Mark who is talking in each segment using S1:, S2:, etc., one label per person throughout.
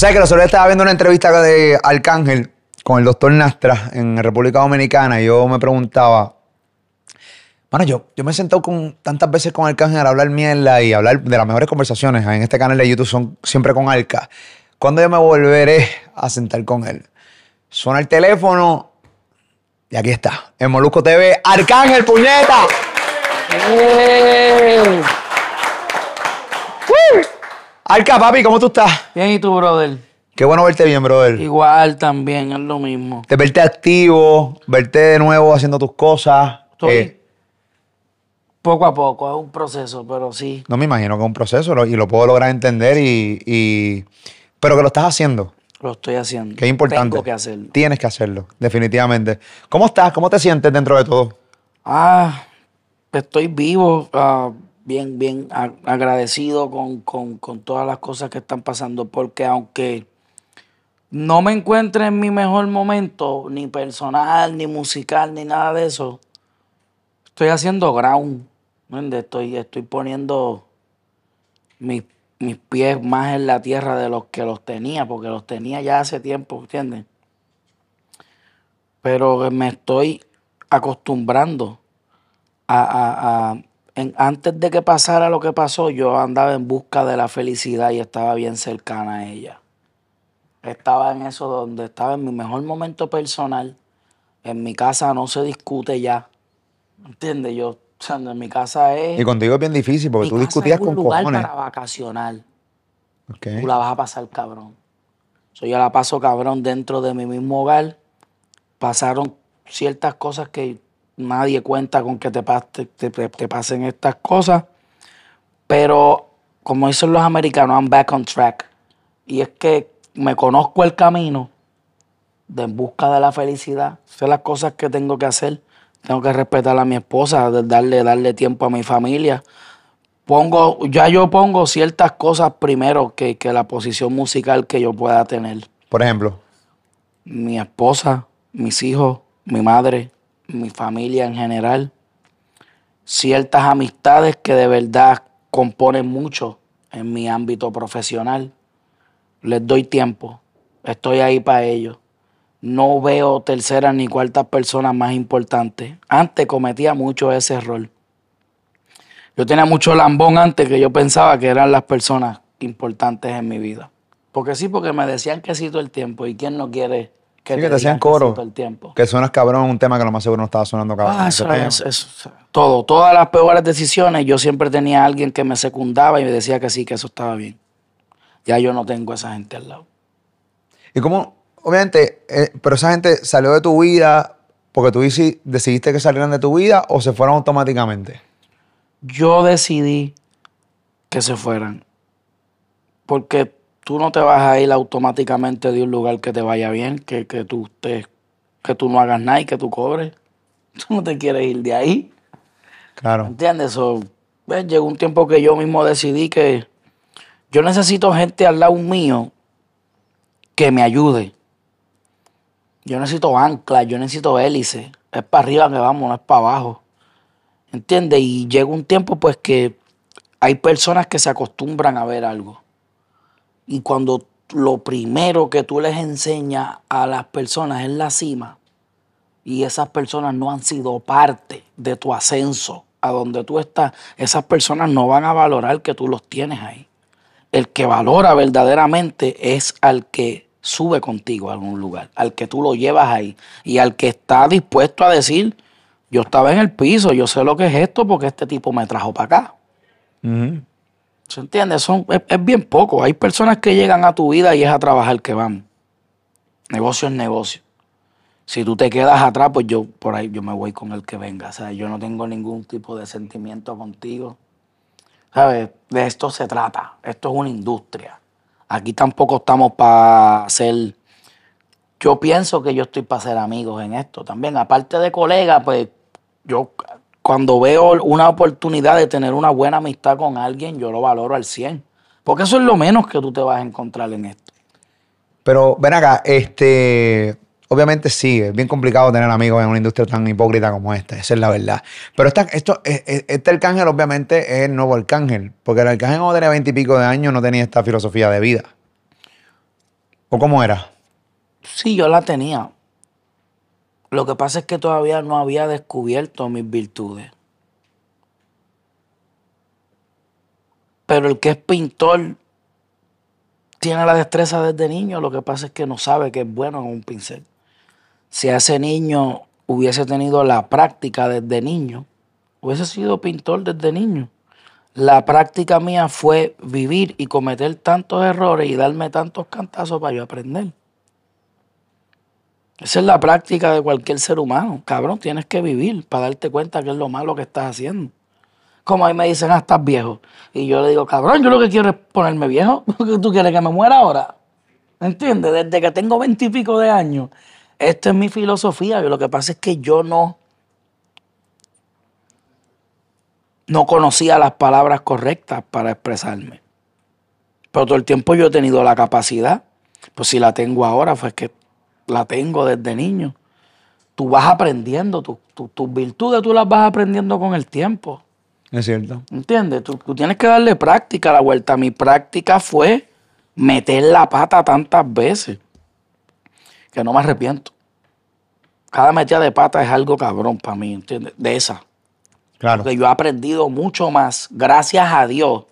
S1: sabes que los otros estaba viendo una entrevista de Arcángel con el doctor Nastra en República Dominicana y yo me preguntaba, bueno, yo, yo me he sentado con, tantas veces con Arcángel a hablar mierda y hablar de las mejores conversaciones en este canal de YouTube son siempre con Arca. ¿Cuándo yo me volveré a sentar con él? Suena el teléfono y aquí está, en Molusco TV, Arcángel Puñeta. Arca, papi, ¿cómo tú estás?
S2: Bien, ¿y tú, brother?
S1: Qué bueno verte bien, brother.
S2: Igual también, es lo mismo.
S1: De verte activo, verte de nuevo haciendo tus cosas.
S2: Estoy
S1: Eh,
S2: poco a poco, es un proceso, pero sí.
S1: no me imagino que es un proceso lo- y lo puedo lograr entender y, y- Pero que lo estás haciendo,
S2: Lo estoy haciendo.
S1: que es importante.
S2: Tengo que hacerlo.
S1: Tienes que hacerlo, definitivamente. ¿Cómo estás? ¿Cómo te sientes dentro de todo?
S2: Ah, estoy vivo, ah, bien, bien agradecido con, con- con todas las cosas que están pasando, porque aunque no me encuentre en mi mejor momento, ni personal, ni musical, ni nada de eso, estoy haciendo ground. Estoy, estoy poniendo mis, mis pies más en la tierra de los que los tenía, porque los tenía ya hace tiempo, ¿entiendes? Pero me estoy acostumbrando a- en- antes de que pasara lo que pasó, yo andaba en busca de la felicidad y estaba bien cercana a ella. Estaba en eso donde estaba en mi mejor momento personal. En mi casa no se discute ya. ¿Entiendes? Yo, o sea, en mi casa es.
S1: Y contigo es bien difícil porque
S2: mi
S1: tú
S2: casa
S1: discutías
S2: es un
S1: con
S2: lugar
S1: cojones.
S2: para vacacionar. Tú la vas a pasar cabrón. So, yo la paso cabrón dentro de mi mismo hogar. Pasaron ciertas cosas que nadie cuenta con que te, te, te- te pasen estas cosas. Pero como dicen los americanos, I'm back on track. Y es que me conozco el camino de en busca de la felicidad. Sé las cosas que tengo que hacer. Tengo que respetar a mi esposa, darle, darle tiempo a mi familia. Pongo, ya yo pongo ciertas cosas primero que, que la posición musical que yo pueda tener.
S1: Por ejemplo,
S2: Mi esposa, mis hijos, mi madre, mi familia en general. Ciertas amistades que de verdad componen mucho en mi ámbito profesional. Les doy tiempo. Estoy ahí para ellos. No veo terceras ni cuartas personas más importantes. Antes cometía mucho ese error. Yo tenía mucho lambón antes que yo pensaba que eran las personas importantes en mi vida. Porque sí, porque me decían que sí todo el tiempo. ¿Y quién no quiere que
S1: sí
S2: te
S1: que te hacían coro.
S2: todo el tiempo?
S1: Que suenas cabrón, un tema que lo más seguro no estaba sonando cabrón.
S2: Ah, eso
S1: tema.
S2: es, eso, todo. Todas las peores decisiones, yo siempre tenía a alguien que me secundaba y me decía que sí, que eso estaba bien. Ya yo no tengo a esa gente al lado.
S1: Y cómo, obviamente, eh, pero esa gente salió de tu vida porque tú deci- decidiste que salieran de tu vida o se fueron automáticamente.
S2: Yo decidí que se fueran. Porque tú no te vas a ir automáticamente de un lugar que te vaya bien, que, que tú te, que tú no hagas nada y que tú cobres. Tú no te quieres ir de ahí.
S1: Claro.
S2: ¿Entiendes? So, ves, llegó un tiempo que yo mismo decidí que yo necesito gente al lado mío que me ayude. Yo necesito ancla, yo necesito hélice. Es para arriba que vamos, no es para abajo. ¿Entiendes? Y llega un tiempo pues que hay personas que se acostumbran a ver algo. Y cuando lo primero que tú les enseñas a las personas es la cima, y esas personas no han sido parte de tu ascenso a donde tú estás, esas personas no van a valorar que tú los tienes ahí. El que valora verdaderamente es al que sube contigo a algún lugar, al que tú lo llevas ahí y al que está dispuesto a decir, yo estaba en el piso, yo sé lo que es esto porque este tipo me trajo para acá. ¿Se entiende? Son, es, es bien poco. Hay personas que llegan a tu vida y es a trabajar que van. Negocio es negocio. Si tú te quedas atrás, pues yo por ahí yo me voy con el que venga. O yo no tengo ningún tipo de sentimiento contigo. ¿Sabes? De esto se trata. Esto es una industria. Aquí tampoco estamos para ser. Yo pienso que yo estoy para ser amigos en esto también. Aparte de colegas, pues yo cuando veo una oportunidad de tener una buena amistad con alguien, yo lo valoro al 100. Porque eso es lo menos que tú te vas a encontrar en esto.
S1: Pero ven acá, este. Obviamente sí, es bien complicado tener amigos en una industria tan hipócrita como esta, esa es la verdad. Pero esta, esto, e- e- este arcángel obviamente es el nuevo arcángel, porque el arcángel cuando tenía veintipico de años no tenía esta filosofía de vida. ¿O cómo era?
S2: Sí, yo la tenía. Lo que pasa es que todavía no había descubierto mis virtudes. Pero el que es pintor tiene la destreza desde niño, lo que pasa es que no sabe que es bueno con un pincel. Si a ese niño hubiese tenido la práctica desde niño, hubiese sido pintor desde niño. La práctica mía fue vivir y cometer tantos errores y darme tantos cantazos para yo aprender. Esa es la práctica de cualquier ser humano. Cabrón, tienes que vivir para darte cuenta que es lo malo que estás haciendo. Como ahí me dicen, ah, estás viejo. Y yo le digo, cabrón, yo lo que quiero es ponerme viejo. ¿Tú quieres que me muera ahora? ¿Entiendes? Desde que tengo veintipico de años. Esta es mi filosofía. Lo que pasa es que yo no, no conocía las palabras correctas para expresarme. Pero todo el tiempo yo he tenido la capacidad. Pues si la tengo ahora, pues que la tengo desde niño. Tú vas aprendiendo, tus virtudes tú las vas aprendiendo con el tiempo.
S1: Es cierto.
S2: ¿Entiendes? Tú, tienes que darle práctica a la vuelta. Mi práctica fue meter la pata tantas veces que no me arrepiento. Cada metida de pata es algo cabrón para mí, ¿entiendes? De esa.
S1: Claro.
S2: Porque yo he aprendido mucho más. Gracias a Dios.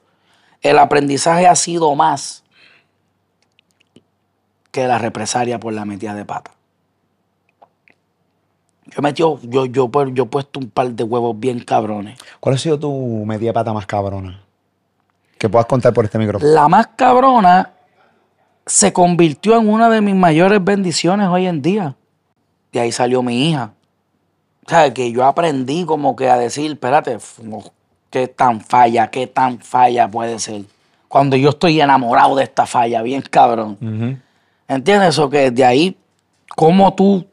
S2: El aprendizaje ha sido más que la represalia por la metida de pata. Yo metido, yo, yo, yo he puesto un par de huevos bien cabrones.
S1: ¿Cuál ha sido tu metida de pata más cabrona? Que puedas contar por este micrófono.
S2: La más cabrona se convirtió en una de mis mayores bendiciones hoy en día. De ahí salió mi hija. O sea, que yo aprendí como que a decir, espérate, qué tan falla, qué tan falla puede ser. Cuando yo estoy enamorado de esta falla, bien cabrón. ¿Entiendes? O que de ahí, como tú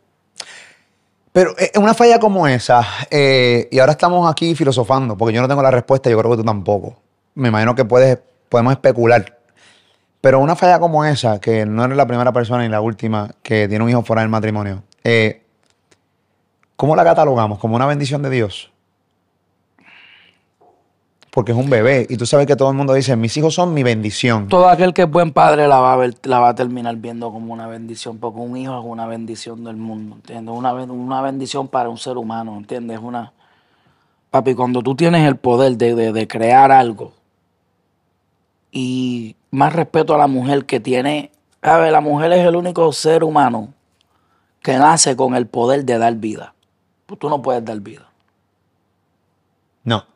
S1: pero eh, una falla como esa, eh, y ahora estamos aquí filosofando, porque yo no tengo la respuesta, yo creo que tú tampoco. Me imagino que puedes, podemos especular. Pero una falla como esa, que no eres la primera persona ni la última que tiene un hijo fuera del matrimonio, eh, ¿cómo la catalogamos? ¿Como una bendición de Dios? Porque es un bebé. Y tú sabes que todo el mundo dice, mis hijos son mi bendición.
S2: Todo aquel que es buen padre la va a, ver, la va a terminar viendo como una bendición, porque un hijo es una bendición del mundo, ¿entiendes? Una, una bendición para un ser humano, ¿entiendes? Una... Papi, cuando tú tienes el poder de, de crear algo y más respeto a la mujer que tiene, a ver, la mujer es el único ser humano que nace con el poder de dar vida. Pues tú no puedes dar vida.
S1: No.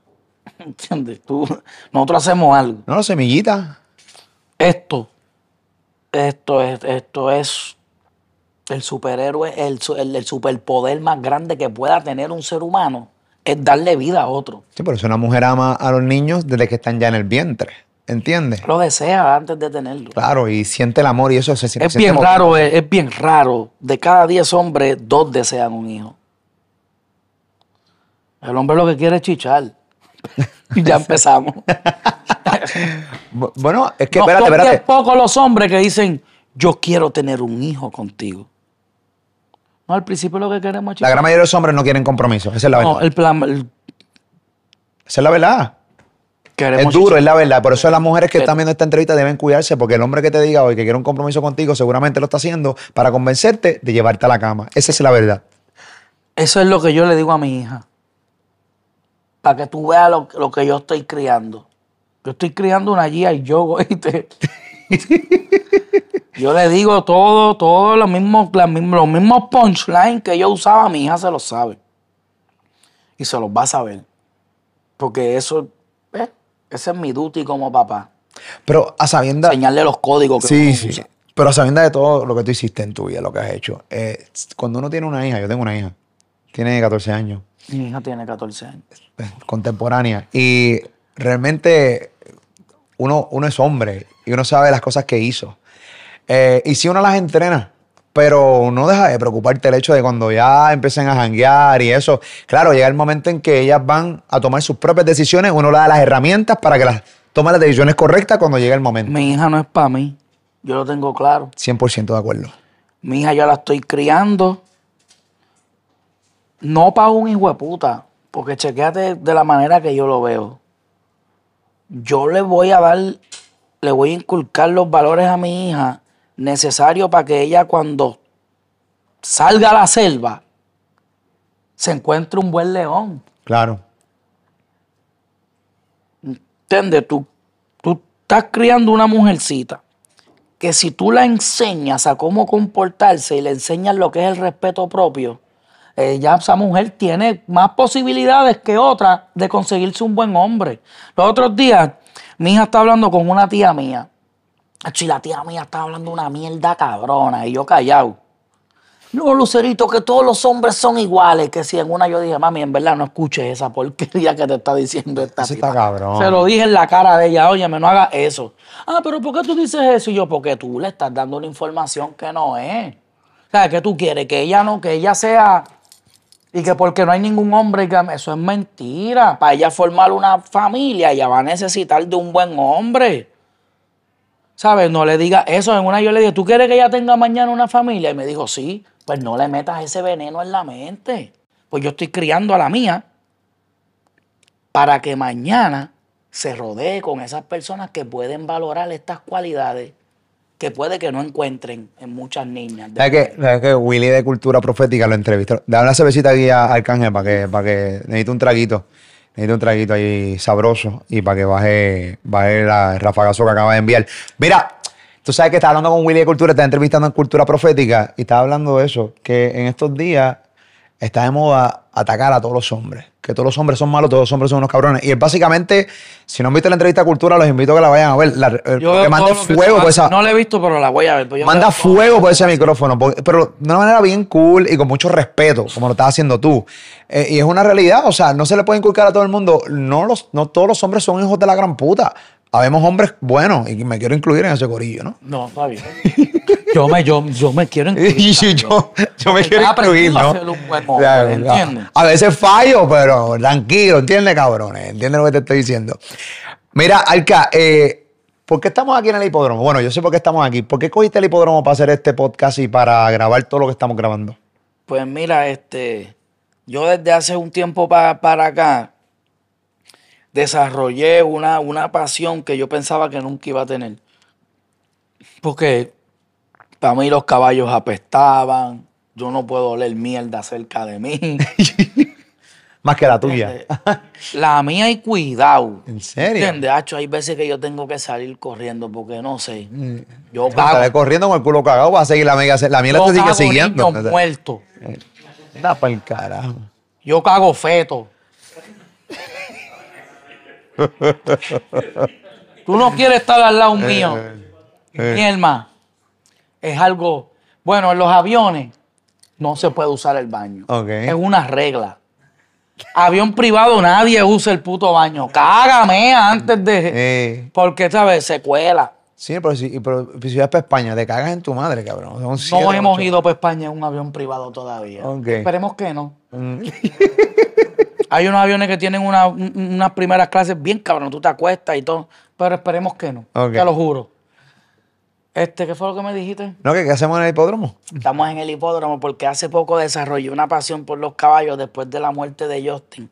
S2: ¿Entiendes? Tú, nosotros hacemos algo.
S1: No, semillita.
S2: Esto, esto es, esto es el superhéroe, el, el, superpoder más grande que pueda tener un ser humano es darle vida a otro.
S1: Sí, por eso una mujer ama a los niños desde que están ya en el vientre. ¿Entiendes?
S2: Lo desea antes de tenerlo.
S1: Claro, y siente el amor y eso se
S2: siente. Es bien raro, es, es, bien raro. De cada diez hombres, dos desean un hijo. El hombre lo que quiere es chichar. ya empezamos.
S1: bueno, es que espérate, espérate. Es
S2: poco los hombres que dicen, yo quiero tener un hijo contigo. No, al principio lo que queremos
S1: es La gran mayoría de los hombres no quieren compromiso. Esa es la verdad. No, el plan. Esa es la verdad. es duro, es la verdad. Por eso las mujeres que están viendo esta entrevista deben cuidarse, porque el hombre que te diga hoy que quiere un compromiso contigo seguramente lo está haciendo para convencerte de llevarte a la cama. Esa es la verdad.
S2: Eso es lo que yo le digo a mi hija para que tú veas lo, que yo estoy criando. Yo estoy criando una guía y yo, yo le digo todo, todo lo mismo, los mismos punchlines que yo usaba, mi hija se lo sabe. Y se los va a saber. Porque eso, eh, ese es mi duty como papá.
S1: Pero a sabiendas.
S2: Enseñarle los códigos que
S1: Sí, sí. Pero a sabiendas de todo lo que tú hiciste en tu vida, lo que has hecho. Eh, cuando uno tiene una hija, yo tengo una hija, tiene 14 años.
S2: Mi hija tiene 14 años.
S1: Contemporánea. Y realmente uno, uno es hombre y uno sabe las cosas que hizo. Eh, y si uno las entrena, pero no deja de preocuparte el hecho de cuando ya empiecen a janguear y eso. Claro, llega el momento en que ellas van a tomar sus propias decisiones, uno le da las herramientas para que las tome las decisiones correctas cuando llegue el momento.
S2: Mi hija no es para mí, yo lo tengo claro.
S1: 100% de acuerdo.
S2: Mi hija ya la estoy criando no para un hijo de puta, porque chequéate de la manera que yo lo veo. Yo le voy a dar, le voy a inculcar los valores a mi hija necesario para que ella cuando salga a la selva se encuentre un buen león.
S1: Claro.
S2: ¿Entiendes? Tú, tú estás criando una mujercita que si tú la enseñas a cómo comportarse y le enseñas lo que es el respeto propio, eh, ya esa mujer tiene más posibilidades que otra de conseguirse un buen hombre. Los otros días, mi hija está hablando con una tía mía. Y la tía mía está hablando una mierda cabrona y yo callado. No, Lucerito, que todos los hombres son iguales. Que si en una yo dije, mami, en verdad no escuches esa porquería que te está diciendo esta tipa".
S1: está cabrón.
S2: Se lo dije en la cara de ella, oye, no haga eso. Ah, pero ¿por qué tú dices eso? Y yo, porque tú le estás dando una información que no es. O sea, ¿qué tú quieres? Que ella no, que ella sea. Y que porque no hay ningún hombre, que eso es mentira. Para ella formar una familia, ella va a necesitar de un buen hombre. ¿Sabes? No le diga eso. En una yo le dije, ¿tú quieres que ella tenga mañana una familia? Y me dijo, sí. Pues no le metas ese veneno en la mente. Pues yo estoy criando a la mía para que mañana se rodee con esas personas que pueden valorar estas cualidades que puede que no encuentren en muchas niñas.
S1: ¿Sabes que, ¿Sabes que Willy de Cultura Profética lo entrevistó? Dame una cervecita aquí a Arcángel para que, para que necesito un traguito. Necesito un traguito ahí sabroso y para que baje, baje la rafagazo que acaba de enviar. Mira, tú sabes que estaba hablando con Willy de Cultura, está entrevistando en Cultura Profética y estaba hablando de eso, que en estos días está de moda atacar a todos los hombres. Que todos los hombres son malos, todos los hombres son unos cabrones. Y él básicamente, si no han visto la entrevista Cultura, los invito a que la vayan a ver. La, eh,
S2: Yo
S1: que mande
S2: que
S1: fuego
S2: se
S1: por esa,
S2: No la he visto, pero la voy a ver. pues
S1: Manda fuego por ese micrófono, pero de una manera bien cool y con mucho respeto, como lo estás haciendo tú. Eh, y es una realidad, o sea, no se le puede inculcar a todo el mundo. No, los, no todos los hombres son hijos de la gran puta. Habemos hombres buenos y me quiero incluir en ese corillo, ¿no?
S2: No, está bien. Yo me, yo, yo me quiero incluir.
S1: yo, yo me quiero incluir,
S2: a
S1: ¿no?
S2: ser un buen hombre.
S1: A veces fallo, pero tranquilo, ¿entiendes, cabrones? ¿Entiendes lo que te estoy diciendo? Mira, Alca, eh, ¿por qué estamos aquí en el hipódromo? Bueno, yo sé por qué estamos aquí. ¿Por qué cogiste el hipódromo para hacer este podcast y para grabar todo lo que estamos grabando?
S2: Pues mira, este, yo desde hace un tiempo pa- para acá desarrollé una, una pasión que yo pensaba que nunca iba a tener. Porque para mí los caballos apestaban, yo no puedo oler mierda cerca de mí.
S1: Más que la tuya.
S2: La mía y cuidado.
S1: ¿En serio?
S2: ¿Entiendes? Hacho, hay veces que yo tengo que salir corriendo porque no sé. Yo
S1: Sale
S2: cago,
S1: corriendo con el culo cagado, va a seguir la amiga. La mía
S2: yo
S1: te sigue
S2: cago
S1: siguiendo.
S2: niños muertos.
S1: Da para el carajo.
S2: Yo cago feto. Tú no quieres estar al lado mío.
S1: eh.
S2: Mi hermano. Es algo. Bueno, en los aviones no se puede usar el baño.
S1: Ok.
S2: Es una regla. Avión privado, nadie usa el puto baño. Cágame antes de.
S1: Eh,
S2: Porque, ¿sabes? Se cuela.
S1: sí, pero si, pero si vas para España, te cagas en tu madre, cabrón. Son
S2: No hemos
S1: ocho.
S2: ido para España en un avión privado todavía. Esperemos que no.
S1: Mm.
S2: Hay unos aviones que tienen una- un- unas primeras clases bien cabrón, tú te acuestas y todo, pero esperemos que no.
S1: Ok.
S2: Te lo juro. Este, ¿qué fue lo que me dijiste?
S1: ¿No? ¿Qué, qué hacemos en el hipódromo?
S2: Estamos en el hipódromo porque hace poco desarrollé una pasión por los caballos después de la muerte de Justin.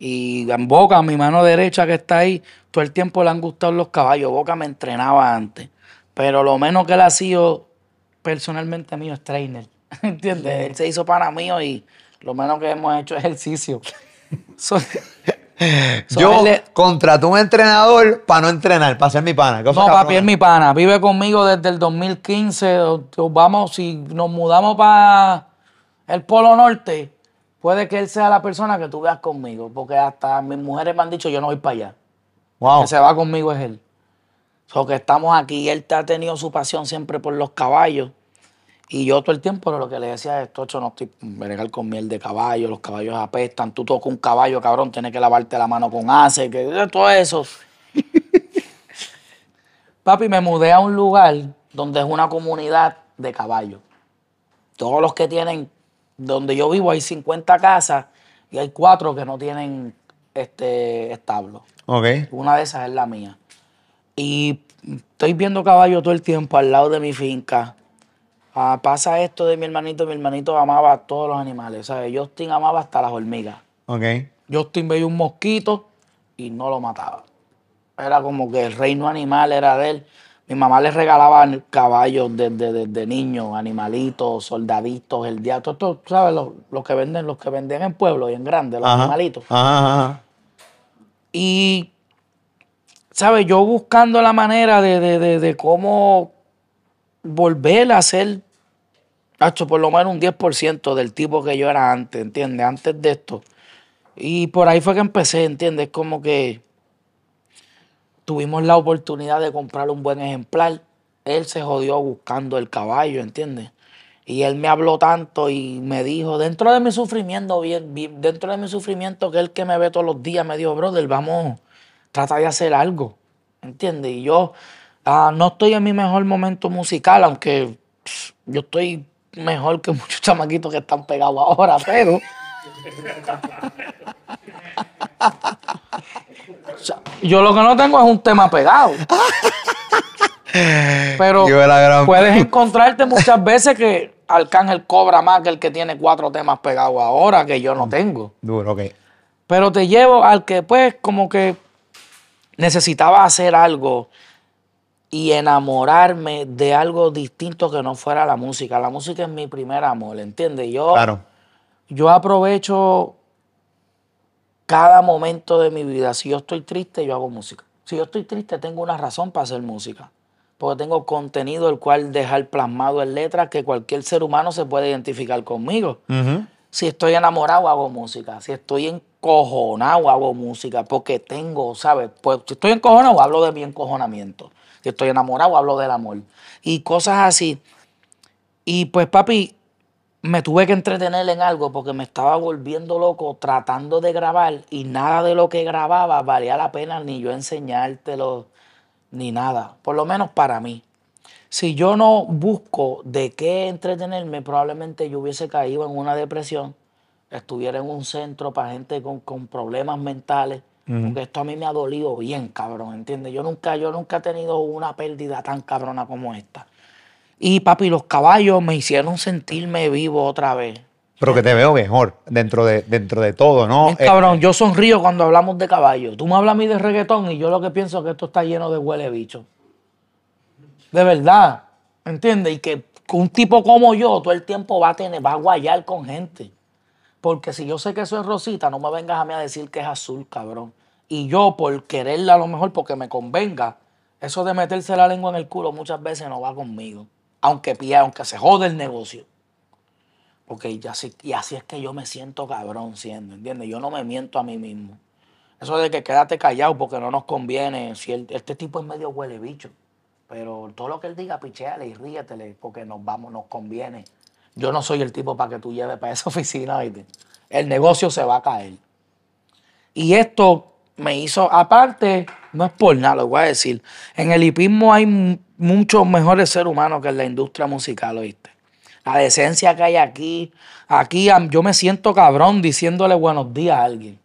S2: Y en Boca, mi mano derecha que está ahí, todo el tiempo le han gustado los caballos. Boca me entrenaba antes. Pero lo menos que él ha sido personalmente mío es trainer. ¿Entiendes? Él se hizo pana mío y lo menos que hemos hecho es ejercicio.
S1: Yo contraté un entrenador para no entrenar, para ser mi pana.
S2: No, papi,
S1: cabrona.
S2: es mi pana. Vive conmigo desde el 2015. O- o Vamos, si nos mudamos para el Polo Norte, puede que él sea la persona que tú veas conmigo. Porque hasta mis mujeres me han dicho, yo no voy para allá.
S1: Wow.
S2: Que se va conmigo es él. So que estamos aquí. Él te ha tenido su pasión siempre por los caballos. Y yo todo el tiempo lo que le decía es, Tocho, no estoy bregar con miel de caballo, los caballos apestan, tú tocas un caballo, cabrón, tienes que lavarte la mano con ace, que todo eso. Papi, me mudé a un lugar donde es una comunidad de caballos. Todos los que tienen, donde yo vivo hay 50 casas y hay cuatro que no tienen este establo.
S1: Ok.
S2: Una de esas es la mía. Y estoy viendo caballos todo el tiempo al lado de mi finca. Ah, pasa esto de mi hermanito. Mi hermanito amaba a todos los animales. ¿sabes? Justin amaba hasta las hormigas.
S1: Ok.
S2: Justin veía un mosquito y no lo mataba. Era como que el reino animal era de él. Mi mamá les regalaba caballos desde, desde niños, animalitos, soldaditos, el diablo, todo, ¿sabes? Los, los que venden, los que venden en pueblo y en grande, los
S1: Ajá.
S2: animalitos.
S1: Ajá, ajá.
S2: Y, ¿sabes? Yo buscando la manera de, de, de, de cómo volver a ser, hecho por lo menos un 10% del tipo que yo era antes, ¿entiendes? Antes de esto. Y por ahí fue que empecé, ¿entiendes? Como que tuvimos la oportunidad de comprar un buen ejemplar. Él se jodió buscando el caballo, ¿entiendes? Y él me habló tanto y me dijo, dentro de mi sufrimiento, dentro de mi sufrimiento, que él que me ve todos los días, me dijo, brother, vamos, trata de hacer algo, ¿entiendes? Y yo ah, no estoy en mi mejor momento musical, aunque pff, yo estoy mejor que muchos chamaquitos que están pegados ahora, pero... O sea, yo lo que no tengo es un tema pegado. Pero
S1: gran-
S2: puedes encontrarte muchas veces que Arcángel cobra más que el que tiene cuatro temas pegados ahora que yo no tengo.
S1: Duro, ok.
S2: Pero te llevo al que pues como que necesitaba hacer algo y enamorarme de algo distinto que no fuera la música. La música es mi primer amor, ¿entiendes? Yo,
S1: Claro.
S2: yo aprovecho cada momento de mi vida. Si yo estoy triste, yo hago música. Si yo estoy triste, tengo una razón para hacer música. Porque tengo contenido el cual dejar plasmado en letras que cualquier ser humano se puede identificar conmigo. Si estoy enamorado, hago música. Si estoy encojonado, hago música. Porque tengo, ¿sabes? Pues si estoy encojonado, hablo de mi encojonamiento. Si estoy enamorado, hablo del amor. Y cosas así. Y pues, papi, me tuve que entretener en algo porque me estaba volviendo loco tratando de grabar y nada de lo que grababa valía la pena ni yo enseñártelo ni nada. Por lo menos para mí. Si yo no busco de qué entretenerme, probablemente yo hubiese caído en una depresión, estuviera en un centro para gente con, con problemas mentales, porque esto a mí me ha dolido bien, cabrón, ¿entiendes? Yo nunca, yo nunca he tenido una pérdida tan cabrona como esta. Y papi, los caballos me hicieron sentirme vivo otra vez.
S1: Pero que te veo mejor dentro de, dentro de todo, ¿no?
S2: Bien,
S1: Eh,
S2: cabrón, yo sonrío cuando hablamos de caballos. Tú me hablas a mí de reggaetón y yo lo que pienso es que esto está lleno de huele bicho. De verdad, ¿entiendes? Y que un tipo como yo todo el tiempo va a tener, va a guayar con gente. Porque si yo sé que eso es rosita, no me vengas a mí a decir que es azul, cabrón. Y yo, por quererla a lo mejor porque me convenga, eso de meterse la lengua en el culo muchas veces no va conmigo. Aunque pille, aunque se jode el negocio. Porque ya así, y así es que yo me siento cabrón siendo, ¿entiendes? Yo no me miento a mí mismo. Eso de que quédate callado porque no nos conviene. Si él- este tipo es medio huele bicho. Pero todo lo que él diga, pichéale y ríetele porque nos vamos, nos conviene. Yo no soy el tipo para que tú lleves para esa oficina, ¿viste? El negocio se va a caer. Y esto me hizo, aparte, no es por nada, lo voy a decir. En el hipismo hay muchos mejores seres humanos que en la industria musical, ¿oíste? La decencia que hay aquí, aquí yo me siento cabrón diciéndole buenos días a alguien.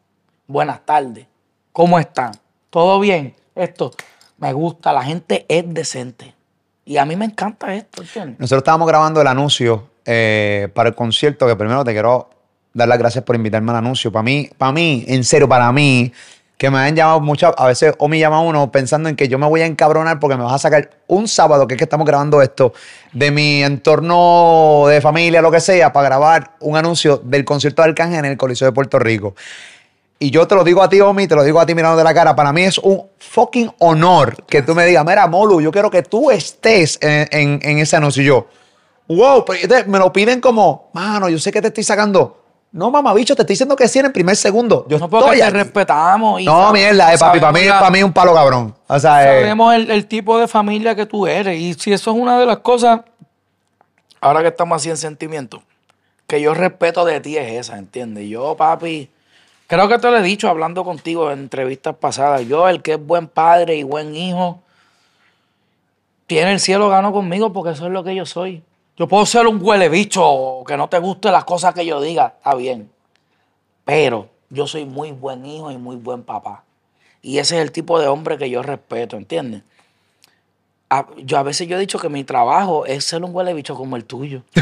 S2: Buenas tardes. ¿Cómo están? ¿Todo bien? Esto me gusta, la gente es decente. Y a mí me encanta esto, ¿entiendes?
S1: Nosotros estábamos grabando el anuncio eh, para el concierto, que primero te quiero dar las gracias por invitarme al anuncio. Para mí, para mí, en serio, para mí, que me han llamado muchas, a veces o me llama uno pensando en que yo me voy a encabronar porque me vas a sacar un sábado, que es que estamos grabando esto, de mi entorno de familia, lo que sea, para grabar un anuncio del concierto de Arcángel en el Coliseo de Puerto Rico. Y yo te lo digo a ti, Omi, te lo digo a ti mirando de la cara. Para mí es un fucking honor que tú me digas, mira, Molu, yo quiero que tú estés en, en- en ese anuncio. Y yo, wow, pero me lo piden como, mano, yo sé que te estoy sacando. No, mamá, bicho, te estoy diciendo que sí en el primer segundo. Yo
S2: No porque te respetamos. Y
S1: No, mierda, eh, papi, para mí, para mí es un palo cabrón. O sea, eh,
S2: Sabemos el, el tipo de familia que tú eres. Y si eso es una de las cosas, ahora que estamos así en sentimiento, que yo respeto de ti es esa, ¿entiendes? Yo, papi, creo que te lo he dicho hablando contigo en entrevistas pasadas. Yo, el que es buen padre y buen hijo, tiene el cielo gano conmigo porque eso es lo que yo soy. Yo puedo ser un huele bicho que no te guste las cosas que yo diga, está bien. Pero yo soy muy buen hijo y muy buen papá. Y ese es el tipo de hombre que yo respeto, ¿entiendes? A, yo a veces yo he dicho que mi trabajo es ser un huele bicho como el tuyo.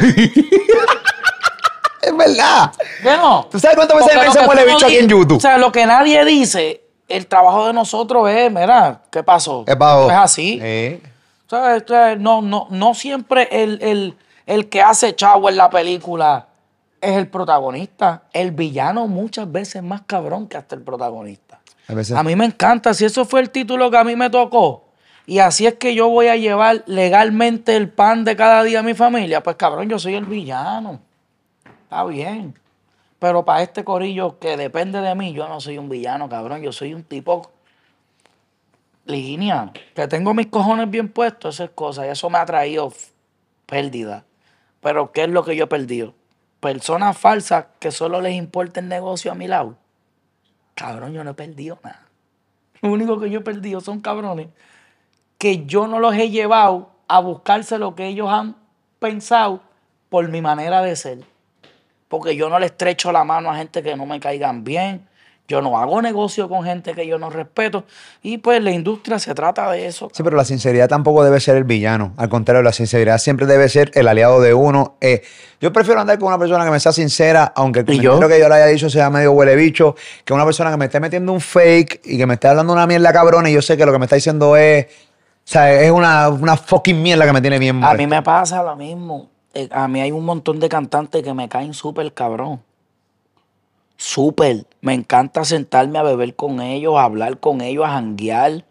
S1: es verdad.
S2: ¿Qué no?
S1: ¿Tú sabes cuántas veces me
S2: que
S1: huele bicho aquí en YouTube?
S2: O sea, lo que nadie dice, el trabajo de nosotros es, mira, ¿qué pasó?
S1: Es bajo.
S2: Es así. No, no, no siempre el, el- el que hace chavo en la película es el protagonista. El villano muchas veces es más cabrón que hasta el protagonista.
S1: A veces-
S2: A mí me encanta. Si eso fue el título que a mí me tocó y así es que yo voy a llevar legalmente el pan de cada día a mi familia, pues cabrón, yo soy el villano. Está bien. Pero para este corillo que depende de mí, yo no soy un villano, cabrón. Yo soy un tipo línea. Que tengo mis cojones bien puestos, esas cosas. Y eso me ha traído pérdida. Pero ¿qué es lo que yo he perdido? Personas falsas que solo les importa el negocio a mi lado. Cabrón, yo no he perdido nada. Lo único que yo he perdido son cabrones que yo no los he llevado a buscarse lo que ellos han pensado por mi manera de ser. Porque yo no le estrecho la mano a gente que no me caigan bien. Yo no hago negocio con gente que yo no respeto. Y pues la industria se trata de eso.
S1: Sí, pero la sinceridad tampoco debe ser el villano. Al contrario, la sinceridad siempre debe ser el aliado de uno. Eh, yo prefiero andar con una persona que me sea sincera, aunque el
S2: ¿Y yo?
S1: comentario que yo le haya dicho sea medio huele bicho, que una persona que me esté metiendo un fake y que me esté hablando una mierda cabrona y yo sé que lo que me está diciendo es. O sea, es una, una fucking mierda que me tiene bien
S2: A
S1: mal.
S2: mí me pasa lo mismo. Eh, A mí hay un montón de cantantes que me caen súper cabrón. Súper. Me encanta sentarme a beber con ellos, a hablar con ellos, a janguear.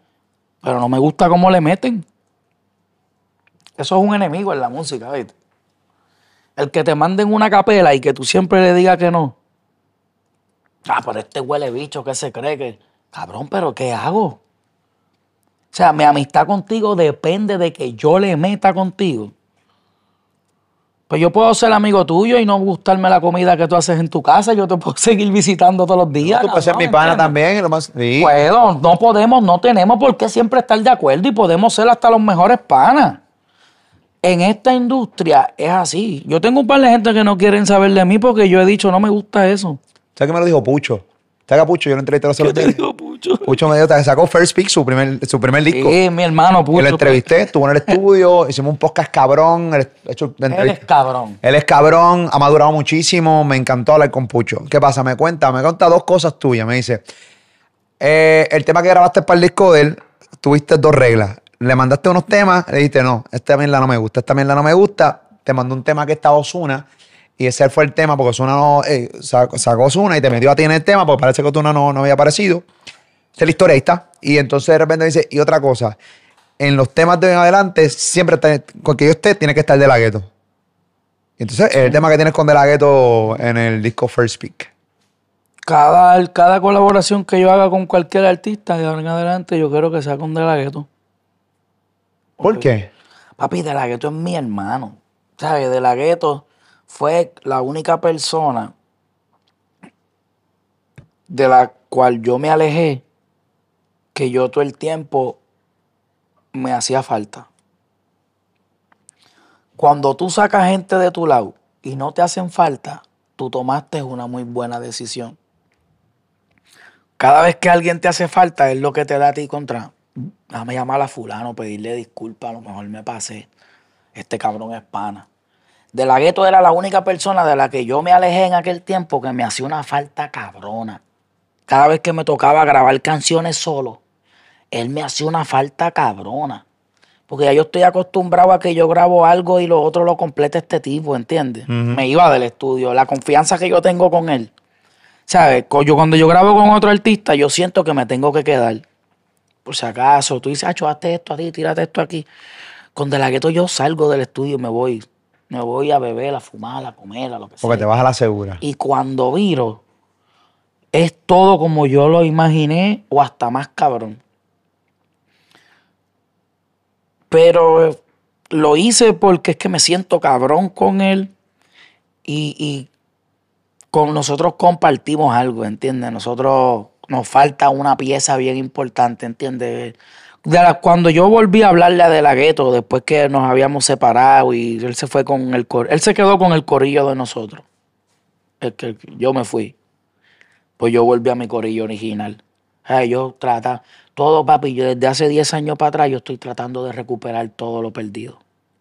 S2: Pero no me gusta cómo le meten. Eso es un enemigo en la música, ¿viste? El que te manden una capela y que tú siempre le digas que no. Ah, pero este huele bicho que se cree que. Cabrón, pero ¿qué hago? O sea, mi amistad contigo depende de que yo le meta contigo. Pues yo puedo ser amigo tuyo y no gustarme la comida que tú haces en tu casa. Yo te puedo seguir visitando todos los días.
S1: Tú puedes ser mi pana también. Lo más, sí.
S2: Puedo, no podemos, no tenemos por qué siempre estar de acuerdo y podemos ser hasta los mejores panas. En esta industria es así. Yo tengo un par de gente que no quieren saber de mí porque yo he dicho, no me gusta eso.
S1: ¿Sabes qué me lo dijo Pucho? ¿Sabes que a Pucho yo lo entrevisté los otros días?
S2: Pucho?
S1: Pucho me que sacó First Pick, su primer, su primer disco.
S2: Sí, mi hermano
S1: Yo
S2: Pucho.
S1: lo entrevisté, estuvo en el estudio, hicimos un podcast cabrón. hecho, la
S2: Él es cabrón.
S1: Él es cabrón, ha madurado muchísimo, me encantó hablar con Pucho. ¿Qué pasa? Me cuenta, me cuenta dos cosas tuyas. Me dice, eh, el tema que grabaste para el disco de él, tuviste dos reglas. Le mandaste unos temas, le dijiste, no, esta mierda no me gusta, esta mierda no me gusta. Te mandó un tema que estaba Osuna y ese fue el tema porque Osuna no, eh, sacó, sacó Ozuna y te metió a ti en el tema porque parece que Osuna no, no había aparecido. Esa es ahí está. Y entonces de repente dice, y otra cosa, en los temas de en adelante, siempre, está- con que yo esté, tiene que estar de la gueto. Y entonces, es el tema que tienes con De La Ghetto en el disco First Speak.
S2: Cada, cada colaboración que yo haga con cualquier artista de ahora en adelante, yo quiero que sea con De La Ghetto.
S1: ¿Por qué?
S2: Papi, De La Ghetto es mi hermano. ¿Sabes? De La Ghetto fue la única persona de la cual yo me alejé que yo todo el tiempo me hacía falta. Cuando tú sacas gente de tu lado y no te hacen falta, tú tomaste una muy buena decisión. Cada vez que alguien te hace falta, es lo que te da a ti contra. Déjame llamar a fulano, pedirle disculpas, a lo mejor me pasé. Este cabrón es pana. De la gueto era la única persona de la que yo me alejé en aquel tiempo que me hacía una falta cabrona. Cada vez que me tocaba grabar canciones solo, él me hacía una falta cabrona. Porque ya yo estoy acostumbrado a que yo grabo algo y lo otro lo completa este tipo, ¿entiendes? Me iba del estudio. La confianza que yo tengo con él. ¿Sabes? Yo, cuando yo grabo con otro artista, yo siento que me tengo que quedar. Por si acaso, tú dices, Acho, hazte esto aquí, tírate esto aquí. Con De La Ghetto yo salgo del estudio y me voy. Me voy a beber, a fumar, a comer, a lo que sea.
S1: Porque te vas a la segura.
S2: Y cuando viro, es todo como yo lo imaginé o hasta más cabrón. Pero eh, lo hice porque es que me siento cabrón con él y, y con nosotros compartimos algo, ¿entiendes? Nosotros nos falta una pieza bien importante, ¿entiendes? De cuando yo volví a hablarle a De La Ghetto, después que nos habíamos separado y él se fue con el cor- él se quedó con el corillo de nosotros. El que yo me fui. Pues yo volví a mi corillo original. Ay, yo trata, todo papi, yo desde hace 10 años para atrás yo estoy tratando de recuperar todo lo perdido.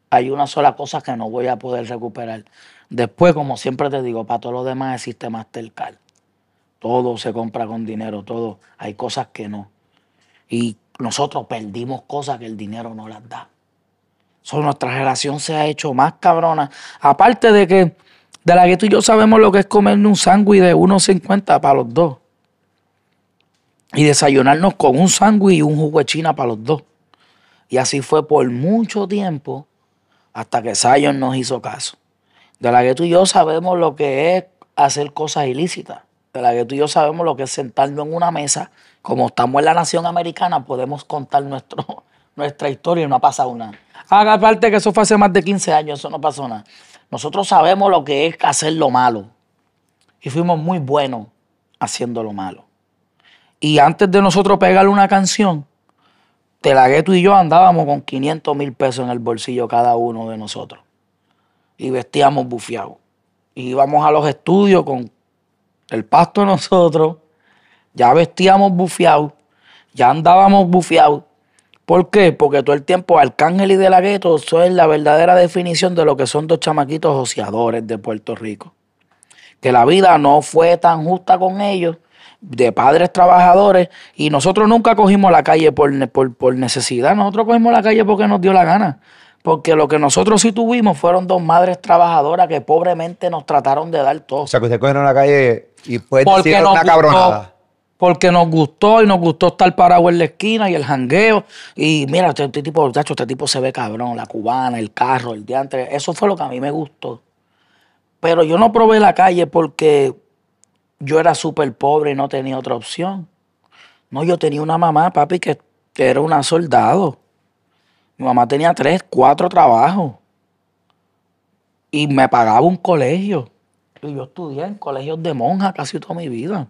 S2: Hay una sola cosa que no voy a poder recuperar. Después, como siempre te digo, para todo lo demás existe Mastercard. Todo se compra con dinero, todo. Hay cosas que no. Y nosotros perdimos cosas que el dinero no las da. So, nuestra generación se ha hecho más cabrona. Aparte de que de la que tú y yo sabemos lo que es comernos un sándwich de 1.50 para los dos. Y desayunarnos con un sándwich y un jugo de china para los dos. Y así fue por mucho tiempo hasta que Zion nos hizo caso. De la que tú y yo sabemos lo que es hacer cosas ilícitas. De la que tú y yo sabemos lo que es sentarnos en una mesa. Como estamos en la nación americana, podemos contar nuestro, nuestra historia y no ha pasado nada. Haga parte que eso fue hace más de 15 años, eso no pasó nada. Nosotros sabemos lo que es hacer lo malo. Y fuimos muy buenos haciendo lo malo. Y antes de nosotros pegarle una canción, de la gueto y yo andábamos con 500 mil pesos en el bolsillo cada uno de nosotros. Y vestíamos bufiados. Y íbamos a los estudios con el pasto nosotros. Ya vestíamos bufiados. Ya andábamos bufiados. ¿Por qué? Porque todo el tiempo Arcángel y De La Gueto son la verdadera definición de lo que son dos chamaquitos ociadores de Puerto Rico. Que la vida no fue tan justa con ellos, de padres trabajadores, y nosotros nunca cogimos la calle por, por, por necesidad, nosotros cogimos la calle porque nos dio la gana. Porque lo que nosotros sí tuvimos fueron dos madres trabajadoras que pobremente nos trataron de dar todo.
S1: O sea, que ustedes cogieron la calle y pueden decir una cabronada.
S2: Porque nos gustó y nos gustó estar parado en la esquina y el jangueo. Y mira, este, este tipo, muchacho, este tipo se ve cabrón, la cubana, el carro, el diantre. Eso fue lo que a mí me gustó. Pero yo no probé la calle porque yo era súper pobre y no tenía otra opción. No, yo tenía una mamá, papi, que, era una soldado. Mi mamá tenía tres, cuatro trabajos. Y me pagaba un colegio. Y yo estudié en colegios de monjas casi toda mi vida.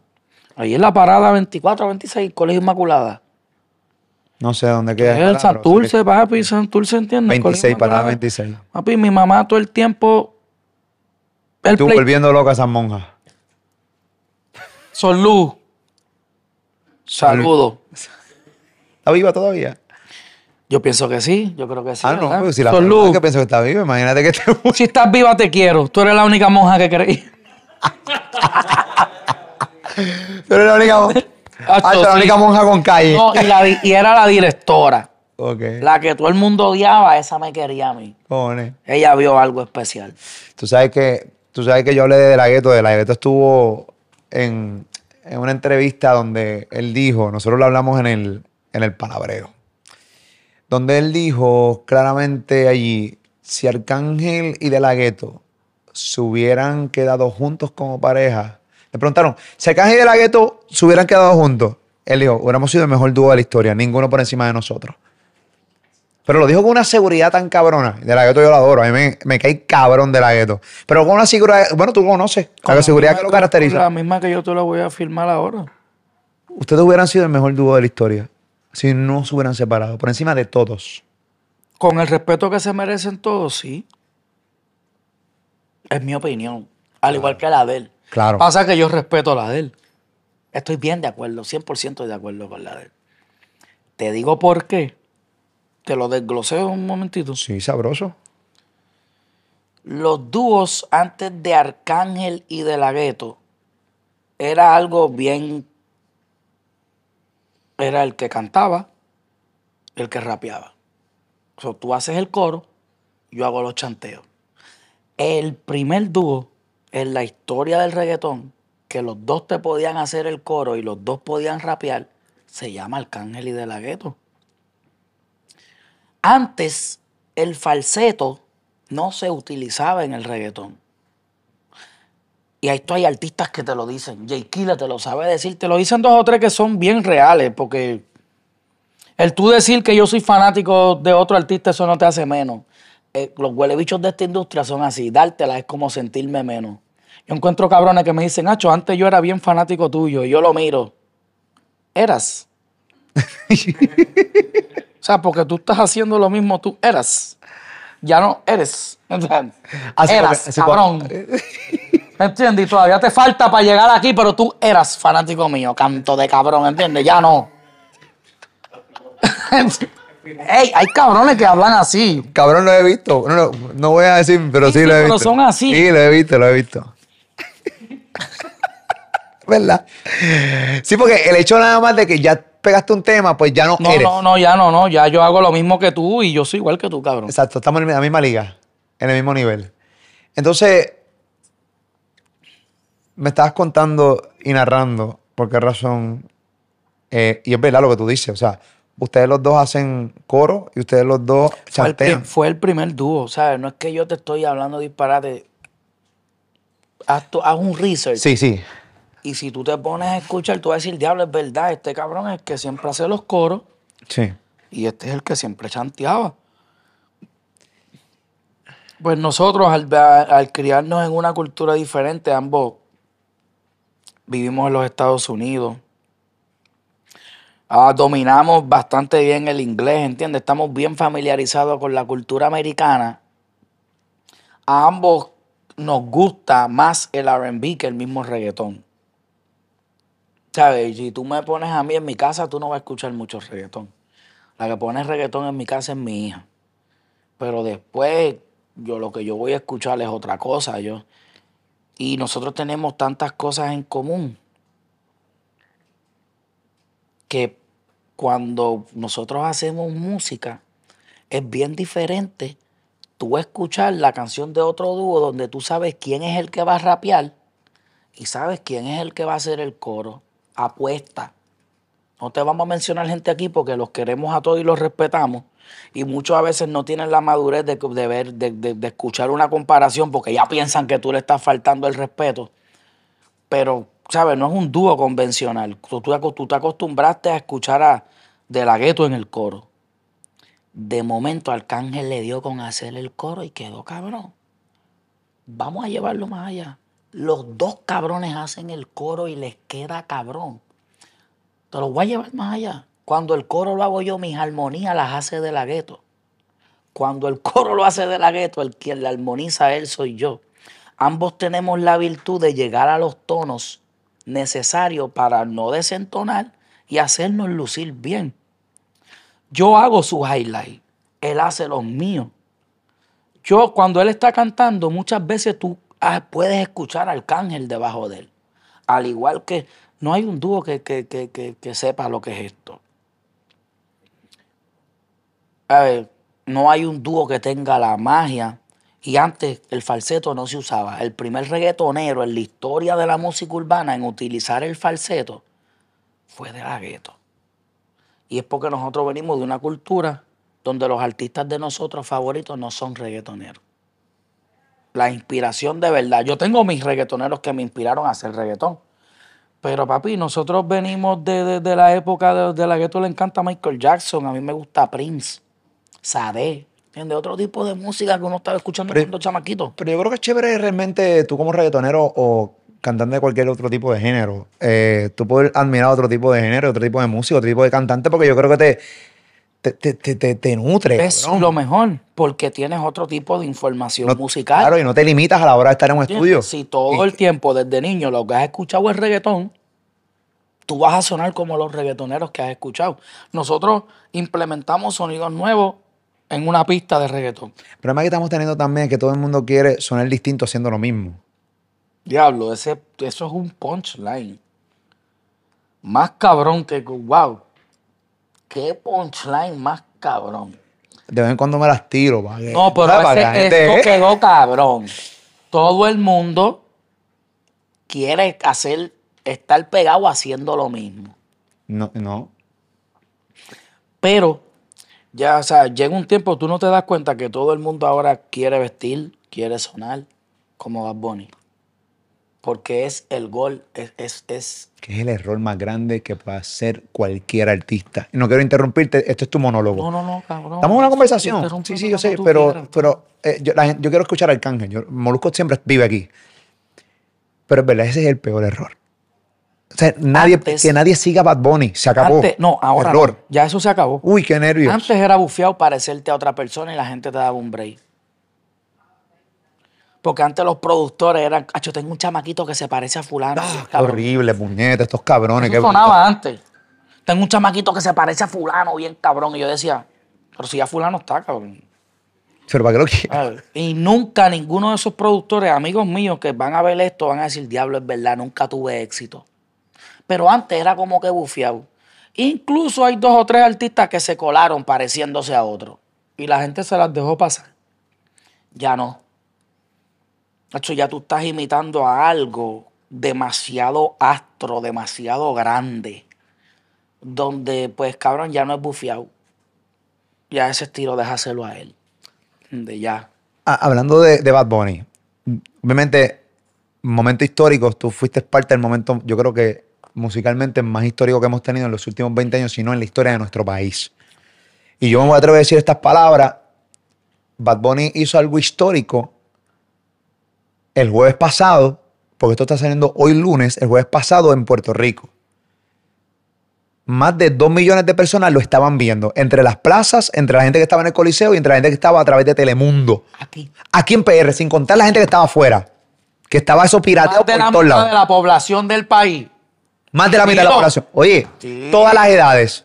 S2: Ahí en la parada 24, 26, Colegio Inmaculada.
S1: No sé dónde queda.
S2: El Santurce, papi, Santurce, ¿entiendes?
S1: 26,
S2: Colegio
S1: parada
S2: Inmaculada.
S1: 26.
S2: Papi, mi mamá todo el tiempo. El
S1: Tú
S2: play-
S1: volviendo loca a esas monjas.
S2: Solú. Saludo.
S1: ¿Está viva todavía?
S2: Yo pienso que sí, yo creo que sí.
S1: ah, no,
S2: ¿verdad?
S1: pues si la
S2: Solú.
S1: persona que pienso que está viva, imagínate que te
S2: Si estás viva, te quiero. Tú eres la única monja que creí.
S1: Eres la única la única monja con calle.
S2: No, y, la di- y era la directora. La que todo el mundo odiaba, esa me quería a mí. Ella vio algo especial.
S1: Tú sabes que, tú sabes que yo hablé de De La Gueto. De La Gueto estuvo en, en una entrevista donde él dijo, nosotros lo hablamos en el, en el palabreo, donde él dijo claramente allí, si Arcángel y De La Gueto se hubieran quedado juntos como pareja, le preguntaron, si Arcángel y De La Gueto se hubieran quedado juntos, él dijo, hubiéramos sido el mejor dúo de la historia, ninguno por encima de nosotros. Pero lo dijo con una seguridad tan cabrona. De la gueto yo lo adoro. A mí me, me cae cabrón de la gueto. Pero con una seguridad. Bueno, tú conoces. Con la seguridad que lo caracteriza.
S2: La misma que yo te lo voy a firmar ahora.
S1: Ustedes hubieran sido el mejor dúo de la historia. Si no se hubieran separado. Por encima de todos.
S2: Con el respeto que se merecen todos, sí. Es mi opinión. Al igual que la de él.
S1: Claro.
S2: Pasa que yo respeto la de él. Estoy bien de acuerdo, 100% de acuerdo con la de él. Te digo por qué. Te lo desglosé un momentito.
S1: Sí, sabroso.
S2: Los dúos antes de Arcángel y de la Gueto era algo bien. Era el que cantaba, el que rapeaba. O sea, tú haces el coro, yo hago los chanteos. El primer dúo en la historia del reggaetón, que los dos te podían hacer el coro y los dos podían rapear, se llama Arcángel y de la Gueto. Antes, el falseto no se utilizaba en el reggaetón. Y esto hay artistas que te lo dicen. Jay Killer te lo sabe decir. Te lo dicen dos o tres que son bien reales, porque el tú decir que yo soy fanático de otro artista, eso no te hace menos. Eh, los huelebichos de esta industria son así. Dártela es como sentirme menos. Yo encuentro cabrones que me dicen, Nacho, antes yo era bien fanático tuyo. Y yo lo miro. Eras. o sea, porque tú estás haciendo lo mismo, tú eras. Ya no eres.
S1: Así
S2: eras,
S1: así
S2: cabrón. ¿Me entiendes? Y todavía te falta para llegar aquí, pero tú eras fanático mío, canto de cabrón, ¿entiendes? Ya no. Ey, hay cabrones que hablan así.
S1: Cabrón, lo he visto. No, no, no voy a decir, pero sí,
S2: Sí,
S1: lo he
S2: pero
S1: visto.
S2: son así.
S1: Sí, lo he visto, lo he visto. ¿Verdad? Sí, porque el hecho nada más de que ya pegaste un tema, pues ya no,
S2: No,
S1: eres.
S2: no, no, ya no, no. Ya yo hago lo mismo que tú y yo soy igual que tú, cabrón.
S1: Exacto, estamos en la misma liga, en el mismo nivel. Entonces, me estabas contando y narrando por qué razón, eh, y es verdad lo que tú dices, o sea, ustedes los dos hacen coro y ustedes los dos
S2: Fue el,
S1: chantean.
S2: fue el primer dúo, ¿sabes? No es que yo te estoy hablando disparate. Haz, tu- haz un research.
S1: Sí, sí.
S2: Y si tú te pones a escuchar, tú vas a decir, diablo, es verdad, este cabrón es el que siempre hace los coros
S1: Sí.
S2: y este es el que siempre chanteaba. Pues nosotros, al, al criarnos en una cultura diferente, ambos vivimos en los Estados Unidos. Ah, dominamos bastante bien el inglés, ¿entiendes? Estamos bien familiarizados con la cultura americana. A ambos nos gusta más el RB que el mismo reggaetón. ¿Sabes? Si tú me pones a mí en mi casa, tú no vas a escuchar mucho reggaetón. La que pone reggaetón en mi casa es mi hija. Pero después, yo lo que yo voy a escuchar es otra cosa. Yo, y nosotros tenemos tantas cosas en común que cuando nosotros hacemos música es bien diferente tú escuchar la canción de otro dúo donde tú sabes quién es el que va a rapear y sabes quién es el que va a hacer el coro. Apuesta. No te vamos a mencionar gente aquí porque los queremos a todos y los respetamos. Y muchos a veces no tienen la madurez de, de ver, de, de- de escuchar una comparación porque ya piensan que tú le estás faltando el respeto. Pero, ¿sabes? No es un dúo convencional. Tú, te acostumbraste a escuchar a De La Ghetto en el coro. De momento Arcángel le dio con hacer el coro y quedó cabrón. Vamos a llevarlo más allá. Los dos cabrones hacen el coro y les queda cabrón. Te lo voy a llevar más allá. Cuando el coro lo hago yo, mis armonías las hace de la gueto. Cuando el coro lo hace de la gueto, el quien la armoniza a él soy yo. Ambos tenemos la virtud de llegar a los tonos necesarios para no desentonar y hacernos lucir bien. Yo hago sus highlights, él hace los míos. Yo, cuando él está cantando, muchas veces tú ah, puedes escuchar al cángel debajo de él. Al igual que no hay un dúo que- que- que- que sepa lo que es esto. A ver, no hay un dúo que tenga la magia. Y antes el falseto no se usaba. El primer reggaetonero en la historia de la música urbana en utilizar el falseto fue de la gueto. Y es porque nosotros venimos de una cultura donde los artistas de nosotros favoritos no son reggaetoneros. La inspiración de verdad. Yo tengo mis reggaetoneros que me inspiraron a hacer reggaetón. Pero papi, nosotros venimos de, de- de la época de, de la gueto le encanta Michael Jackson. A mí me gusta Prince, Sade. ¿Entiendes? Otro tipo de música que uno estaba escuchando
S1: Pero-
S2: cuando chamaquito.
S1: Pero yo creo que es chévere realmente tú como reggaetonero o cantante de cualquier otro tipo de género, eh, tú puedes admirar otro tipo de género, otro tipo de música, otro tipo de cantante, porque yo creo que te, te, te, te, te- nutre.
S2: Es
S1: cabrón.
S2: lo mejor, porque tienes otro tipo de información
S1: No-
S2: musical.
S1: Claro, y no te limitas a la hora de estar en un estudio.
S2: Si todo
S1: Y-
S2: el tiempo, desde niño, lo que has escuchado es reggaetón, tú vas a sonar como los reggaetoneros que has escuchado. Nosotros implementamos sonidos nuevos en una pista de reggaetón.
S1: El problema que estamos teniendo también es que todo el mundo quiere sonar distinto haciendo lo mismo.
S2: Diablo, ese, eso es un punchline. Más cabrón que. ¡Wow! ¿Qué punchline más cabrón?
S1: De vez en cuando me las tiro. para que-
S2: No, pero esto quedó cabrón. Todo el mundo quiere hacer, estar pegado haciendo lo mismo.
S1: No, no.
S2: Pero, ya, o sea, llega un tiempo, tú no te das cuenta que todo el mundo ahora quiere vestir, quiere sonar como Bad Bunny. Porque es el gol, es, es, es
S1: Que es el error más grande que puede hacer cualquier artista. No quiero interrumpirte, esto es tu monólogo.
S2: No, no, no, cabrón.
S1: Estamos en una conversación. Sí, sí, yo sé, pero,
S2: quieras.
S1: pero eh, yo, la gente- yo quiero escuchar al Arcángel. Yo, Molusco siempre vive aquí. Pero es verdad, ese es el peor error. O sea, nadie,
S2: Antes-
S1: que nadie siga Bad Bunny. Se acabó.
S2: Antes- no, ahora no. Ya eso se acabó.
S1: Uy, qué nervios.
S2: Antes era bufiado parecerte a otra persona y la gente te daba un break. Porque antes los productores eran, yo tengo un chamaquito que se parece a fulano.
S1: Ah, qué horrible, puñeta, estos cabrones.
S2: Eso
S1: qué-
S2: sonaba antes. Tengo un chamaquito que se parece a fulano, bien cabrón. Y yo decía, pero si ya fulano está, cabrón.
S1: Pero para qué lo.
S2: Y nunca ninguno de esos productores, amigos míos que van a ver esto, van a decir, diablo, es verdad, nunca tuve éxito. Pero antes era como que bufiado. Incluso hay dos o tres artistas que se colaron pareciéndose a otros. Y la gente se las dejó pasar. Ya no. Hecho, ya tú estás imitando a algo demasiado astro, demasiado grande. Donde, pues, cabrón, ya no es bufiado. Ya ese estilo déjaselo a él. De ya.
S1: Ah, hablando de, de Bad Bunny, obviamente, momento histórico, tú fuiste parte del momento, yo creo que musicalmente más histórico que hemos tenido en los últimos 20 años, sino en la historia de nuestro país. Y yo me voy a atrever a decir estas palabras. Bad Bunny hizo algo histórico el jueves pasado, porque esto está saliendo hoy lunes, el jueves pasado en Puerto Rico. Más de dos millones de personas lo estaban viendo, entre las plazas, entre la gente que estaba en el Coliseo y entre la gente que estaba a través de Telemundo.
S2: Aquí.
S1: Aquí en PR, sin contar la gente que estaba afuera, que estaba eso pirateado
S2: Más de
S1: por
S2: la
S1: todos
S2: mitad
S1: lados.
S2: de la población del país.
S1: Más de la mitad de la población. Oye, todas las edades.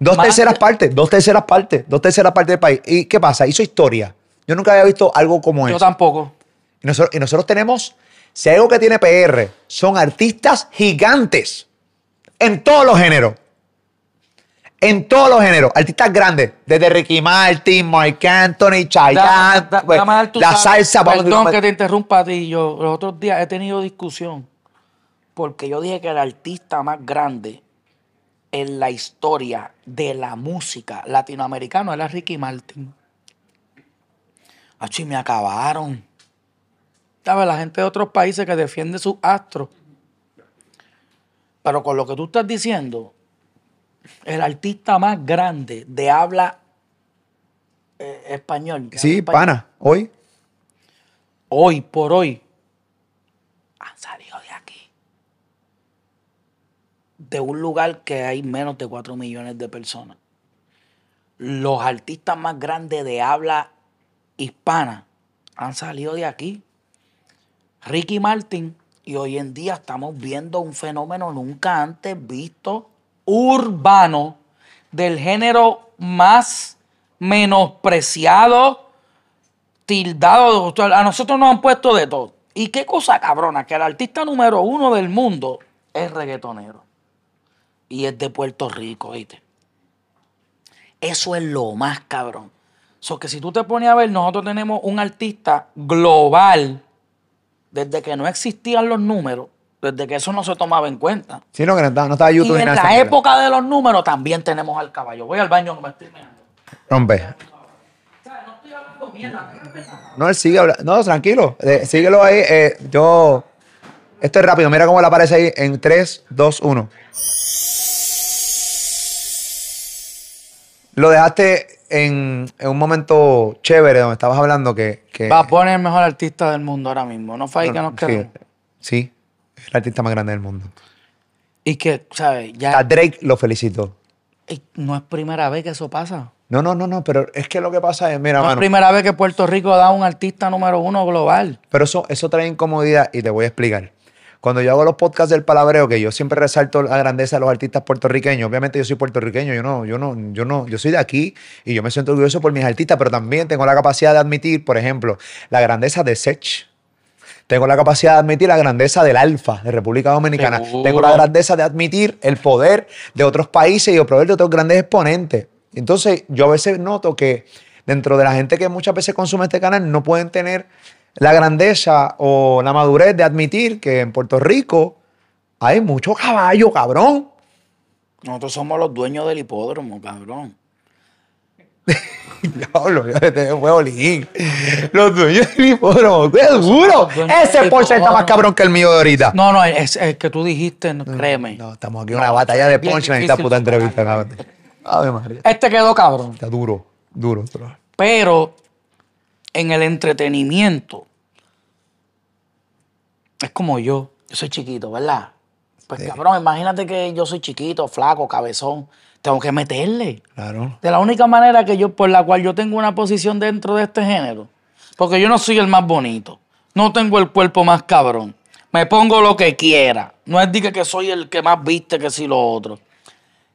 S1: Dos terceras partes, dos terceras partes, dos terceras partes del país. ¿Y qué pasa? Hizo historia. Yo nunca había visto algo como
S2: Yo
S1: eso.
S2: tampoco.
S1: Y nosotros, y nosotros tenemos, si hay algo que tiene PR, son artistas gigantes en todos los géneros. En todos los géneros. Artistas grandes. Desde Ricky Martin, Mark Anthony, Chayanne,
S2: Da- da-
S1: pues, la salsa.
S2: Perdón que te interrumpa a ti. Yo los otros días he tenido discusión porque yo dije que el artista más grande en la historia de la música latinoamericana era Ricky Martin. Achi, me acabaron. ¿Sabes? La gente de otros países que defiende sus astros. Pero con lo que tú estás diciendo, el artista más grande de habla eh, español.
S1: Sí,
S2: habla español,
S1: pana. Hoy.
S2: hoy por hoy han salido de aquí. De un lugar que hay menos de 4 millones de personas. Los artistas más grandes de habla hispana han salido de aquí. Ricky Martin. Y hoy en día estamos viendo un fenómeno nunca antes visto urbano del género más menospreciado tildado. A nosotros nos han puesto de todo. Y qué cosa cabrona, que el artista número uno del mundo es reggaetonero. Y es de Puerto Rico, ¿viste? Eso es lo más cabrón. So que si tú te pones a ver, nosotros tenemos un artista global desde que no existían los números, desde que eso no se tomaba en cuenta.
S1: Sí, no, que no estaba, no estaba
S2: Y
S1: YouTube ni
S2: en la época de los números también tenemos al caballo. Voy al baño que me estoy meando.
S1: Rompe.
S2: No.
S1: No, él sigue hablando. No, tranquilo. Eh, síguelo ahí. eh, yo. Esto es rápido. Mira cómo le aparece ahí en 3, 2, 1. Lo dejaste en, en un momento chévere donde estabas hablando que. que
S2: Va a poner el mejor artista del mundo ahora mismo. No fue ahí que nos
S1: sí,
S2: quedamos.
S1: sí, es el artista más grande del mundo.
S2: Y que, ¿sabes?
S1: A
S2: Ya
S1: Drake lo felicitó.
S2: y no es primera vez que eso pasa.
S1: No, no, no, no, pero es que lo que pasa es, mira,
S2: No es
S1: mano,
S2: primera vez que Puerto Rico da un artista número uno global.
S1: Pero eso, eso trae incomodidad y te voy a explicar. Cuando yo hago los podcasts del palabreo, que yo siempre resalto la grandeza de los artistas puertorriqueños, obviamente yo soy puertorriqueño, yo no, yo no, yo no, yo soy de aquí y yo me siento orgulloso por mis artistas, pero también tengo la capacidad de admitir, por ejemplo, la grandeza de Sech. Tengo la capacidad de admitir la grandeza del Alfa de República Dominicana.
S2: Seguro.
S1: Tengo la grandeza de admitir el poder de otros países y el poder de otros grandes exponentes. Entonces, yo a veces noto que dentro de la gente que muchas veces consume este canal no pueden tener la grandeza o la madurez de admitir que en Puerto Rico hay mucho caballo, cabrón.
S2: Nosotros somos los dueños del hipódromo, cabrón.
S1: Diablo, ya te tengo huevo lín. Los dueños del hipódromo.
S2: Los dueños
S1: Ese Porsche está más cabrón que el mío de ahorita.
S2: No, no, es el que tú dijiste, no, créeme.
S1: No, estamos aquí en una batalla de
S2: bien
S1: punchline esta puta entrevista, cabrón.
S2: Este quedó cabrón.
S1: Está duro, duro, duro.
S2: Pero en el entretenimiento, es como yo. Yo soy chiquito, ¿verdad? Pues cabrón, imagínate que yo soy chiquito, flaco, cabezón. Tengo que meterle.
S1: Claro.
S2: De la única manera que yo, por la cual yo tengo una posición dentro de este género. Porque yo no soy el más bonito. No tengo el cuerpo más cabrón. Me pongo lo que quiera. No es diga que soy el que más viste que si lo otro.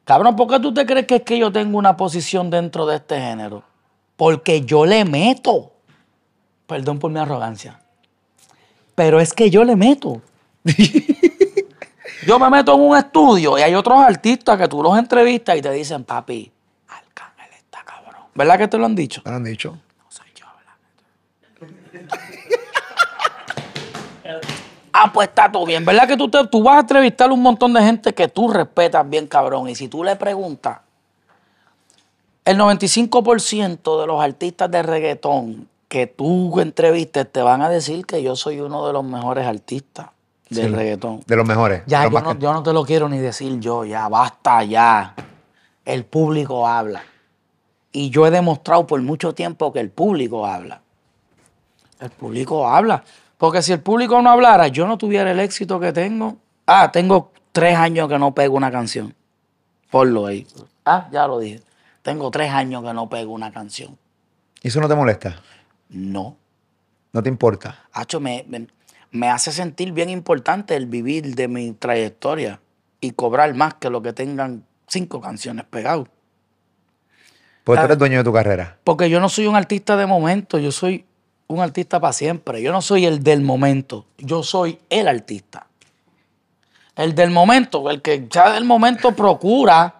S2: Cabrón, ¿por qué tú te crees que es que yo tengo una posición dentro de este género? Porque yo le meto. Perdón por mi arrogancia. Pero es que yo le meto. Yo me meto en un estudio y hay otros artistas que tú los entrevistas y te dicen, papi, Arcángel está cabrón. ¿Verdad que te lo han dicho?
S1: Me lo han dicho.
S2: No soy yo, ¿verdad? ah, pues está todo bien. ¿Verdad que tú, te- tú vas a entrevistar a un montón de gente que tú respetas bien, cabrón? Y si tú le preguntas, el 95% de los artistas de reggaetón que tú entrevistes te van a decir que yo soy uno de los mejores artistas del
S1: Sí.
S2: reggaetón.
S1: De los mejores.
S2: Ya,
S1: Los
S2: yo no, yo no te lo quiero ni decir yo, ya, basta ya. El público habla. Y yo he demostrado por mucho tiempo que el público habla. El público habla. Porque si el público no hablara, yo no tuviera el éxito que tengo. Ah, tengo tres años que no pego una canción. Ponlo ahí. Ah, ya lo dije. Tengo tres años que no pego una canción.
S1: ¿Y eso no te molesta?
S2: No.
S1: ¿No te importa?
S2: Hacho, me, me, me hace sentir bien importante el vivir de mi trayectoria y cobrar más que lo que tengan cinco canciones pegadas.
S1: Porque
S2: Ah.
S1: tú eres dueño de tu carrera.
S2: Porque yo no soy un artista de momento, yo soy un artista para siempre. Yo no soy el del momento, yo soy el artista. El del momento, el que ya del momento procura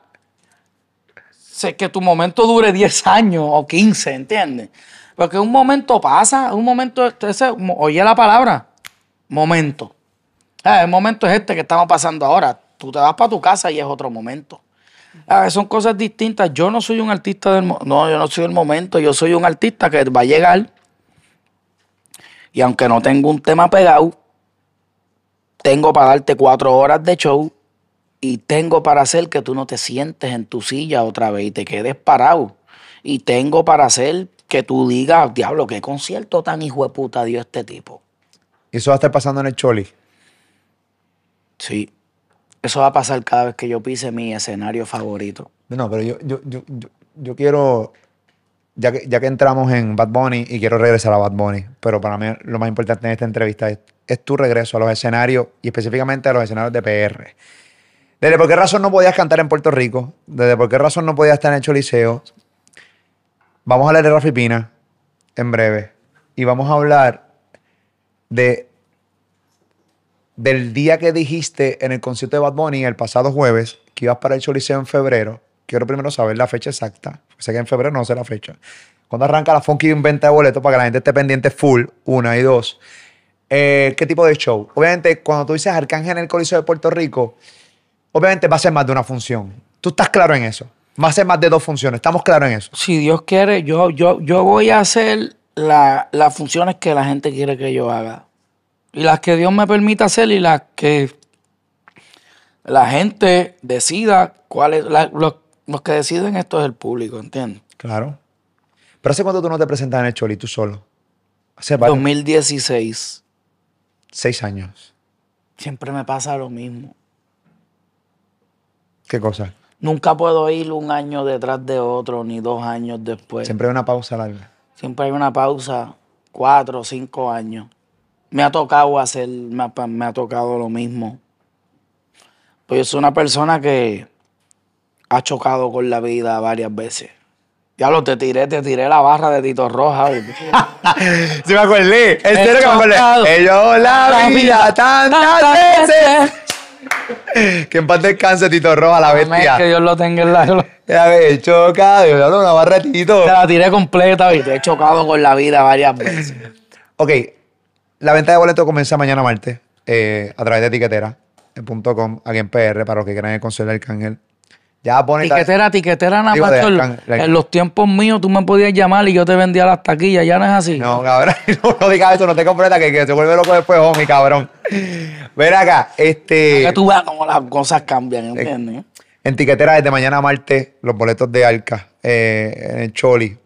S2: sé que tu momento dure 10 años o 15, ¿entiendes? Porque un momento pasa, un momento, oye la palabra, momento. Ah, el momento es este que estamos pasando ahora. Tú te vas para tu casa y es otro momento. Ah, son cosas distintas. Yo no soy un artista del no, yo no soy del momento. Yo soy un artista que va a llegar y aunque no tengo un tema pegado, tengo para darte cuatro horas de show y tengo para hacer que tú no te sientes en tu silla otra vez y te quedes parado. Y tengo para hacer que tú digas, diablo, qué concierto tan hijo de puta dio este tipo.
S1: ¿Y eso va a estar pasando en el Choli?
S2: Sí. Eso va a pasar cada vez que yo pise mi escenario favorito.
S1: No, pero yo, yo, yo, yo, yo quiero, ya que, ya que entramos en Bad Bunny y quiero regresar a Bad Bunny, pero para mí lo más importante en esta entrevista es, es tu regreso a los escenarios y específicamente a los escenarios de PR. ¿Desde por qué razón no podías cantar en Puerto Rico? ¿Desde por qué razón no podías estar en el Choliseo? Vamos a hablar de Rafi Pina en breve y vamos a hablar de del día que dijiste en el concierto de Bad Bunny el pasado jueves que ibas para el Choliseo en febrero. Quiero primero saber la fecha exacta. Sé que en febrero no sé la fecha. ¿Cuándo arranca la Funky venta de boletos para que la gente esté pendiente full? Una y dos. Eh, ¿Qué tipo de show? Obviamente, cuando tú dices Arcángel en el Coliseo de Puerto Rico, obviamente va a ser más de una función. ¿Tú estás claro en eso? Va a ser más de dos funciones. ¿Estamos claros en eso?
S2: Si Dios quiere, yo, yo, yo voy a hacer la- las funciones que la gente quiere que yo haga. Y las que Dios me permita hacer y las que la gente decida cuáles. los, los que deciden esto es el público, ¿entiendes?
S1: Claro. Pero ¿hace cuánto tú no te presentas en el Choli tú solo? Hace varios-
S2: 2016.
S1: seis años.
S2: Siempre me pasa lo mismo.
S1: ¿Qué cosa?
S2: Nunca puedo ir un año detrás de otro, ni dos años después.
S1: Siempre hay una pausa larga.
S2: Siempre hay una pausa, cuatro o cinco años. Me ha tocado hacer, me ha, me ha tocado lo mismo. Pues yo soy una persona que ha chocado con la vida varias veces. Ya lo te tiré, te tiré la barra de Tito Roja.
S1: Sí me acordé. Que me acordé. Ellos la vida tantas veces. Que en paz descanse Tito Roja, la
S2: Amén,
S1: bestia.
S2: Que Dios lo tenga en la...
S1: Ya ves, chocado. Yo hablo una barra de Tito.
S2: Te la tiré completa y te he chocado con la vida varias veces.
S1: Ok, la venta de boletos comienza mañana martes eh, a través de etiquetera.com aquí en PR para los que quieran al concierto del Arcángel. Ya pone...
S2: Tiquetera, tiquetera, nada más. en- En los tiempos míos tú me podías llamar y yo te vendía las taquillas. Ya no es así.
S1: No, cabrón, no, no digas eso, no te completa que, que se vuelve loco después, homie, cabrón. Ven acá, este...
S2: Que tú veas cómo las cosas cambian, ¿entiendes?
S1: En tiquetera desde mañana martes, los boletos de Arca eh, en el Choli.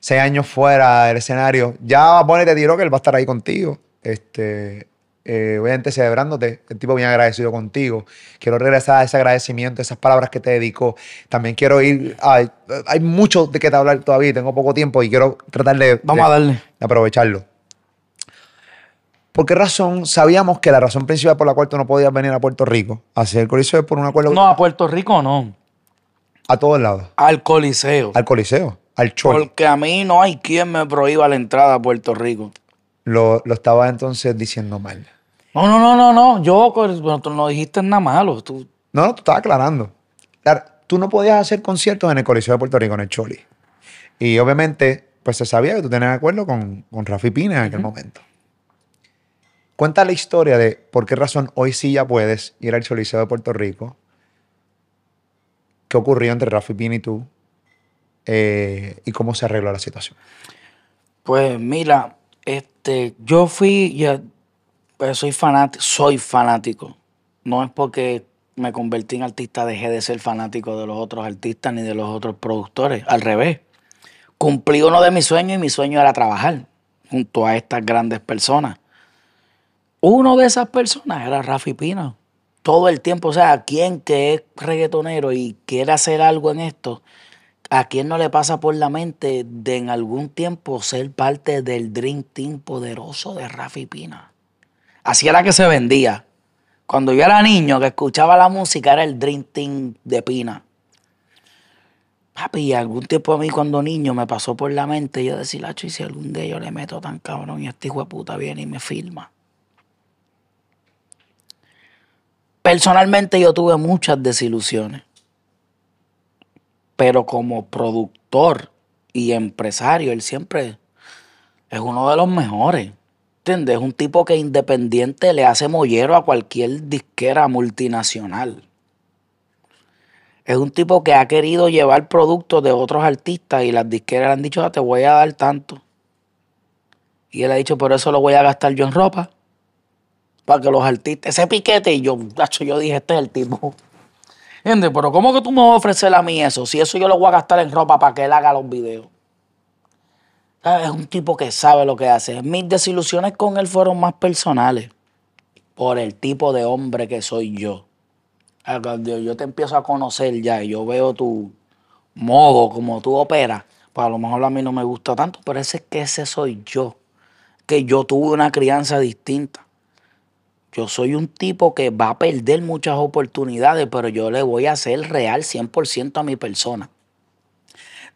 S1: Seis años fuera del escenario. Ya Bonnie te tiró que él va a estar ahí contigo. Este, eh, obviamente celebrándote. El tipo bien agradecido contigo. Quiero regresar a ese agradecimiento, esas palabras que te dedicó. También quiero ir. a- hay mucho de qué te hablar todavía tengo poco tiempo y quiero tratar de,
S2: Vamos
S1: de-
S2: a darle.
S1: de aprovecharlo. ¿Por qué razón? Sabíamos que la razón principal por la cual tú no podías venir a Puerto Rico a hacer el coliseo es por un acuerdo
S2: No, a Puerto Rico no.
S1: a todos lados.
S2: Al Coliseo.
S1: Al coliseo, al Choli.
S2: Porque a mí no hay quien me prohíba la entrada a Puerto Rico.
S1: Lo, lo estaba entonces diciendo mal.
S2: No, no, no, no, no. Yo, bueno, tú no dijiste nada malo. Tú,
S1: No, no, tú estabas aclarando. Claro, tú no podías hacer conciertos en el Coliseo de Puerto Rico, en el Choli. Y obviamente, pues se sabía que tú tenías acuerdo con, con Rafi Pina en aquel momento. Cuenta la historia de por qué razón hoy sí ya puedes ir al Coliseo de Puerto Rico. ¿Qué ocurrió entre Rafi Pina y tú? Eh, y cómo se arregló la situación.
S2: Pues mira, este, yo fui, ya, pues soy fanático, soy fanático. No es porque me convertí en artista, dejé de ser fanático de los otros artistas ni de los otros productores. Al revés. Cumplí uno de mis sueños y mi sueño era trabajar junto a estas grandes personas. Uno de esas personas era Rafi Pina. Todo el tiempo, o sea, quien que es reggaetonero y quiere hacer algo en esto, ¿a quién no le pasa por la mente de en algún tiempo ser parte del Dream Team poderoso de Rafi Pina? Así era que se vendía. Cuando yo era niño que escuchaba la música era el Dream Team de Pina. Papi, algún tiempo a mí cuando niño me pasó por la mente yo decía, Lacho, y si algún día yo le meto tan cabrón y este hijo de puta viene y me filma. Personalmente yo tuve muchas desilusiones, pero como productor y empresario, él siempre es uno de los mejores. ¿Entiendes? Es un tipo que independiente le hace mollero a cualquier disquera multinacional. Es un tipo que ha querido llevar productos de otros artistas y las disqueras le han dicho, ah, te voy a dar tanto. Y él ha dicho, por eso lo voy a gastar yo en ropa para que los artistas, ese piquete, y yo, yo dije, este es el tipo. ¿Entiendes? Pero ¿cómo que tú me vas a ofrecer a mí eso? Si eso yo lo voy a gastar en ropa para que él haga los videos. Es un tipo que sabe lo que hace. Mis desilusiones con él fueron más personales. Por el tipo de hombre que soy yo. Cuando yo te empiezo a conocer ya y yo veo tu modo, como tú operas, pues a lo mejor a mí no me gusta tanto, pero ese es que ese soy yo. Que yo tuve una crianza distinta. Yo soy un tipo que va a perder muchas oportunidades, pero yo le voy a hacer real 100% a mi persona.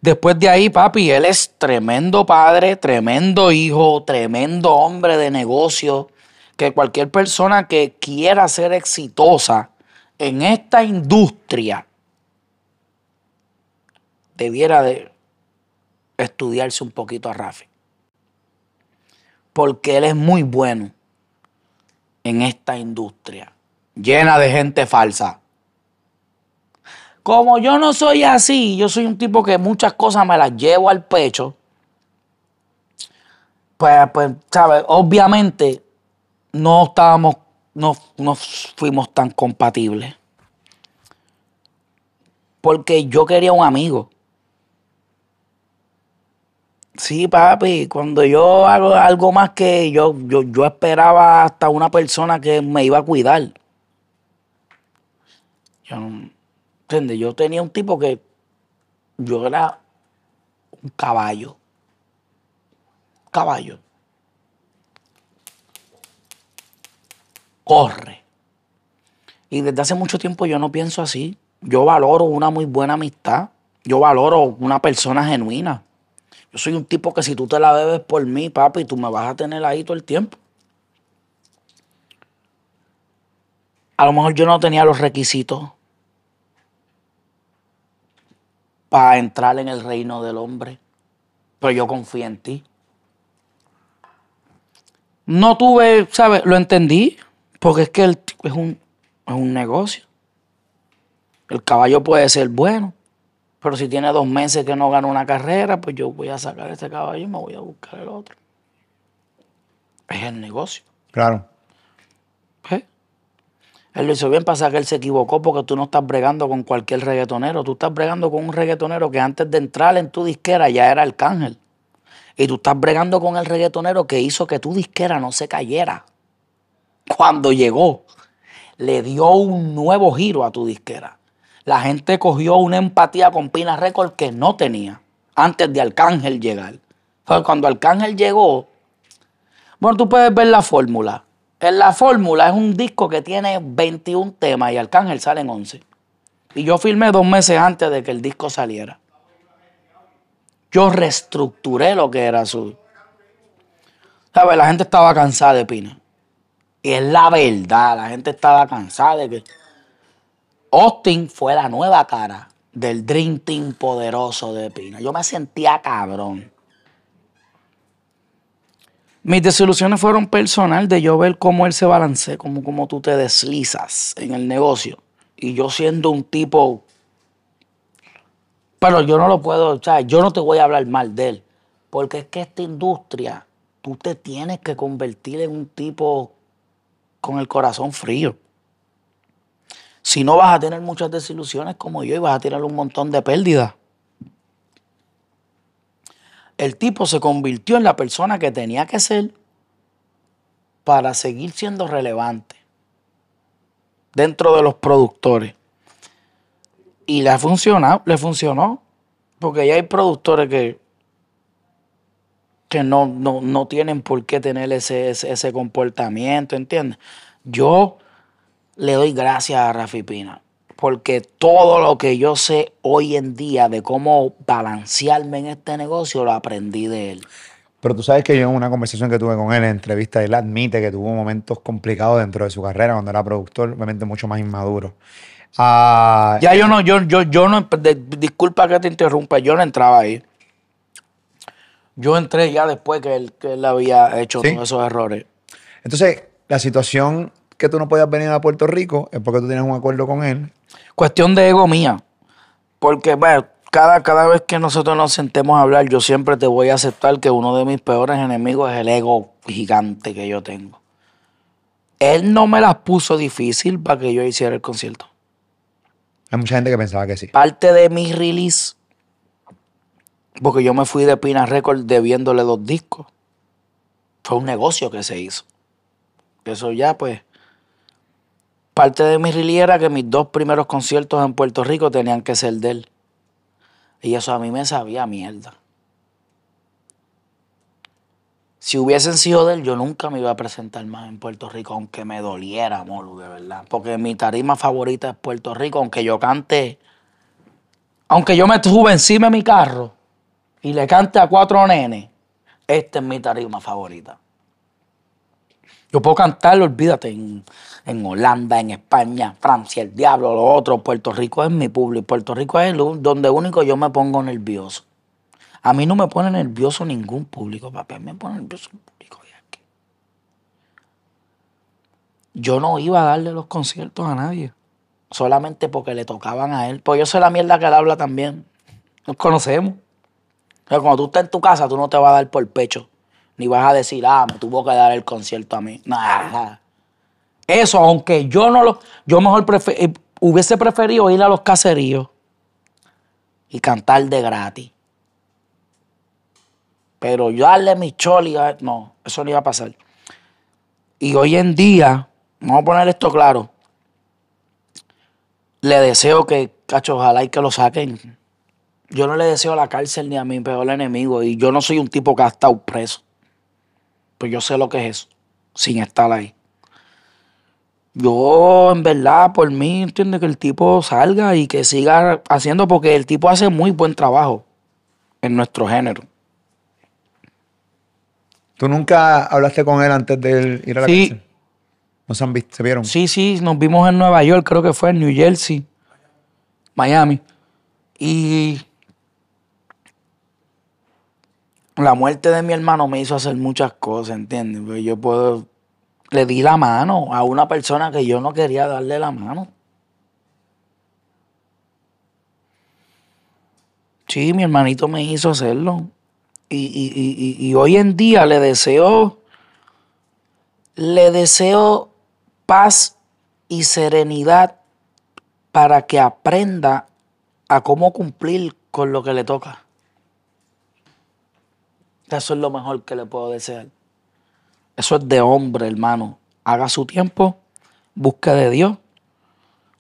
S2: Después de ahí, papi, él es tremendo padre, tremendo hijo, tremendo hombre de negocio, que cualquier persona que quiera ser exitosa en esta industria debiera de estudiarse un poquito a Rafi. Porque él es muy bueno en esta industria, llena de gente falsa. Como yo no soy así, yo soy un tipo que muchas cosas me las llevo al pecho, pues, pues ¿sabes? Obviamente no estábamos, no, no fuimos tan compatibles. Porque yo quería un amigo. Sí, papi, cuando yo hago algo más que yo, yo, yo esperaba hasta una persona que me iba a cuidar. Yo, ¿entiendes? Yo tenía un tipo que yo era un caballo. Caballo. Corre. Y desde hace mucho tiempo yo no pienso así. Yo valoro una muy buena amistad. Yo valoro una persona genuina. Yo soy un tipo que si tú te la bebes por mí, papi, tú me vas a tener ahí todo el tiempo. A lo mejor yo no tenía los requisitos para entrar en el reino del hombre, pero yo confío en ti. No tuve, ¿sabes? Lo entendí, porque es que es un, es un negocio. El caballo puede ser bueno, pero si tiene dos meses que no gana una carrera, pues yo voy a sacar este caballo y me voy a buscar el otro. Es el negocio.
S1: Claro.
S2: ¿Eh? Él lo hizo bien, pasa que él se equivocó porque tú no estás bregando con cualquier reggaetonero. Tú estás bregando con un reggaetonero que antes de entrar en tu disquera ya era Arcángel. Y tú estás bregando con el reggaetonero que hizo que tu disquera no se cayera. Cuando llegó, le dio un nuevo giro a tu disquera la gente cogió una empatía con Pina Record que no tenía antes de Arcángel llegar. cuando Arcángel llegó, bueno, tú puedes ver la fórmula. En la fórmula es un disco que tiene 21 temas y Arcángel sale en 11. Y yo filmé dos meses antes de que el disco saliera. Yo reestructuré lo que era su. ¿Sabes? La gente estaba cansada de Pina. Y es la verdad, la gente estaba cansada de que Austin fue la nueva cara del Dream Team poderoso de Pina. Yo me sentía cabrón. Mis desilusiones fueron personal de yo ver cómo él se balancea, cómo, cómo tú te deslizas en el negocio. Y yo siendo un tipo... Pero yo no lo puedo, o yo no te voy a hablar mal de él. Porque es que esta industria, tú te tienes que convertir en un tipo con el corazón frío. Si no vas a tener muchas desilusiones como yo y vas a tener un montón de pérdidas. El tipo se convirtió en la persona que tenía que ser para seguir siendo relevante dentro de los productores. Y le ha funcionado, le funcionó. Porque ya hay productores que, que no, no, tienen por qué tener ese, ese, comportamiento, ¿entiendes? Yo le doy gracias a Rafi Pina. Porque todo lo que yo sé hoy en día de cómo balancearme en este negocio lo aprendí de él.
S1: Pero tú sabes que yo en una conversación que tuve con él en entrevista, él admite que tuvo momentos complicados dentro de su carrera cuando era productor, obviamente mucho más inmaduro.
S2: Ah, ya yo no, yo, yo, yo no, disculpa que te interrumpa, yo no entraba ahí. Yo entré ya después que él, que él había hecho todos esos errores.
S1: Entonces, la situación que tú no podías venir a Puerto Rico es porque tú tienes un acuerdo con él.
S2: Cuestión de ego mía. Porque, bueno, cada, cada vez que nosotros nos sentemos a hablar, yo siempre te voy a aceptar que uno de mis peores enemigos es el ego gigante que yo tengo. Él no me las puso difícil para que yo hiciera el concierto.
S1: Hay mucha gente que pensaba que sí.
S2: Parte de mi release, porque yo me fui de Pina Record debiéndole dos discos. Fue un negocio que se hizo. Eso ya, pues. Parte de mi release era que mis dos primeros conciertos en Puerto Rico tenían que ser de él. Y eso a mí me sabía mierda. Si hubiesen sido de él, yo nunca me iba a presentar más en Puerto Rico, aunque me doliera, Molu, de verdad. Porque mi tarima favorita es Puerto Rico, aunque yo cante, aunque yo me sube encima de mi carro y le cante a cuatro nenes, esta es mi tarima favorita. Yo puedo cantarlo, olvídate, en, en, Holanda, en España, Francia, el diablo, lo otro. Puerto Rico es mi público. Puerto Rico es donde único yo me pongo nervioso. A mí no me pone nervioso ningún público, papi. Me pone nervioso el público aquí. Yo no iba a darle los conciertos a nadie. Solamente porque le tocaban a él. Pues yo sé la mierda que él habla también. Nos conocemos. Pero cuando tú estás en tu casa, tú no te vas a dar por pecho ni vas a decir, ah, me tuvo que dar el concierto a mí. Nada. Eso, aunque yo no lo. Yo mejor eh, hubiese preferido ir a los caseríos y cantar de gratis. Pero yo darle mi choli, no, eso no iba a pasar. Y hoy en día, vamos a poner esto claro. Le deseo que, cacho, ojalá y que lo saquen. Yo no le deseo la cárcel ni a mi peor enemigo. Y yo no soy un tipo que ha estado preso. Pues yo sé lo que es eso, sin estar ahí. Yo, en verdad, por mí, entiendo que el tipo salga y que siga haciendo, porque el tipo hace muy buen trabajo en nuestro género.
S1: ¿Tú nunca hablaste con él antes de ir a la sí. ¿No se han visto? ¿Se vieron?
S2: Sí, sí, nos vimos en Nueva York, creo que fue en New Jersey, Miami. Y la muerte de mi hermano me hizo hacer muchas cosas, ¿entiendes? Pues yo puedo. Le di la mano a una persona que yo no quería darle la mano. Sí, mi hermanito me hizo hacerlo. Y, y hoy en día le deseo. Le deseo paz y serenidad para que aprenda a cómo cumplir con lo que le toca. Eso es lo mejor que le puedo desear. Eso es de hombre, hermano. Haga su tiempo, busque de Dios,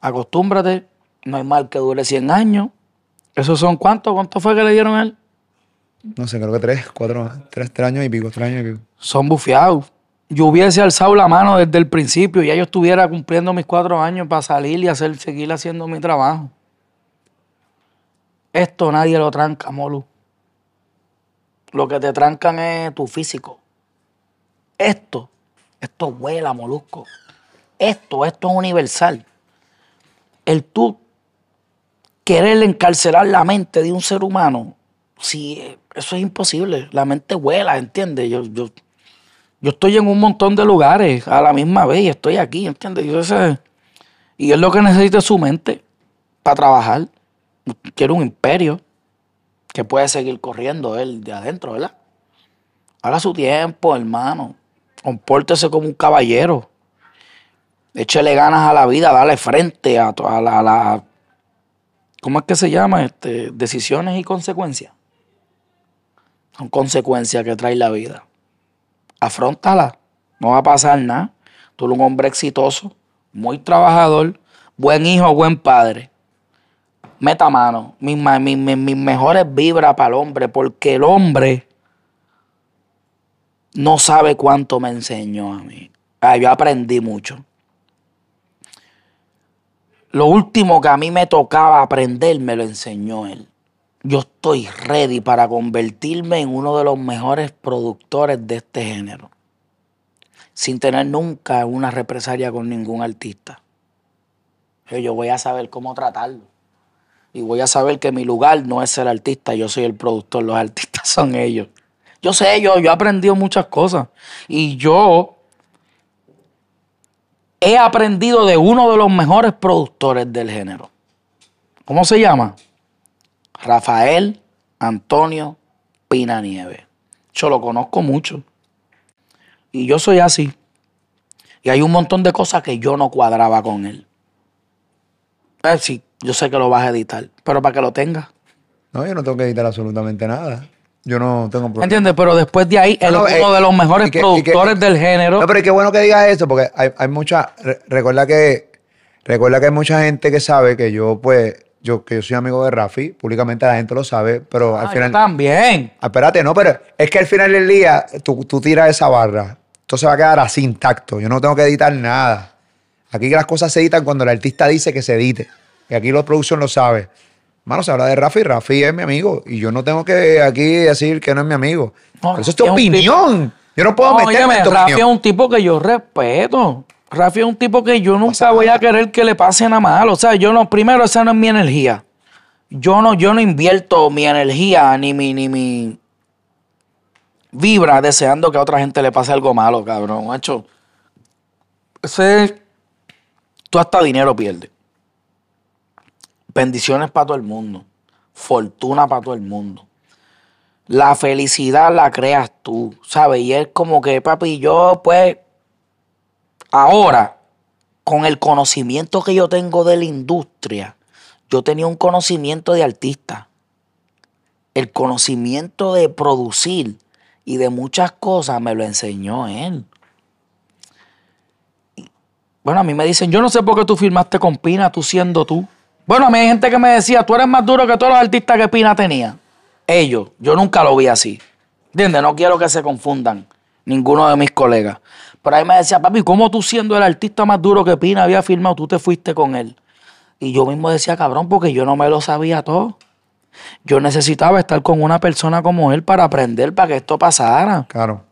S2: acostúmbrate. No hay mal que dure 100 años. ¿Esos son cuántos? ¿Cuánto fue que le dieron a él?
S1: No sé, creo que tres, cuatro, tres, tres años y pico, tres años y pico.
S2: Son bufiados. Yo hubiese alzado la mano desde el principio y ya yo estuviera cumpliendo mis cuatro años para salir y hacer, seguir haciendo mi trabajo. Esto nadie lo tranca, Molu. Lo que te trancan es tu físico. Esto Esto vuela, molusco. Esto, esto es universal. El tú querer encarcelar la mente de un ser humano, sí, eso es imposible. La mente vuela, ¿entiendes? Yo, yo, yo estoy en un montón de lugares a la misma vez y estoy aquí, ¿entiendes? Y es lo que necesita su mente para trabajar. Quiere un imperio que puede seguir corriendo él de adentro, ¿verdad? Haga su tiempo, hermano. Compórtese como un caballero. Échele ganas a la vida, dale frente a, a la, ¿cómo es que se llama? Este, decisiones y consecuencias. Son consecuencias que trae la vida. Afrontala. No va a pasar nada. Tú eres un hombre exitoso, muy trabajador, buen hijo, buen padre. Meta mano. Mis, mis, mis mejores vibras para el hombre, porque el hombre no sabe cuánto me enseñó a mí. Ah, yo aprendí mucho. Lo último que a mí me tocaba aprender me lo enseñó él. Yo estoy ready para convertirme en uno de los mejores productores de este género. Sin tener nunca una represalia con ningún artista. Yo voy a saber cómo tratarlo. Y voy a saber que mi lugar no es ser artista, yo soy el productor, los artistas son ellos. Yo sé, yo, yo he aprendido muchas cosas. Y yo he aprendido de uno de los mejores productores del género. ¿Cómo se llama? Rafael Antonio Pina Nieve. Yo lo conozco mucho. Y yo soy así. Y hay un montón de cosas que yo no cuadraba con él. Eh, sí, yo sé que lo vas a editar, pero para que lo tengas.
S1: No, yo no tengo que editar absolutamente nada. Yo no tengo problema.
S2: ¿Entiendes? Pero después de ahí, él es uno de los mejores productores del género.
S1: No, pero qué bueno que digas eso, porque hay, hay mucha. recuerda que. Recuerda que hay mucha gente que sabe que yo, pues. Yo, que yo soy amigo de Rafi, públicamente la gente lo sabe, pero al ah, final.
S2: también.
S1: Ah, espérate, no, pero es que al final del día tú, tú tiras esa barra. Entonces va a quedar así intacto. Yo no tengo que editar nada. Aquí las cosas se editan cuando el artista dice que se edite. Y aquí la producción lo sabe. Mano, se habla de Rafi, Rafi es mi amigo. Y yo no tengo que aquí decir que no es mi amigo. eso es tu opinión. Yo no puedo no, meterme en
S2: Rafi es un tipo que yo respeto. Rafi es un tipo que yo nunca voy a querer que le pase nada malo. O sea, yo no, primero, esa no es mi energía. Yo no, yo no invierto mi energía ni mi, ni mi vibra deseando que a otra gente le pase algo malo, cabrón. Macho, ese, tú hasta dinero pierdes. Bendiciones para todo el mundo. Fortuna para todo el mundo. La felicidad la creas tú, ¿sabes? Y es como que, papi, yo pues, ahora, con el conocimiento que yo tengo de la industria, yo tenía un conocimiento de artista. El conocimiento de producir y de muchas cosas me lo enseñó él. Bueno, a mí me dicen, yo no sé por qué tú firmaste con Pina, tú siendo tú. Bueno, a mí hay gente que me decía, tú eres más duro que todos los artistas que Pina tenía. Ellos, yo nunca lo vi así. ¿Entiendes? No quiero que se confundan ninguno de mis colegas. Pero ahí me decía, papi, ¿cómo tú siendo el artista más duro que Pina había firmado, tú te fuiste con él? Y yo mismo decía, cabrón, porque yo no me lo sabía todo. Yo necesitaba estar con una persona como él para aprender, para que esto pasara.
S1: Claro.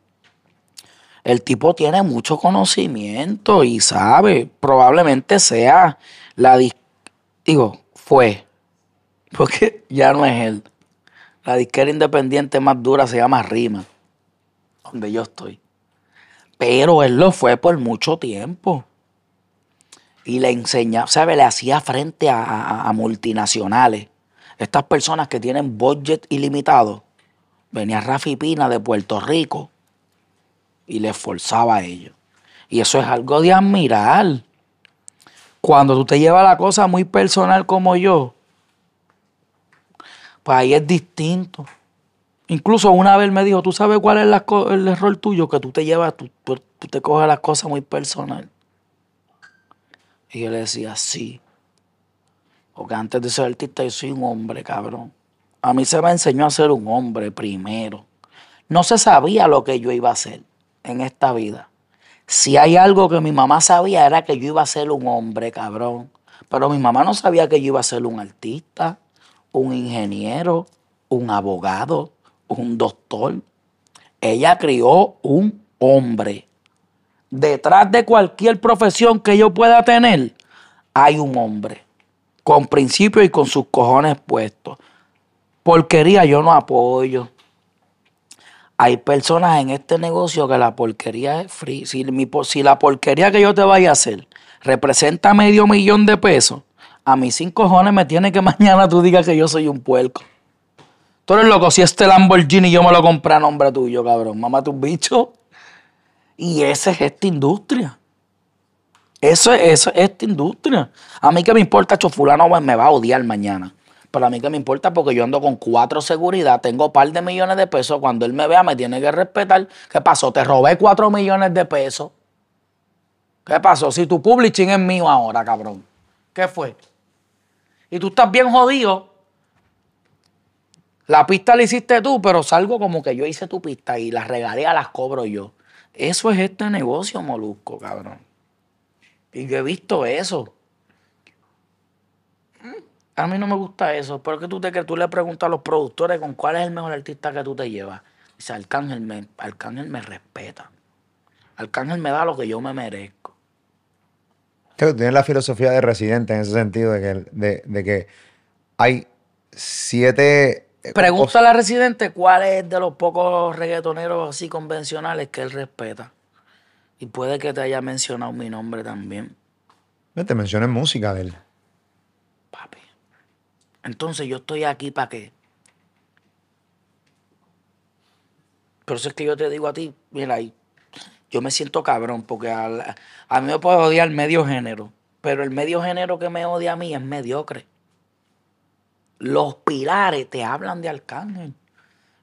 S2: El tipo tiene mucho conocimiento y sabe, probablemente sea la, Digo, fue. Porque ya no es él. La disquera independiente más dura se llama Rima, donde yo estoy. Pero él lo fue por mucho tiempo. Y le enseñaba, ¿sabe? Le hacía frente a, multinacionales. Estas personas que tienen budget ilimitado. Venía Rafi Pina de Puerto Rico y le esforzaba a ellos. Y eso es algo de admirar. Cuando tú te llevas la cosa muy personal como yo, pues ahí es distinto. Incluso una vez me dijo, ¿tú sabes cuál es el error tuyo? Que tú te llevas, tú, te coges las cosas muy personal. Y yo le decía, sí. Porque antes de ser artista yo soy un hombre, cabrón. A mí se me enseñó a ser un hombre primero. No se sabía lo que yo iba a hacer en esta vida. Si hay algo que mi mamá sabía era que yo iba a ser un hombre, cabrón. Pero mi mamá no sabía que yo iba a ser un artista, un ingeniero, un abogado, un doctor. Ella crió un hombre. detrás de cualquier profesión que yo pueda tener, hay un hombre con principios y con sus cojones puestos. Porquería yo no apoyo. Hay personas en este negocio que la porquería es free. Si, la porquería que yo te vaya a hacer representa medio millón de pesos, a mis cinco cojones me tiene que mañana tú digas que yo soy un puerco. Tú eres loco, si este Lamborghini yo me lo compré a nombre tuyo, cabrón. Mamá, tu bicho. Y esa es esta industria. Eso es, es esta industria. A mí que me importa, Chofulano me va a odiar mañana. Pero a mí que me importa porque yo ando con cuatro seguridad, tengo par de millones de pesos. Cuando él me vea, me tiene que respetar. ¿Qué pasó? Te robé cuatro millones de pesos. ¿Qué pasó? Si tu publishing es mío ahora, cabrón. ¿Qué fue? Y tú estás bien jodido la pista la hiciste tú, pero salgo como que yo hice tu pista y las regalías las cobro yo. Eso es este negocio, molusco, cabrón. Y yo he visto eso. A mí no me gusta eso. Pero que tú te que tú le preguntas a los productores con cuál es el mejor artista que tú te llevas. Dice, Arcángel me, Arcángel me respeta. Arcángel me da lo que yo me merezco.
S1: Tienes la filosofía de residente en ese sentido, de que, de que hay siete
S2: eh, Pregunta a la residente cuál es de los pocos reggaetoneros así convencionales que él respeta. Y puede que te haya mencionado mi nombre también.
S1: Te mencioné música de él.
S2: Papi. Entonces yo estoy aquí para qué. Pero eso es que yo te digo a ti, mira, yo me siento cabrón porque a, a mí me puede odiar medio género, pero el medio género que me odia a mí es mediocre. Los pilares te hablan de Arcángel.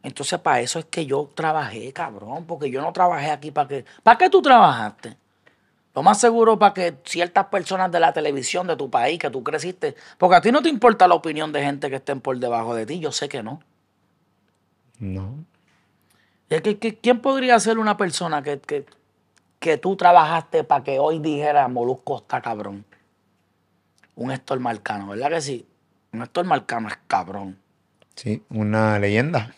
S2: Entonces, para eso es que yo trabajé, cabrón, porque yo no trabajé aquí para que... ¿Para qué tú trabajaste? Lo más seguro para que ciertas personas de la televisión de tu país, que tú creciste, porque a ti no te importa la opinión de gente que estén por debajo de ti, yo sé que no.
S1: No.
S2: ¿Quién podría ser una persona que, que, que tú trabajaste para que hoy dijera Molusco está cabrón? Un Héctor Marcano, ¿verdad que sí? Néstor Marcano es cabrón.
S1: Sí, una leyenda.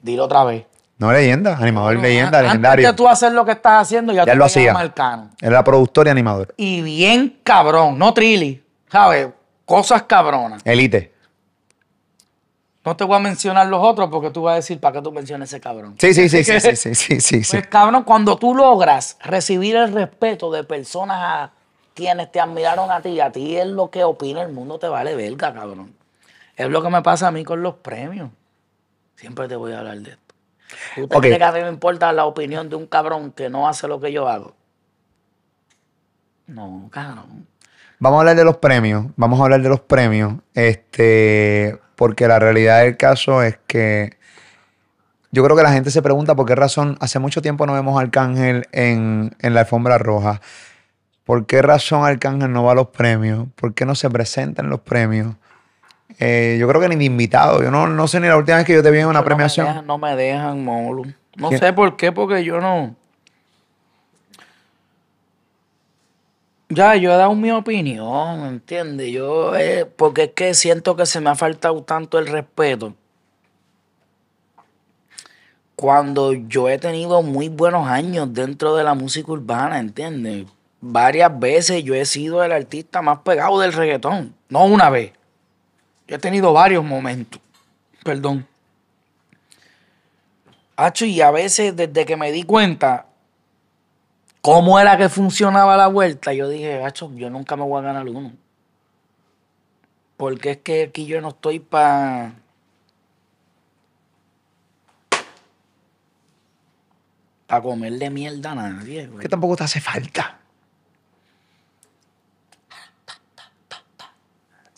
S2: Dilo otra vez.
S1: No leyenda, animador leyenda, legendario.
S2: Antes tú hacer lo que estás haciendo, ya,
S1: ya
S2: tú
S1: lo hacía.
S2: Marcano.
S1: Era productor y animador.
S2: Y bien cabrón, no trilly, ¿sabes? Cosas cabronas.
S1: Elite.
S2: No te voy a mencionar los otros porque tú vas a decir, ¿para qué tú mencionas ese cabrón?
S1: Sí, sí, sí, sí, sí, sí, sí, sí,
S2: Pues cabrón, cuando tú logras recibir el respeto de personas a quienes te admiraron a ti, a ti es lo que opina el mundo, te vale verga, cabrón. Es lo que me pasa a mí con los premios. Siempre te voy a hablar de esto. ¿Usted cree que a mí me importa la opinión de un cabrón que no hace lo que yo hago? No, cabrón.
S1: Vamos a hablar de los premios. Vamos a hablar de los premios. Este, porque la realidad del caso es que yo creo que la gente se pregunta por qué razón hace mucho tiempo no vemos a Arcángel en, en la alfombra roja. ¿Por qué razón Arcángel no va a los premios? ¿Por qué no se presenta en los premios? Eh, yo creo que ni de invitado. Yo no, sé ni la última vez que yo te vi en una premiación.
S2: no me dejan, Molu. No sé por qué, porque yo no. Ya, yo he dado mi opinión, ¿entiendes? Yo, eh, porque es que siento que se me ha faltado tanto el respeto. Cuando yo he tenido muy buenos años dentro de la música urbana, ¿entiendes? varias veces yo he sido el artista más pegado del reggaetón. No una vez. Yo he tenido varios momentos. Perdón. Hacho, y a veces desde que me di cuenta cómo era que funcionaba la vuelta, yo dije, Hacho, yo nunca me voy a ganar uno. Porque es que aquí yo no estoy para... Para comerle mierda a nadie.
S1: Que tampoco te hace falta.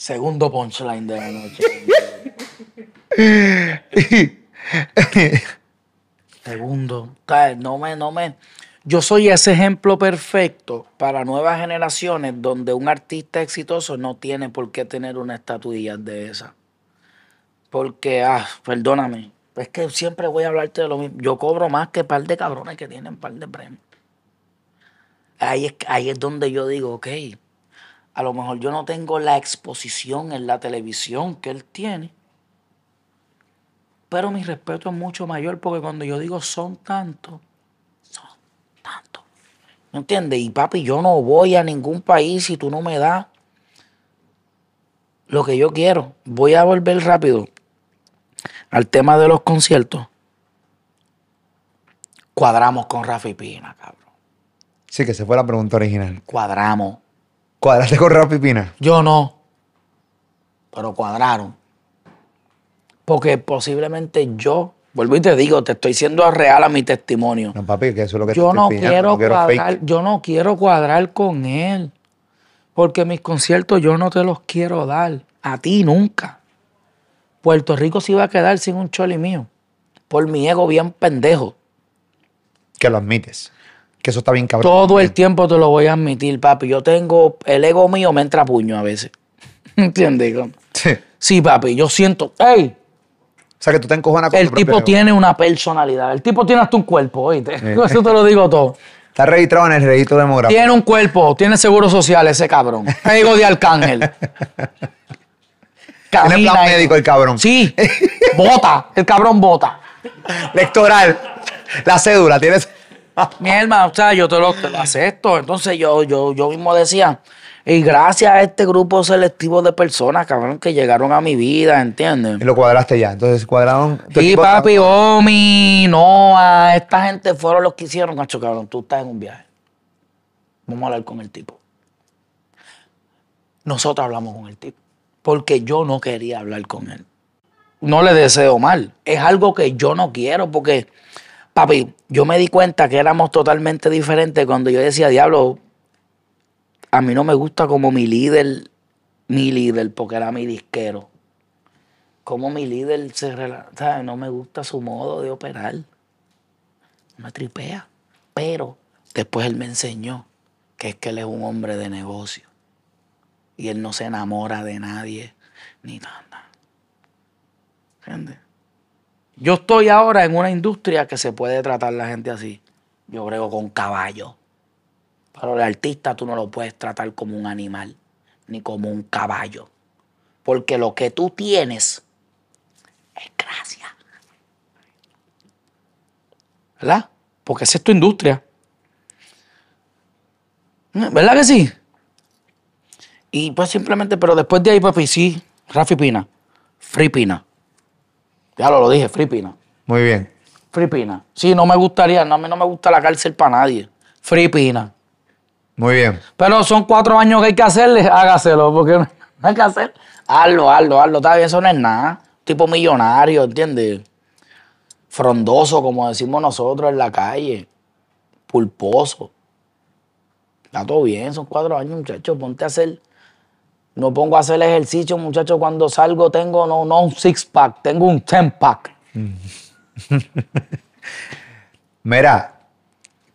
S2: Segundo punchline de la noche. Segundo. No me, no me. Yo soy ese ejemplo perfecto para nuevas generaciones donde un artista exitoso no tiene por qué tener una estatuilla de esa. Porque, ah, perdóname, es que siempre voy a hablarte de lo mismo. Yo cobro más que par de cabrones que tienen par de premios. Ahí es, ahí es donde yo digo, ok, a lo mejor yo no tengo la exposición en la televisión que él tiene. Pero mi respeto es mucho mayor porque cuando yo digo son tantos, son tantos. ¿Me entiendes? Y papi, yo no voy a ningún país si tú no me das lo que yo quiero. Voy a volver rápido al tema de los conciertos. Cuadramos con Rafi Pina, cabrón.
S1: Sí, que se fue la pregunta original.
S2: Cuadramos.
S1: ¿Cuadraste con Rafi Pina?
S2: Yo no. Pero cuadraron. Porque posiblemente yo, vuelvo y te digo, te estoy siendo real a mi testimonio.
S1: No, papi, que eso es lo que te
S2: Yo
S1: estoy
S2: no
S1: pidiendo,
S2: quiero cuadrar, yo no quiero cuadrar con él. Porque mis conciertos yo no te los quiero dar. A ti nunca. Puerto Rico se iba a quedar sin un choli mío. Por mi ego bien pendejo.
S1: Que lo admites. Que eso está bien cabrón.
S2: Todo el tiempo te lo voy a admitir, papi. Yo tengo, el ego mío me entra a puño a veces. ¿Entiendes?
S1: Sí. O
S2: Sí, papi, yo siento, ey,
S1: sea, que tú te encojonas con
S2: el
S1: tu
S2: tipo tiene una personalidad. El tipo tiene hasta un cuerpo, oíste. Eso te lo digo todo.
S1: Está registrado en el registro demográfico.
S2: Tiene un cuerpo, tiene seguro social ese cabrón. Ego de arcángel.
S1: Tiene plan médico el cabrón.
S2: Sí, bota, el cabrón bota.
S1: Electoral. La cédula, tienes.
S2: Mi hermano, o sea, yo te lo, te lo acepto. Entonces yo, yo, yo mismo decía, y gracias a este grupo selectivo de personas, cabrón, que llegaron a mi vida, ¿entiendes?
S1: Y lo cuadraste ya. Entonces cuadraron. equipo-
S2: papi, Omi, Noah, esta gente fueron los que hicieron, cacho, cabrón, tú estás en un viaje. Vamos a hablar con el tipo. Nosotros hablamos con el tipo, porque yo no quería hablar con él. No le deseo mal, es algo que yo no quiero, porque, papi, yo me di cuenta que éramos totalmente diferentes cuando yo decía, diablo, a mí no me gusta como mi líder, mi líder, porque era mi disquero cómo mi líder se rela- ¿sabes? No me gusta su modo de operar. Me tripea. Pero después él me enseñó que es que él es un hombre de negocio. Y él no se enamora de nadie ni nada. ¿Entiendes? Yo estoy ahora en una industria que se puede tratar la gente así. Yo brego con caballo. Pero el artista tú no lo puedes tratar como un animal, ni como un caballo. Porque lo que tú tienes es gracia. ¿Verdad? Porque esa es tu industria. ¿Verdad que sí? Y pues simplemente, pero después de ahí, papi, sí, Rafi Pina. Free Pina. Ya lo, lo dije, Free Pina.
S1: Muy bien.
S2: Free Pina. Sí, no me gustaría, no, a mí no me gusta la cárcel para nadie. Free Pina.
S1: Muy bien.
S2: Pero son cuatro años que hay que hacerle, hágaselo, porque no hay que hacer. Hazlo, hazlo, hazlo. Está bien, eso no es nada. Tipo millonario, ¿entiendes? Frondoso, como decimos nosotros en la calle. Pulposo. Está todo bien, son cuatro años, muchachos. Ponte a hacer. No pongo a hacer ejercicio, muchachos. Cuando salgo tengo no, no un six pack, tengo un ten pack.
S1: Mira,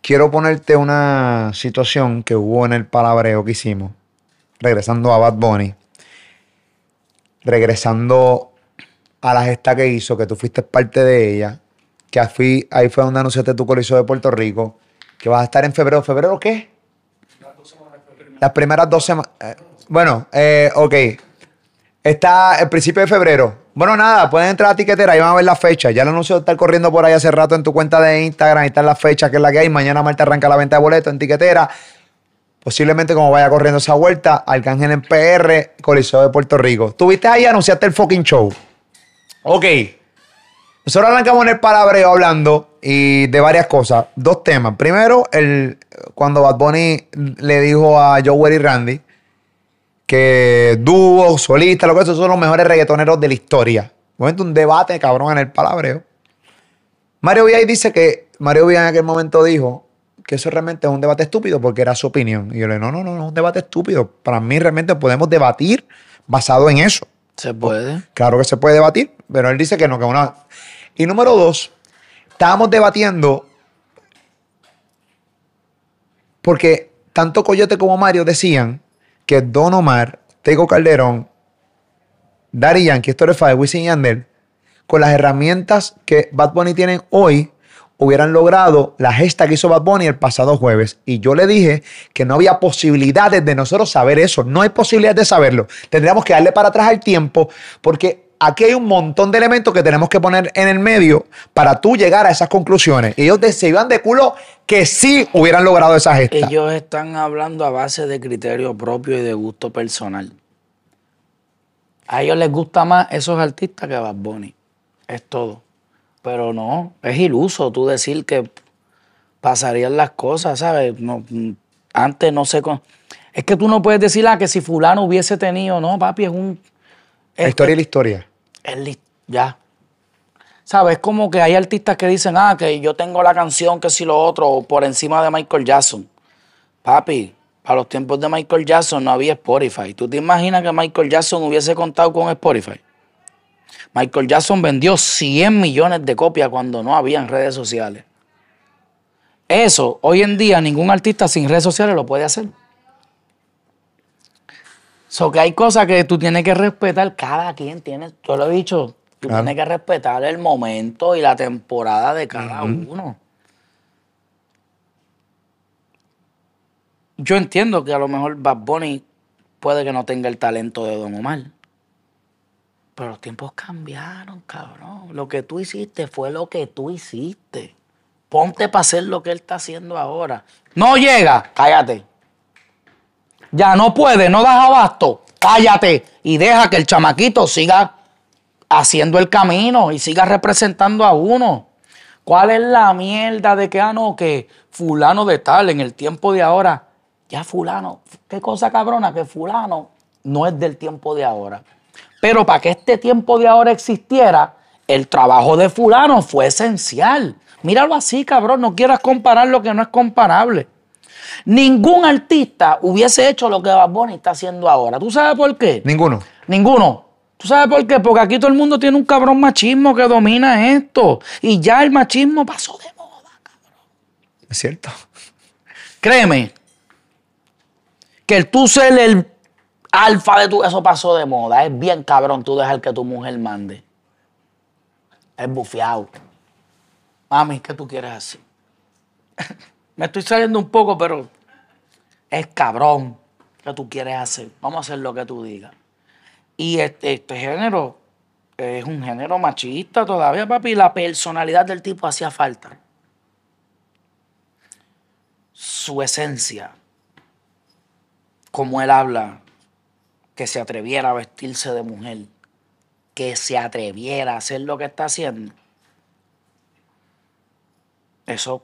S1: quiero ponerte una situación que hubo en el palabreo que hicimos, regresando a Bad Bunny, regresando a la gesta que hizo, que tú fuiste parte de ella, que fui- ahí fue donde anunciaste tu coliseo de Puerto Rico, que vas a estar en febrero. ¿Febrero qué? Las primeras dos semanas. Bueno, eh, ok. Está el principio de febrero. Bueno, nada, pueden entrar a tiquetera y van a ver la fecha. Ya el anuncio está corriendo por ahí hace rato en tu cuenta de Instagram. Ahí están las fechas que es la que hay. Mañana Marta arranca la venta de boletos en tiquetera. Posiblemente como vaya corriendo esa vuelta, Arcángel en PR, Coliseo de Puerto Rico. Tuviste ahí, anunciaste el fucking show. Ok. Nosotros arrancamos en el palabreo hablando y de varias cosas. Dos temas. Primero, el, cuando Bad Bunny le dijo a Joel y Randy que dúo, solista, lo que esos son los mejores reggaetoneros de la historia. Momento un debate, cabrón, en el palabreo. Mario Villay dice que, Mario Villay en aquel momento dijo que eso realmente es un debate estúpido porque era su opinión. Y yo le digo, no, no, no, no es un debate estúpido. Para mí realmente podemos debatir basado en eso.
S2: Se puede.
S1: Claro que se puede debatir, pero él dice que no, que una. Y número dos, estábamos debatiendo porque tanto Coyote como Mario decían que Don Omar, Tego Calderón, Daddy Yankee, Story Five, Wisin y Yandel, con las herramientas que Bad Bunny tienen hoy, hubieran logrado la gesta que hizo Bad Bunny el pasado jueves. Y yo le dije que no había posibilidades de nosotros saber eso. No hay posibilidad de saberlo. Tendríamos que darle para atrás el tiempo porque aquí hay un montón de elementos que tenemos que poner en el medio para tú llegar a esas conclusiones. Y ellos se iban de culo que sí hubieran logrado esa gesta.
S2: Ellos están hablando a base de criterio propio y de gusto personal. A ellos les gusta más esos artistas que Bad Bunny. Es todo. Pero no, es iluso tú decir que pasarían las cosas, ¿sabes? No, antes no sé. con- Es que tú no puedes decir ah, que si fulano hubiese tenido, no, papi, es un...
S1: la historia y la historia.
S2: Es ya. ¿Sabes? Es como que hay artistas que dicen, ah, que yo tengo la canción, que si lo otro, por encima de Michael Jackson. Papi, para los tiempos de Michael Jackson no había Spotify. ¿Tú te imaginas que Michael Jackson hubiese contado con Spotify? Michael Jackson vendió 100 millones de copias cuando no había redes sociales. Eso, hoy en día, ningún artista sin redes sociales lo puede hacer. So que hay cosas que tú tienes que respetar. Cada quien tiene, yo lo he dicho, tú
S1: Claro.
S2: tienes que respetar el momento y la temporada de cada uno. Yo entiendo que a lo mejor Bad Bunny puede que no tenga el talento de Don Omar. Pero los tiempos cambiaron, cabrón. Lo que tú hiciste fue lo que tú hiciste. Ponte para hacer lo que él está haciendo ahora. No llega, cállate. Ya no puede, no das abasto, cállate y deja que el chamaquito siga haciendo el camino y siga representando a uno. ¿Cuál es la mierda de que, ah, no, que fulano de tal en el tiempo de ahora? Ya fulano, qué cosa cabrona, que fulano no es del tiempo de ahora. Pero para que este tiempo de ahora existiera, el trabajo de fulano fue esencial. Míralo así, cabrón, no quieras comparar lo que no es comparable. Ningún artista hubiese hecho lo que Bad Bunny está haciendo ahora. ¿Tú sabes por qué?
S1: Ninguno.
S2: Ninguno. ¿Tú sabes por qué? Porque aquí todo el mundo tiene un cabrón machismo que domina esto. Y ya el machismo pasó de moda.
S1: Es cierto.
S2: Créeme. Que el tú ser el alfa de tu... Eso pasó de moda. Es bien cabrón tú dejar que tu mujer mande. Es bufiado. Mami, ¿qué tú quieres hacer? Me estoy saliendo un poco, pero es cabrón. ¿Qué tú quieres hacer? Vamos a hacer lo que tú digas. Y este, este género es un género machista todavía, papi. La personalidad del tipo hacía falta. Su esencia, como él habla, que se atreviera a vestirse de mujer, que se atreviera a hacer lo que está haciendo. Eso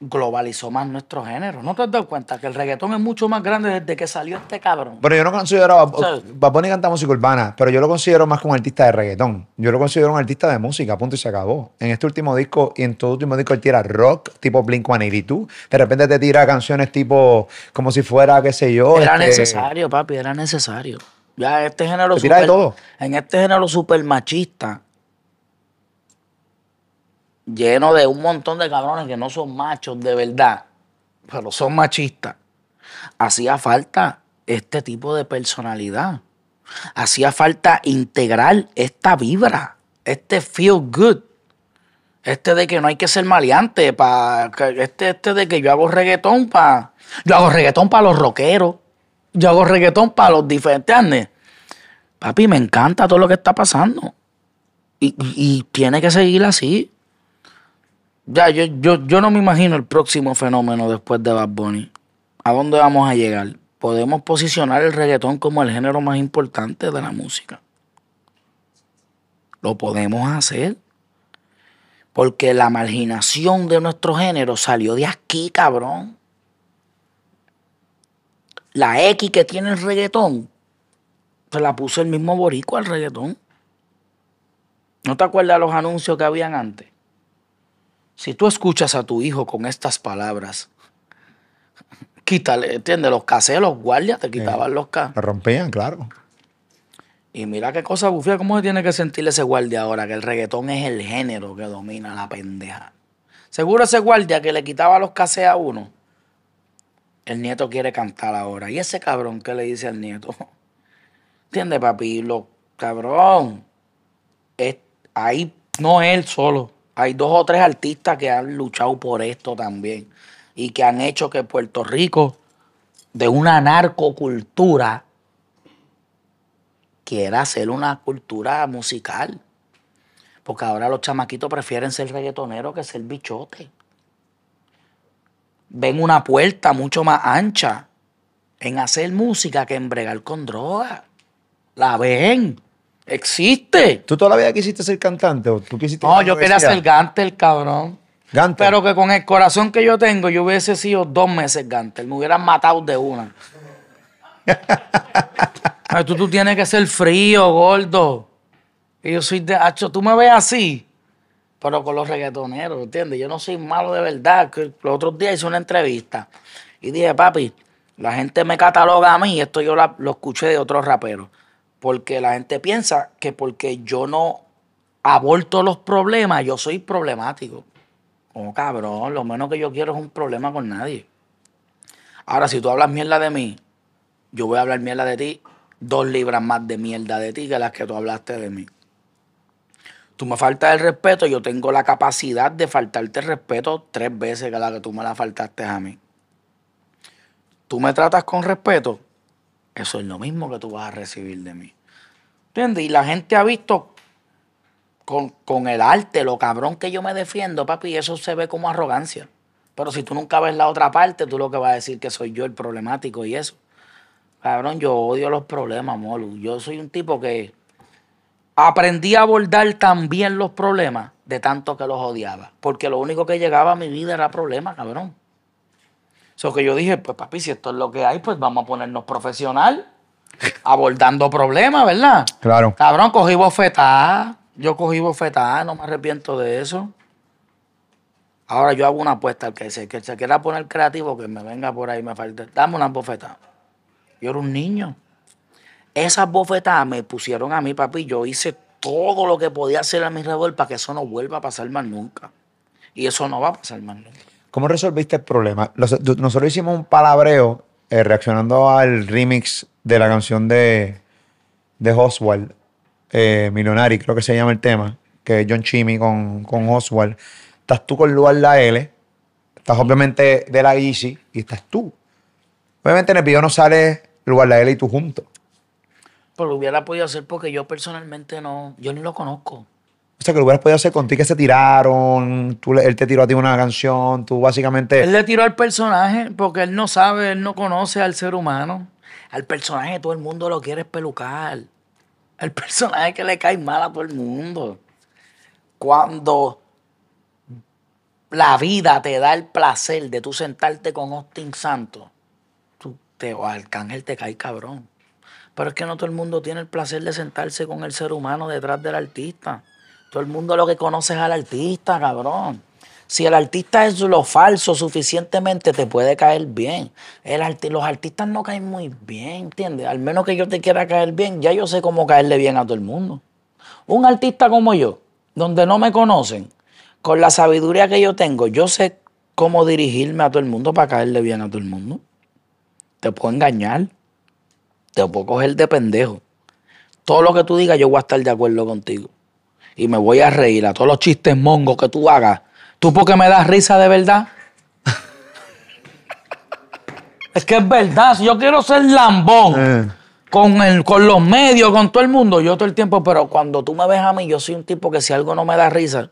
S2: globalizó más nuestro género. ¿No te has dado cuenta que el reggaetón es mucho más grande desde que salió este cabrón?
S1: Pero yo no considero a Bad Bunny canta música urbana, pero yo lo considero más como un artista de reggaetón. Yo lo considero un artista de música, punto y se acabó. En este último disco y en todo último disco él tira rock, tipo Blink 182. De repente te tira canciones tipo como si fuera, qué sé yo.
S2: Era
S1: este,
S2: necesario, papi, era necesario. Ya este género
S1: Te tira de todo.
S2: en este género super machista, lleno de un montón de cabrones que no son machos de verdad, pero son machistas. Hacía falta este tipo de personalidad. Hacía falta integrar esta vibra, este feel good. Este de que no hay que ser maleante, pa, este, este de que yo hago reggaetón para. Yo hago reggaetón para los rockeros. Yo hago reggaetón para los diferentes. Papi, me encanta todo lo que está pasando. Y tiene que seguir así. Ya, yo, yo, yo no me imagino el próximo fenómeno después de Bad Bunny. ¿A dónde vamos a llegar? Podemos posicionar el reggaetón como el género más importante de la música. Lo podemos hacer. Porque la marginación de nuestro género salió de aquí, cabrón. La X que tiene el reggaetón, se la puso el mismo boricua al reggaetón. ¿No te acuerdas los anuncios que habían antes? Si tú escuchas a tu hijo con estas palabras, quítale, ¿entiendes? Los casés, los guardias, te quitaban los cas.
S1: Lo rompían, claro.
S2: Y mira qué cosa bufía, ¿cómo se tiene que sentir ese guardia ahora? Que el reggaetón es el género que domina la pendeja. Seguro ese guardia que le quitaba los casés a uno, el nieto quiere cantar ahora. ¿Y ese cabrón qué le dice al nieto? ¿Entiendes, papi? Lo cabrón. Es, ahí no él solo. Hay dos o tres artistas que han luchado por esto también. Y que han hecho que Puerto Rico, de una narcocultura, quiere hacer una cultura musical. Porque ahora los chamaquitos prefieren ser reggaetoneros que ser bichote. Ven una puerta mucho más ancha en hacer música que en bregar con droga. La ven. Existe.
S1: ¿Tú toda la vida quisiste ser cantante o tú quisiste
S2: No, yo quería ser Gantel, cabrón.
S1: Gantel.
S2: Pero que con el corazón que yo tengo, yo hubiese sido dos meses Gantel. Me hubieran matado de una. Ay, tú, tú tienes que ser frío, gordo. Y yo soy de hacho. Tú me ves así, pero con los reggaetoneros, ¿entiendes? Yo no soy malo de verdad. Los otros días hice una entrevista y dije, papi, la gente me cataloga a mí, esto yo la- lo escuché de otros raperos, porque la gente piensa que porque yo no aborto los problemas, yo soy problemático. Oh, cabrón, lo menos que yo quiero es un problema con nadie. Ahora, si tú hablas mierda de mí, yo voy a hablar mierda de ti, dos libras más de mierda de ti que las que tú hablaste de mí. Tú me faltas el respeto, yo tengo la capacidad de faltarte el respeto tres veces que la que tú me la faltaste a mí. Tú me tratas con respeto, eso es lo mismo que tú vas a recibir de mí. ¿Entiendes? Y la gente ha visto con, con el arte, lo cabrón que yo me defiendo, papi, eso se ve como arrogancia. Pero si tú nunca ves la otra parte, tú lo que vas a decir que soy yo el problemático y eso. Cabrón, yo odio los problemas, Molu. Yo soy un tipo que aprendí a abordar también los problemas de tanto que los odiaba. Porque lo único que llegaba a mi vida era problemas, cabrón. Eso que yo dije, pues papi, si esto es lo que hay, pues vamos a ponernos profesional, abordando problemas, ¿verdad?
S1: Claro.
S2: Cabrón, cogí bofetada. Yo cogí bofetada, no me arrepiento de eso. Ahora yo hago una apuesta al que se, que se quiera poner creativo, que me venga por ahí, me falta. Dame una bofetada. Yo era un niño. Esas bofetadas me pusieron a mí, papi. Yo hice todo lo que podía hacer a mi alrededor para que eso no vuelva a pasar más nunca. Y eso no va a pasar más nunca.
S1: ¿Cómo resolviste el problema? Nosotros hicimos un palabreo eh, reaccionando al remix de la canción de, de Oswald, eh, Milionari, creo que se llama el tema, que es John Chimmy con, con Oswald. Estás tú con Luar La L, estás obviamente de la Easy y estás tú. Obviamente en el video no sale Luar La L y tú juntos.
S2: Pero lo hubiera podido hacer porque yo personalmente no, yo ni lo conozco.
S1: O sea, que lo hubieras podido hacer contigo que se tiraron, tú él te tiró a ti una canción, tú básicamente...
S2: Él le tiró al personaje porque él no sabe, él no conoce al ser humano. Al personaje todo el mundo lo quiere pelucar. El personaje que le cae mal a todo el mundo. Cuando la vida te da el placer de tú sentarte con Austin Santos, tú te, o Arcángel te cae cabrón. Pero es que no todo el mundo tiene el placer de sentarse con el ser humano detrás del artista. Todo el mundo lo que conoce es al artista, cabrón. Si el artista es lo falso suficientemente, te puede caer bien. El arti- los artistas no caen muy bien, ¿entiendes? Al menos que yo te quiera caer bien, ya yo sé cómo caerle bien a todo el mundo. Un artista como yo, donde no me conocen, con la sabiduría que yo tengo, yo sé cómo dirigirme a todo el mundo para caerle bien a todo el mundo. Te puedo engañar, te puedo coger de pendejo. Todo lo que tú digas, yo voy a estar de acuerdo contigo. Y me voy a reír a todos los chistes mongos que tú hagas. ¿Tú porque me das risa de verdad? es que es verdad. Si yo quiero ser lambón
S1: Eh.
S2: con, el, con los medios, con todo el mundo, yo todo el tiempo, pero cuando tú me ves a mí, yo soy un tipo que si algo no me da risa,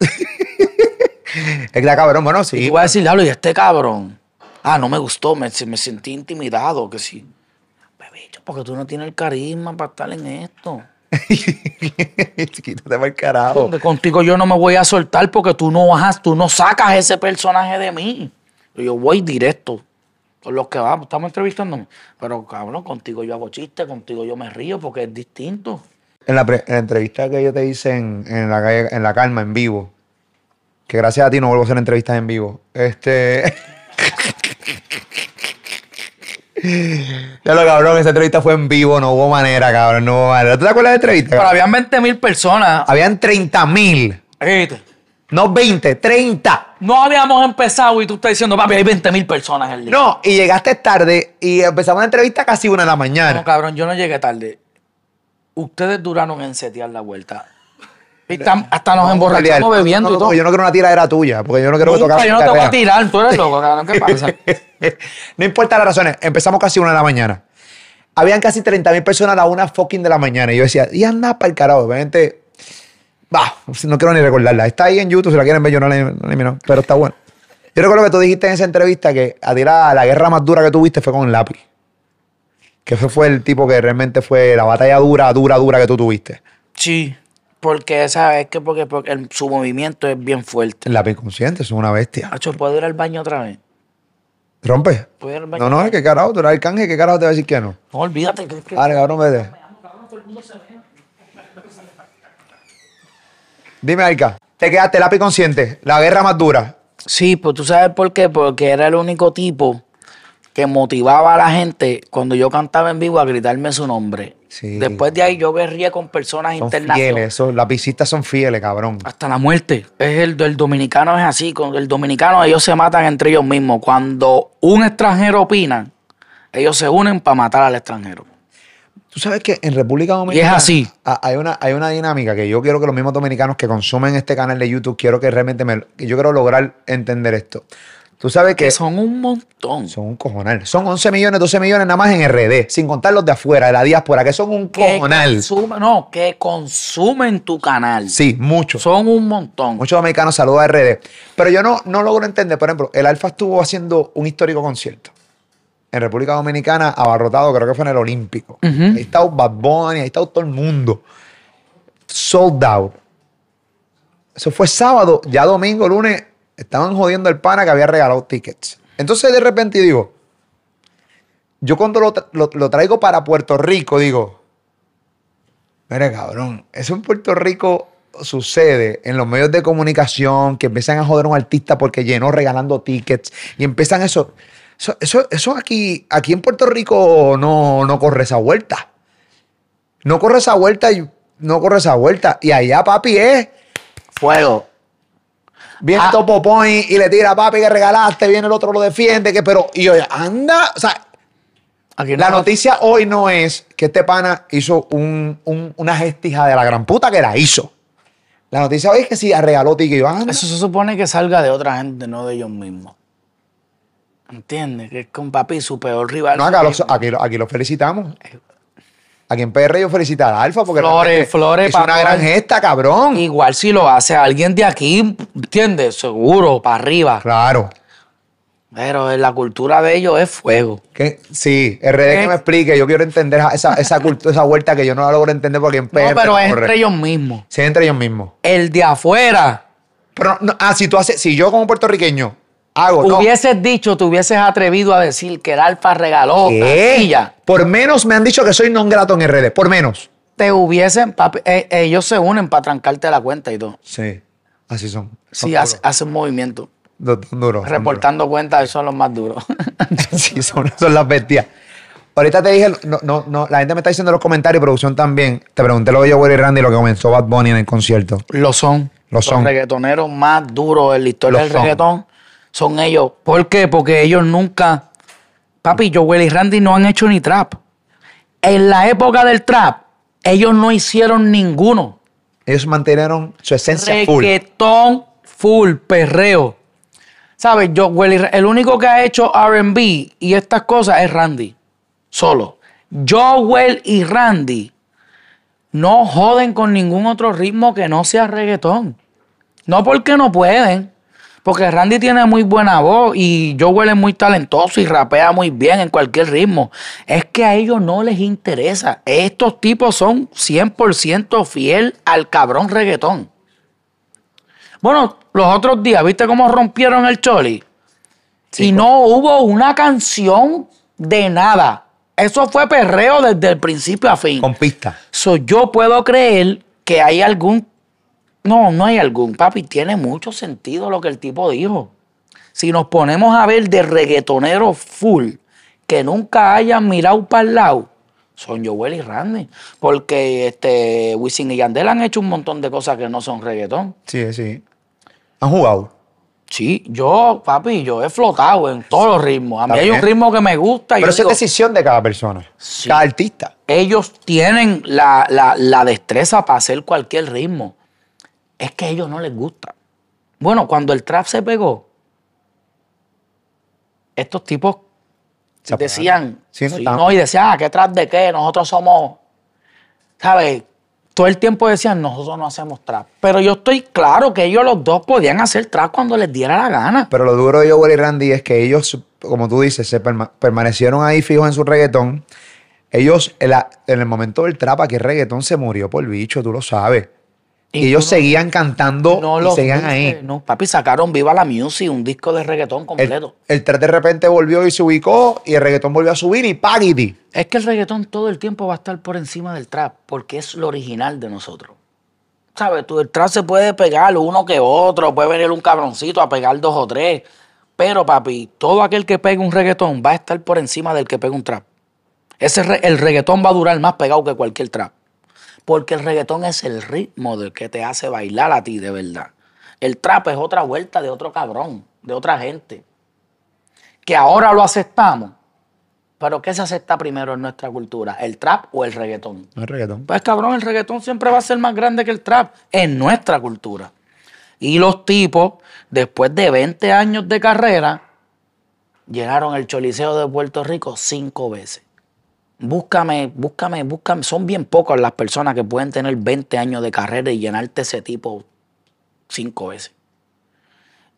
S1: Es que está cabrón, bueno,
S2: y
S1: sí.
S2: tú vas a decir, diablo, y este cabrón. Ah, no me gustó, me, me sentí intimidado, que sí. Bebicho, porque tú no tienes el carisma para estar en esto.
S1: Chiquito, te va el carajo.
S2: Porque contigo yo no me voy a soltar porque tú no bajas, tú no sacas ese personaje de mí. Yo voy directo. Con los que vamos, estamos entrevistándome. Pero cabrón, contigo yo hago chistes, contigo yo me río porque es distinto.
S1: En la, pre- en la entrevista que yo te hice en, en la calle- en la calma, en vivo, que gracias a ti no vuelvo a hacer entrevistas en vivo. Este. ya lo cabrón, esa entrevista fue en vivo, no hubo manera, cabrón, no hubo manera. ¿Tú te acuerdas de la entrevista?
S2: Pero habían 20 mil personas.
S1: Habían 30 mil, no 20, 30.
S2: No habíamos empezado y tú estás diciendo, papi, hay 20 mil personas en el día.
S1: No, y llegaste tarde y empezamos la entrevista casi una de la mañana.
S2: No, cabrón, yo no llegué tarde. Ustedes duraron en setear la vuelta. Y tam- hasta nos emborrachamos bebiendo
S1: No,
S2: y
S1: no,
S2: todo.
S1: porque yo no quiero una tiradera tuya, porque yo no quiero que
S2: Nunca, yo no te voy a tirar, tú eres loco, cabrón, ¿qué pasa?
S1: no importa las razones, empezamos casi una de la mañana. habían casi 30 mil personas a la una fucking de la mañana. Y yo decía, y anda para el carajo. Obviamente, bah, no quiero ni recordarla. Está ahí en YouTube, si la quieren ver, yo no la, no la miro, pero está bueno. Yo recuerdo que tú dijiste en esa entrevista que a ti la, la guerra más dura que tuviste fue con el lápiz. Que ese fue el tipo que realmente fue la batalla dura, dura, dura que tú tuviste.
S2: Sí. Porque, ¿sabes qué? Porque, porque el- su movimiento es bien fuerte.
S1: El lápiz consciente, es una bestia.
S2: Hacho, ¿puedo ir al baño otra vez?
S1: ¿Rompe?
S2: ¿Puedo ir al baño?
S1: No, no, ¿qué carajo? Tú eres arcángel, ¿qué carajo te va a decir que no?
S2: No, olvídate. Que, que-
S1: Dale, cabrón, vete. Dime, Arca. Te quedaste lápiz consciente, la guerra más dura.
S2: Sí, pues tú sabes por qué. Porque era el único tipo que motivaba a la gente cuando yo cantaba en vivo a gritarme su nombre.
S1: Sí.
S2: Después de ahí yo guerría con personas
S1: Son
S2: internacionales.
S1: fieles, esos lapicistas son fieles, cabrón.
S2: Hasta la muerte. Es el, el dominicano es así. Con el dominicano ellos se matan entre ellos mismos. Cuando un extranjero opina, ellos se unen para matar al extranjero.
S1: Tú sabes que en República Dominicana.
S2: así.
S1: ha- Hay una, hay una dinámica que yo quiero que los mismos dominicanos que consumen este canal de YouTube, quiero que realmente me. Yo quiero lograr entender esto. Tú sabes que
S2: Que son un montón.
S1: son un cojonal. Son 11 millones, 12 millones nada más en RD, sin contar los de afuera, de la diáspora, que son un
S2: que
S1: cojonal.
S2: consumen, no, que consumen tu canal.
S1: Sí, muchos.
S2: Son un montón.
S1: Muchos dominicanos saludan a RD. Pero yo no, no logro entender, por ejemplo, el Alfa estuvo haciendo un histórico concierto. En República Dominicana, abarrotado, creo que fue en el Olímpico. Ahí está Bad Bunny, ahí está todo el mundo. Sold out. Eso fue sábado, ya domingo, lunes, estaban jodiendo el pana que había regalado tickets. Entonces de repente digo, yo cuando lo- lo traigo para Puerto Rico, digo, mire cabrón, eso en Puerto Rico sucede en los medios de comunicación que empiezan a joder a un artista porque llenó regalando tickets y empiezan eso. Eso, eso, eso aquí, aquí en Puerto Rico no, no corre esa vuelta. No corre esa vuelta y no corre esa vuelta. Y allá, papi, es.
S2: Fuego.
S1: Viene
S2: Ah.
S1: Topo Point y le tira, papi, que regalaste, viene el otro, lo defiende, que pero. Y yo, anda. O sea,
S2: Aquí
S1: la
S2: no-
S1: noticia hoy no es que este pana hizo un- un- una gestija de la gran puta que la hizo. La noticia hoy es que sí regaló yo, anda.
S2: Eso se supone que salga de otra gente, no de ellos mismos. ¿Entiendes? Que es con papi su peor rival.
S1: No, acá aquí, aquí lo felicitamos. Aquí en PR yo felicito al Alfa porque
S2: Flores, flores,
S1: hizo una gran gesta, cabrón.
S2: Igual si lo hace alguien de aquí, ¿entiendes? Seguro, para arriba.
S1: Claro.
S2: Pero la cultura de ellos es fuego.
S1: Que, sí, RD que
S2: Eh.
S1: me explique. Yo quiero entender esa, esa cultura, esa vuelta que yo no la logro entender porque en PR
S2: No, pero es
S1: corre.
S2: entre ellos mismos.
S1: Sí, entre ellos mismos.
S2: El de afuera,
S1: Pero, no, ah, si tú haces, si yo como puertorriqueño hago, no.
S2: hubieses dicho, te hubieses atrevido a decir que el Alfa regaló casilla.
S1: Por menos me han dicho que soy non grato en RD. Por menos.
S2: Te hubiesen, papi, eh, ellos se unen para trancarte la cuenta y todo.
S1: Sí, así son. Son
S2: Sí, hace- hacen movimiento.
S1: Son duros, son
S2: Reportando cuentas, esos son los más duros.
S1: Sí, son, son las bestias. Ahorita te dije, no, no, no, la gente me está diciendo en los comentarios, producción también. Te pregunté lo que yo, Willy Randy, lo que comenzó Bad Bunny en el concierto.
S2: Lo son.
S1: Lo son.
S2: Los reggaetoneros más duros en la historia
S1: Lo
S2: del
S1: son.
S2: reggaetón son ellos. ¿Por qué? Porque ellos nunca. Papi, Joel y Randy no han hecho ni trap. En la época del trap, ellos no hicieron ninguno.
S1: Ellos mantuvieron su esencia full.
S2: Reggaetón full, perreo. ¿Sabes? Joel y Ra- el único que ha hecho RB y estas cosas es Randy. Solo. Joel y Randy no joden con ningún otro ritmo que no sea reggaetón. No porque no pueden, porque Randy tiene muy buena voz y Joel es muy talentoso y rapea muy bien en cualquier ritmo. Es que a ellos no les interesa. Estos tipos son 100% fiel al cabrón reggaetón. Bueno, los otros días, ¿viste cómo rompieron el choli? y no hubo una canción de nada. Eso fue perreo desde el principio a fin.
S1: Con pista.
S2: So, yo puedo creer que hay algún. No, no hay algún. Papi, tiene mucho sentido lo que el tipo dijo. Si nos ponemos a ver de reggaetonero full, que nunca hayan mirado para el lado, son Joel y Randy. Porque este, Wisin y Yandel han hecho un montón de cosas que no son reggaetón.
S1: Sí, sí. Han jugado.
S2: Sí, yo, papi, yo he flotado en todos los ritmos. A mí hay un ritmo que me gusta. y
S1: Pero
S2: yo
S1: eso es decisión de cada persona.
S2: Sí.
S1: Cada artista.
S2: ellos tienen la, la- la destreza para hacer cualquier ritmo. Es que a ellos no les gusta. Bueno, cuando el trap se pegó, estos tipos
S1: Se
S2: decían,
S1: Sí, no
S2: sí,
S1: estaban.
S2: no, y decían, ¿a qué tras de qué? Nosotros somos, ¿sabes? Todo el tiempo decían, nosotros no hacemos trap. Pero yo estoy claro que ellos los dos podían hacer trap cuando les diera la gana.
S1: Pero lo duro de Joel y Randy es que ellos, como tú dices, se perma- permanecieron ahí fijos en su reggaetón. Ellos, en, la- en el momento del trap, aquí el reggaetón se murió por bicho, tú lo sabes. Y, ellos
S2: no-
S1: seguían cantando
S2: No
S1: y seguían
S2: viste,
S1: ahí.
S2: No, papi, sacaron Viva la Music, un disco de reggaetón
S1: El,
S2: completo.
S1: el trap de repente volvió y se ubicó y el reggaetón volvió a subir y ¡pagiti!
S2: Es que el reggaetón todo el tiempo va a estar por encima del trap, porque es lo original de nosotros. ¿Sabes? Tú, el trap se puede pegar uno que otro, puede venir un cabroncito a pegar dos o tres. Pero, papi, todo aquel que pegue un reggaetón va a estar por encima del que pega un trap. Ese el reggaetón va a durar más pegado que cualquier trap. Porque el reggaetón es el ritmo del que te hace bailar a ti de verdad. El trap es otra vuelta de otro cabrón, de otra gente. Que ahora lo aceptamos. Pero ¿qué se acepta primero en nuestra cultura? ¿El trap o el reggaetón?
S1: Es reggaetón.
S2: Pues cabrón, el reggaetón siempre va a ser más grande que el trap en nuestra cultura. Y los tipos, después de 20 años de carrera, llenaron el Choliseo de Puerto Rico cinco veces. Búscame, búscame, búscame. Son bien pocas las personas que pueden tener 20 años de carrera y llenarte ese tipo cinco veces.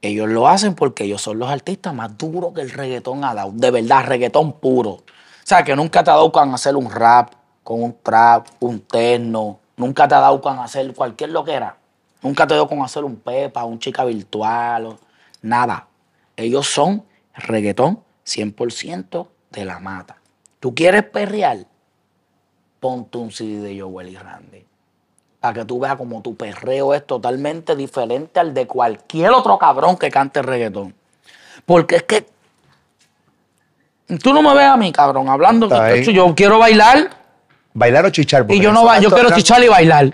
S2: Ellos lo hacen porque ellos son los artistas más duros que el reggaetón ha dado. De verdad, reggaetón puro. O sea, que nunca te ha dado con hacer un rap, con un trap, un techno. Nunca te ha dado con hacer cualquier lo que era. Nunca te dado con hacer un pepa, un chica virtual, o- nada. Ellos son reggaetón 100% de la mata. ¿Tú quieres perrear? Ponte un CD de Joel y Randy para que tú veas como tu perreo es totalmente diferente al de cualquier otro cabrón que cante reggaetón. Porque es que tú no me ves a mí, cabrón, hablando que esto, yo quiero bailar
S1: Bailar o chichar.
S2: y yo no ba- yo quiero chichar y bailar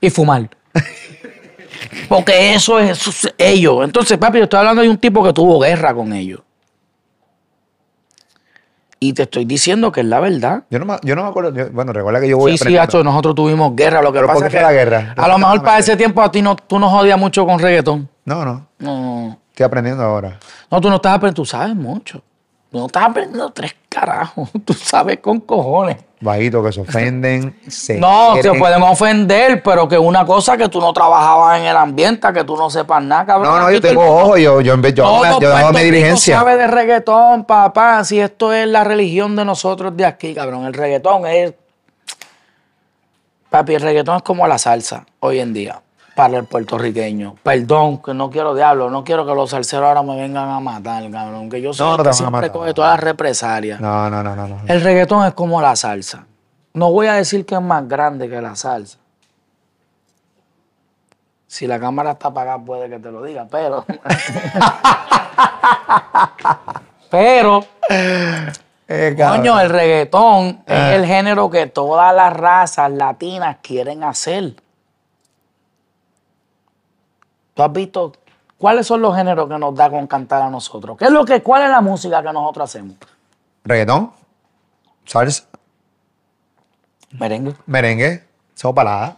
S2: y fumar. Porque eso es, eso es ellos. Entonces, papi, yo estoy hablando de un tipo que tuvo guerra con ellos. Y te estoy diciendo que es la verdad.
S1: Yo no, me, yo no me acuerdo. yo- bueno, recuerda que yo voy
S2: Sí, sí,
S1: aprendiendo.
S2: hacho, nosotros tuvimos guerra. Lo que
S1: ¿Pero por
S2: pasa
S1: qué
S2: es que
S1: la guerra?
S2: A lo mejor para ese tiempo a ti no, tú no jodías mucho con reggaetón.
S1: No, no.
S2: No,
S1: Estoy aprendiendo ahora.
S2: no, tú no estás aprendiendo, tú sabes mucho. Tú no estás aprendiendo tres carajos. Tú sabes con cojones.
S1: Bajito, que se ofenden. Se
S2: No, se
S1: quieren.
S2: pueden ofender, pero que una cosa que tú no trabajabas en el ambiente, que tú no sepas nada, cabrón.
S1: No, no, yo tengo ojo. Yo, yo, yo, yo,
S2: todo
S1: yo hago mi
S2: Rico
S1: diligencia.
S2: sabe de reggaetón, papá. Si esto es la religión de nosotros de aquí, cabrón. El reggaetón es. Papi, el reggaetón es como la salsa hoy en día para el puertorriqueño. Perdón, que no quiero diablo, no quiero que los salseros ahora me vengan a matar, cabrón. Que yo soy
S1: No, no
S2: que siempre coge todas las represalias.
S1: No, no, no, no. no.
S2: El reggaetón es como la salsa. No voy a decir que es más grande que la salsa. Si la cámara está apagada, puede que te lo diga, pero. pero,
S1: Eh,
S2: coño, el reggaetón es el género que todas las razas latinas quieren hacer. ¿Tú has visto cuáles son los géneros que nos da con cantar a nosotros? ¿Qué es lo que, ¿Cuál es la música que nosotros hacemos?
S1: Reggaetón, salsa,
S2: Merengue,
S1: merengue, son baladas.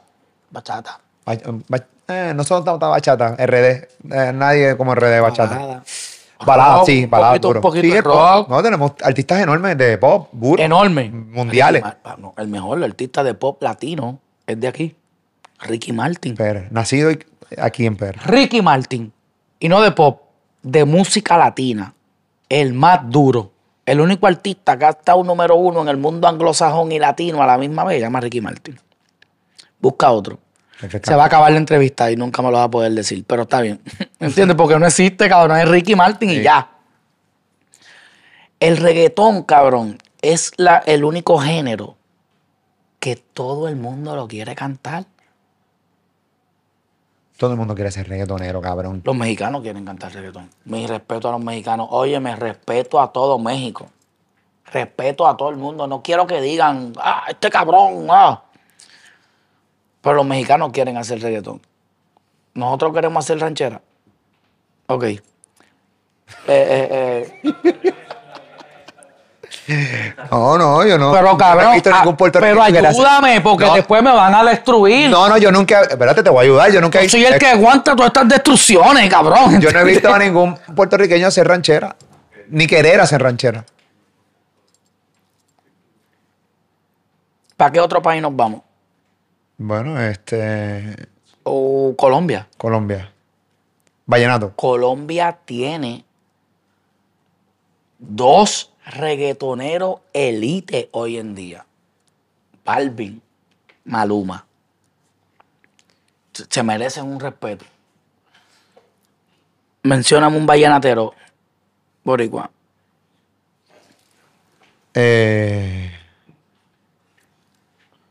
S2: bachata.
S1: Ba- ba- eh, no son tanta bachata, RD. Eh, nadie como RD bachata.
S2: balada.
S1: Balada,
S2: Rock,
S1: sí,
S2: un
S1: balada.
S2: poquito-
S1: duro.
S2: un poquito
S1: Sí, pop.
S2: rock.
S1: No, tenemos artistas enormes de pop, duro.
S2: Enorme.
S1: Mundiales.
S2: Mar- ah, el mejor artista de pop latino es de aquí. Ricky Martin.
S1: PR, nacido y- aquí en PR.
S2: Ricky Martin. Y no de pop, de música latina. El más duro. El único artista que ha estado número uno en el mundo anglosajón y latino a la misma vez se llama Ricky Martin. Busca otro. Se va a acabar la entrevista y nunca me lo va a poder decir, pero está bien. ¿Entiendes? Porque no existe, cabrón. Es Ricky Martin y ya. El reggaetón, cabrón, es la, el único género que todo el mundo lo quiere cantar.
S1: Todo el mundo quiere ser reggaetonero, cabrón.
S2: Los mexicanos quieren cantar reggaetón. Mi respeto a los mexicanos. Oye, me respeto a todo México. Respeto a todo el mundo. No quiero que digan, ah, este cabrón, ah. Pero los mexicanos quieren hacer reggaetón. Nosotros queremos hacer ranchera. Ok. Eh, eh, eh,
S1: No, no, yo no.
S2: Pero cabrón, no
S1: ningún
S2: ah,
S1: puertorriqueño pero
S2: ayúdame, porque después me van a destruir.
S1: No, no, yo nunca. Espérate, te voy a ayudar. Yo nunca he
S2: Yo soy el que aguanta todas estas destrucciones, cabrón.
S1: Yo no he visto a ningún puertorriqueño hacer ranchera, ni querer hacer ranchera.
S2: ¿Para qué otro país nos vamos?
S1: Bueno, este.
S2: O Colombia.
S1: Colombia. Vallenato.
S2: Colombia tiene dos reggaetoneros elite hoy en día. Balvin, Maluma. Se- merecen un respeto. Mencióname un vallenatero, Boricua.
S1: Eh,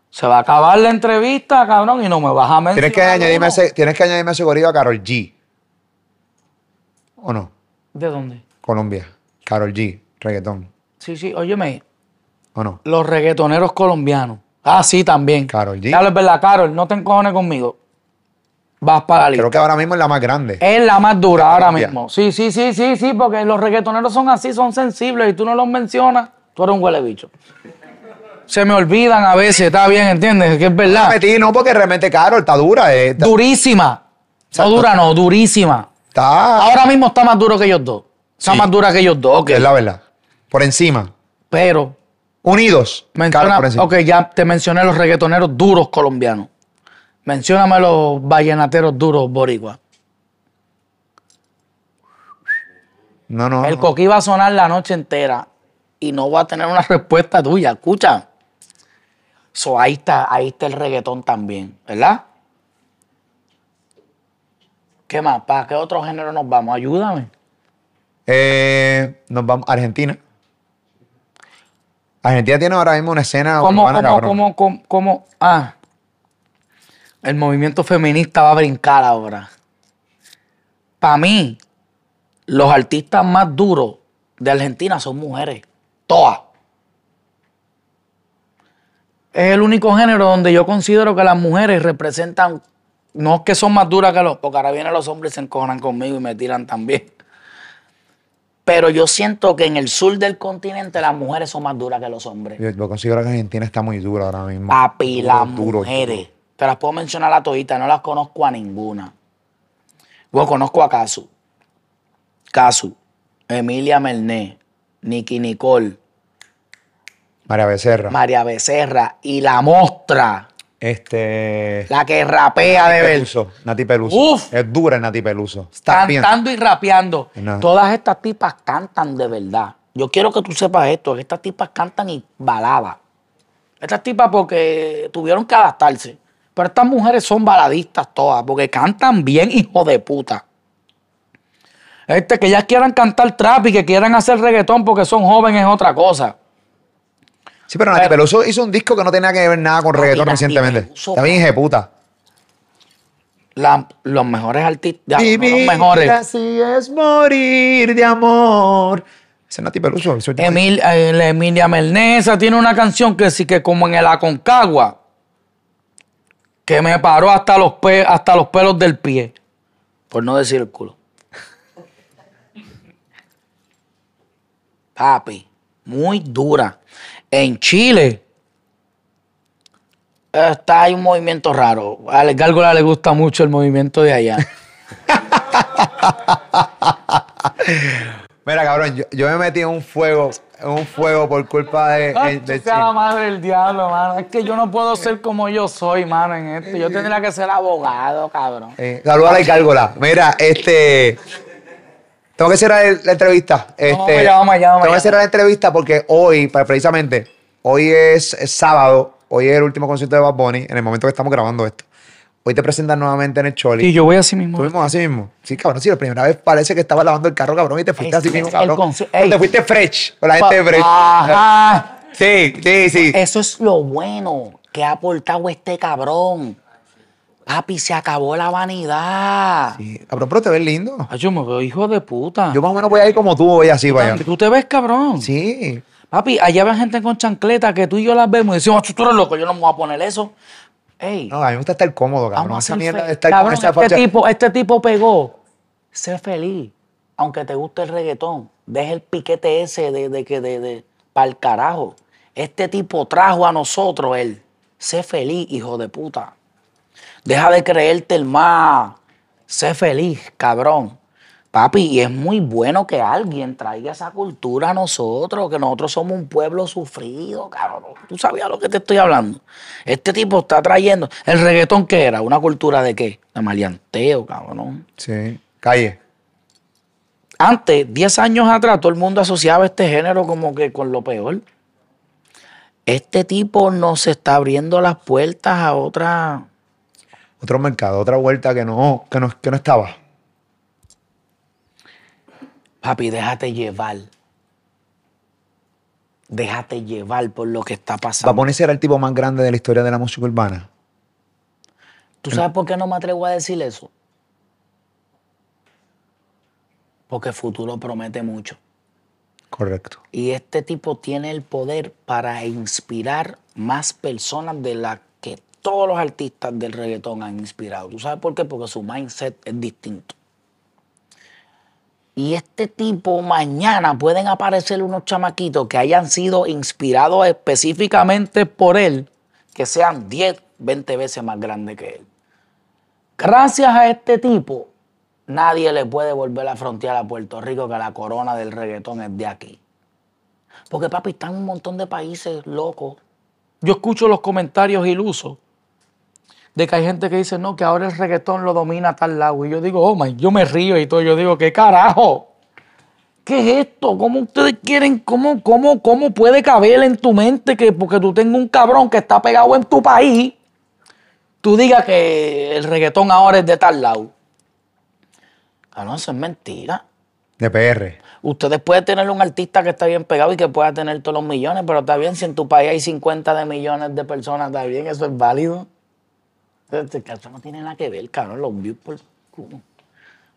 S2: Se va a acabar la entrevista, cabrón, y no me vas a mencionar.
S1: tienes, que añadirme ese, tienes que añadirme ese a Carol G. ¿O no?
S2: ¿De dónde?
S1: Colombia. Carol G. Reggaetón.
S2: Sí, sí, óyeme,
S1: ¿O no?
S2: los reggaetoneros colombianos. Ah, sí, también.
S1: Karol G.
S2: Claro, es verdad, Carol, no te encojones conmigo. Vas para la lista.
S1: Creo que ahora mismo es la más grande.
S2: Es la más dura ahora
S1: Colombia.
S2: mismo. Sí, sí, sí, sí, sí, porque los reggaetoneros son así, son sensibles y tú no los mencionas, tú eres un huele bicho. Se me olvidan a veces, está bien, ¿entiendes? Que es verdad.
S1: Metí, no, porque realmente Carol está dura. eh, está,
S2: Durísima.
S1: Exacto.
S2: No dura, no, durísima.
S1: está-
S2: Ahora mismo está más duro que ellos dos. Está
S1: Sí.
S2: más dura que ellos dos, ok.
S1: es la verdad. Por encima.
S2: Pero,
S1: Unidos.
S2: Menciona,
S1: por encima.
S2: ok, ya te mencioné los reggaetoneros duros colombianos. Mencióname los vallenateros duros boricua.
S1: No, no.
S2: El
S1: no.
S2: coquí va a sonar la noche entera y no va a tener una respuesta tuya. Escucha. So, ahí está, ahí está el reggaetón también, ¿verdad? ¿Qué más? ¿Para qué otro género nos vamos? Ayúdame.
S1: Eh, nos vamos a Argentina. Argentina tiene ahora mismo una escena
S2: ¿Cómo, cómo, cómo, cómo, cómo? Ah, el movimiento feminista va a brincar ahora. Para mí, los artistas más duros de Argentina son mujeres. Todas. Es el único género donde yo considero que las mujeres representan, no es que son más duras que los, porque ahora vienen los hombres y se encojonan conmigo y me tiran también. Pero yo siento que en el sur del continente las mujeres son más duras que los hombres.
S1: Yo, yo considero que Argentina está muy dura ahora mismo.
S2: Papi,
S1: Duro,
S2: las
S1: duro,
S2: mujeres.
S1: duro.
S2: Te las puedo mencionar a toditas, no las conozco a ninguna. Bueno, conozco a Casu. Casu. Emilia Melné. Nicky Nicole.
S1: María Becerra.
S2: María Becerra. Y la mostra.
S1: Este.
S2: La que rapea de verdad.
S1: Peluso. Nati Peluso.
S2: Uf.
S1: Es dura Nati Peluso. Está bien.
S2: Cantando y rapeando.
S1: No.
S2: Todas estas tipas cantan de verdad. Yo quiero que tú sepas esto. que Estas tipas cantan y balada. Estas tipas porque tuvieron que adaptarse. Pero estas mujeres son baladistas todas, porque cantan bien, hijo de puta. Este, que ellas quieran cantar trap y que quieran hacer reggaetón porque son jóvenes es otra cosa.
S1: Sí, pero Nati Peluso hizo un disco que no tenía que ver nada con reggaetón
S2: Nati
S1: recientemente.
S2: Peluso,
S1: Está bien, puta.
S2: La- los mejores artistas, no los mejores.
S1: así es morir de amor. Ese es Nati Peluso.
S2: Emil, Emilia Melnesa tiene una canción que sí que como en el Aconcagua, que me paró hasta los, pe- hasta los pelos del pie, por no decir el culo. Papi, muy dura. En Chile está hay un movimiento raro. A la Gárgola le gusta mucho el movimiento de allá.
S1: Mira, cabrón, yo, yo me metí en un fuego, en un fuego por culpa de,
S2: Ay,
S1: de- de
S2: sea madre del diablo, mano. Es que yo no puedo ser como yo soy, mano, en esto. Yo tendría que ser abogado, cabrón.
S1: Eh, saluda a la Gárgola. Mira, este. Tengo que cerrar el- la entrevista. Este,
S2: Vamos allá, vamos allá, vamos
S1: tengo
S2: allá.
S1: que cerrar la entrevista porque hoy, pa- precisamente, hoy es, es sábado. Hoy es el último concierto de Bad Bunny, en el momento que estamos grabando esto. Hoy te presentan nuevamente en el Choli.
S2: Y yo voy así mismo.
S1: Tú mismo así mismo. Sí, cabrón, sí, la primera vez parece que estabas lavando el carro, cabrón, y te fuiste
S2: Es
S1: así mismo,
S2: es el
S1: cabrón.
S2: Ey.
S1: Te fuiste fresh, con la gente de fresh.
S2: Ajá.
S1: Sí, sí, sí.
S2: Eso es lo bueno que ha aportado este cabrón. Papi, se acabó la vanidad.
S1: Sí, Cabrón, pero te ves lindo.
S2: Ay, yo me veo hijo de puta.
S1: Yo más o menos voy a ir como tú, voy así, vaya.
S2: ¿Tú te ves, cabrón?
S1: Sí.
S2: Papi, allá ven gente con chancleta que tú y yo las vemos y decimos, tú eres loco, yo no me voy a poner eso. Ey,
S1: No, a mí me gusta estar cómodo, cabrón. Esa mierda de estar
S2: Cabrón,
S1: con esa
S2: este tipo, este tipo pegó. Sé feliz. Aunque te guste el reggaetón. Deja el piquete ese de, de que de, de para el carajo. Este tipo trajo a nosotros él. Sé feliz, hijo de puta. Deja de creerte el más. Sé feliz, cabrón. Papi, y es muy bueno que alguien traiga esa cultura a nosotros, que nosotros somos un pueblo sufrido, cabrón. ¿Tú sabías lo que te estoy hablando? Este tipo está trayendo. ¿El reggaetón qué era? ¿Una cultura de qué? De maleanteo, cabrón.
S1: Sí. Calle.
S2: Antes, 10 años atrás, todo el mundo asociaba este género como que con lo peor. Este tipo nos está abriendo las puertas a otra.
S1: Otro mercado, otra vuelta que no, que no, que no estaba.
S2: Papi, déjate llevar. Déjate llevar por lo que está pasando.
S1: Bad Bunny será el tipo más grande de la historia de la música urbana.
S2: ¿Tú sabes por qué no me atrevo a decir eso? Porque el futuro promete mucho.
S1: Correcto.
S2: Y este tipo tiene el poder para inspirar más personas de que todos los artistas del reggaetón han inspirado. ¿Tú sabes por qué? Porque su mindset es distinto. Y este tipo mañana pueden aparecer unos chamaquitos que hayan sido inspirados específicamente por él, que sean 10, 20 veces más grandes que él. Gracias a este tipo, nadie le puede volver a frontear a Puerto Rico que la corona del reggaetón es de aquí. Porque papi, están un montón de países locos. Yo escucho los comentarios ilusos de que hay gente que dice, no, que ahora el reggaetón lo domina a tal lado. Y yo digo, oh my, yo me río y todo. Yo digo, ¿qué carajo? ¿Qué es esto? ¿Cómo ustedes quieren? ¿Cómo, cómo, cómo puede caber en tu mente que porque tú tengas un cabrón que está pegado en tu país, tú digas que el reggaetón ahora es de tal lado? Cabrón, eso es mentira.
S1: De PR.
S2: Ustedes pueden tener un artista que está bien pegado y que pueda tener todos los millones, pero está bien, si en tu país hay 50 de millones de personas, está bien, eso es válido. Este caso no tiene nada que ver, cabrón, los views por culo.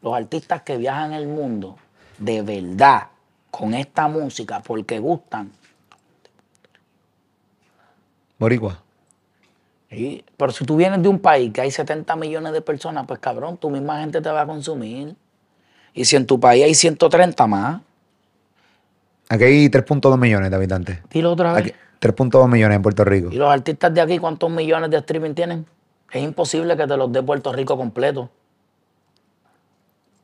S2: Los artistas que viajan el mundo, de verdad, con esta música, porque gustan.
S1: Boricua.
S2: Sí, Pero si tú vienes de un país que hay 70 millones de personas, pues cabrón, tu misma gente te va a consumir. Y si en tu país hay 130 más,
S1: Aquí hay 3.2 millones de habitantes.
S2: dilo otra vez.
S1: Aquí, 3.2 millones en Puerto Rico.
S2: ¿Y los artistas de aquí cuántos millones de streaming tienen? Es imposible que te los dé Puerto Rico completo.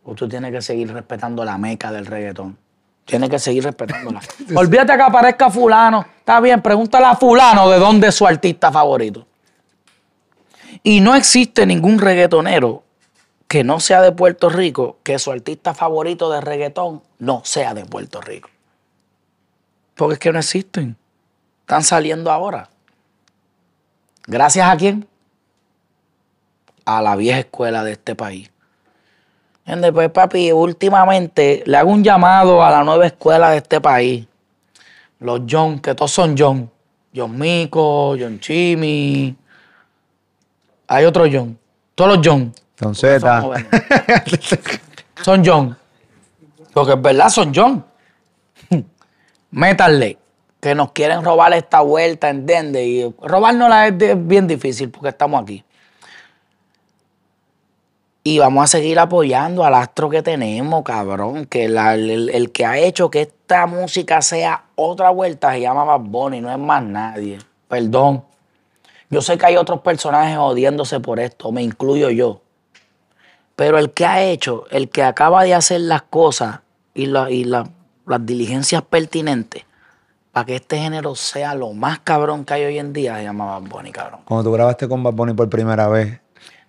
S2: O tú tienes que seguir respetando la meca del reggaetón. Tienes que seguir respetándola. Olvídate que aparezca fulano. Está bien, pregúntale a fulano de dónde es su artista favorito. Y no existe ningún reggaetonero que no sea de Puerto Rico, que su artista favorito de reggaetón no sea de Puerto Rico. Porque es que no existen. Están saliendo ahora. ¿Gracias a quién? A la vieja escuela de este país. ¿Entiendes? Pues papi, últimamente le hago un llamado a la nueva escuela de este país. Los John, que todos son John. John Mico, John Chimi. Hay otro John. Todos los John.
S1: Don
S2: Son
S1: Z.
S2: Son John. Porque es verdad, son John. Métanle. Que nos quieren robar esta vuelta, ¿entiendes? Y robárnosla es bien difícil porque estamos aquí. Y vamos a seguir apoyando al astro que tenemos, cabrón. Que la- el, el que ha hecho que esta música sea otra vuelta se llama Bad Bunny, no es más nadie. Perdón. Yo sé que hay otros personajes odiándose por esto, me incluyo yo. Pero el que ha hecho, el que acaba de hacer las cosas y, la- y la- las diligencias pertinentes para que este género sea lo más cabrón que hay hoy en día, se llama Bad Bunny, cabrón.
S1: Cuando tú grabaste con Bad Bunny por primera vez,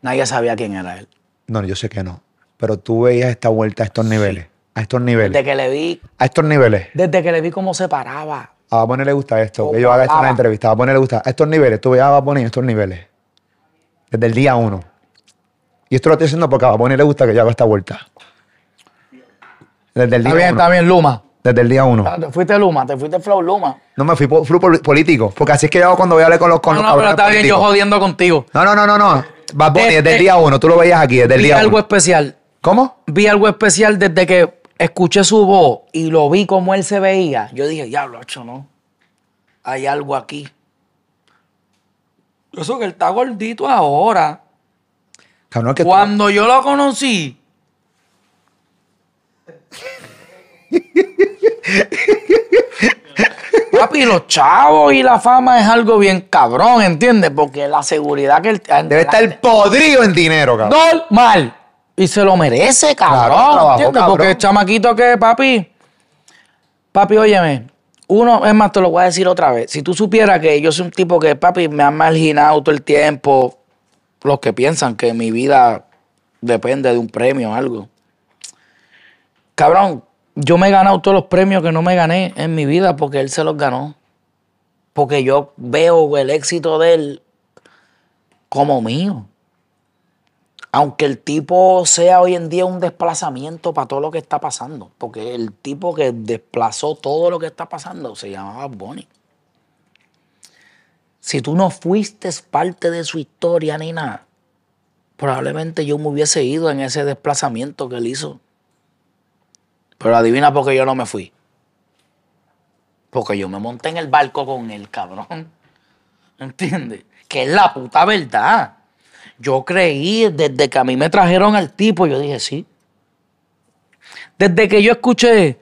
S2: Nadie sabía quién era él.
S1: No, yo sé que no, pero tú veías esta vuelta a estos niveles, a estos niveles,
S2: Desde que le vi,
S1: a estos niveles.
S2: desde que le vi cómo se paraba.
S1: A Bad Bunny le gusta esto, que yo haga esto en la entrevista. A Bad Bunny le gusta a estos niveles, tú veías a Bad Bunny en estos niveles. Desde el día uno. Y esto lo estoy haciendo porque a Bad Bunny le gusta que yo haga esta vuelta. Desde el
S2: Está
S1: día
S2: bien,
S1: uno.
S2: está bien, Luma.
S1: Desde el día uno.
S2: Ah, Te fuiste Luma, te fuiste Flow Luma.
S1: No me fui por político, porque así es que yo hago cuando voy a hablar con los con
S2: No, no, pero está bien, yo jodiendo contigo.
S1: No, no, no, no, no. Bad Bunny,
S2: Eh,
S1: desde el
S2: eh,
S1: día uno. Tú lo veías aquí, desde el
S2: Vi
S1: día
S2: algo
S1: uno.
S2: especial.
S1: ¿Cómo?
S2: Vi algo especial desde que escuché su voz y lo vi como él se veía. Yo dije, diablo, hecho, no. Hay algo aquí. Eso que él está gordito ahora.
S1: Cabrón, que tú-
S2: Cuando yo lo conocí. Papi, los chavos y la fama es algo bien cabrón, ¿entiendes? Porque la seguridad que él
S1: debe estar podrido en dinero, cabrón.
S2: Normal. Y se lo merece, cabrón.
S1: Claro,
S2: ¿entiendes?
S1: cabrón.
S2: Porque el chamaquito que, papi. Papi, óyeme. Uno, es más, te lo voy a decir otra vez. Si tú supieras que yo soy un tipo que, papi, me ha marginado todo el tiempo. Los que piensan que mi vida depende de un premio o algo. Cabrón, yo me he ganado todos los premios que no me gané en mi vida porque él se los ganó. Porque yo veo el éxito de él como mío. Aunque el tipo sea hoy en día un desplazamiento para todo lo que está pasando. Porque el tipo que desplazó todo lo que está pasando se llamaba Bonnie. Si tú no fuiste parte de su historia ni nada, probablemente yo me hubiese ido en ese desplazamiento que él hizo. Pero adivina por qué yo no me fui. Porque yo me monté en el barco con el cabrón. ¿Entiendes? Que es la puta verdad. Yo creí, desde que a mí me trajeron al tipo, yo dije, sí. Desde que yo escuché,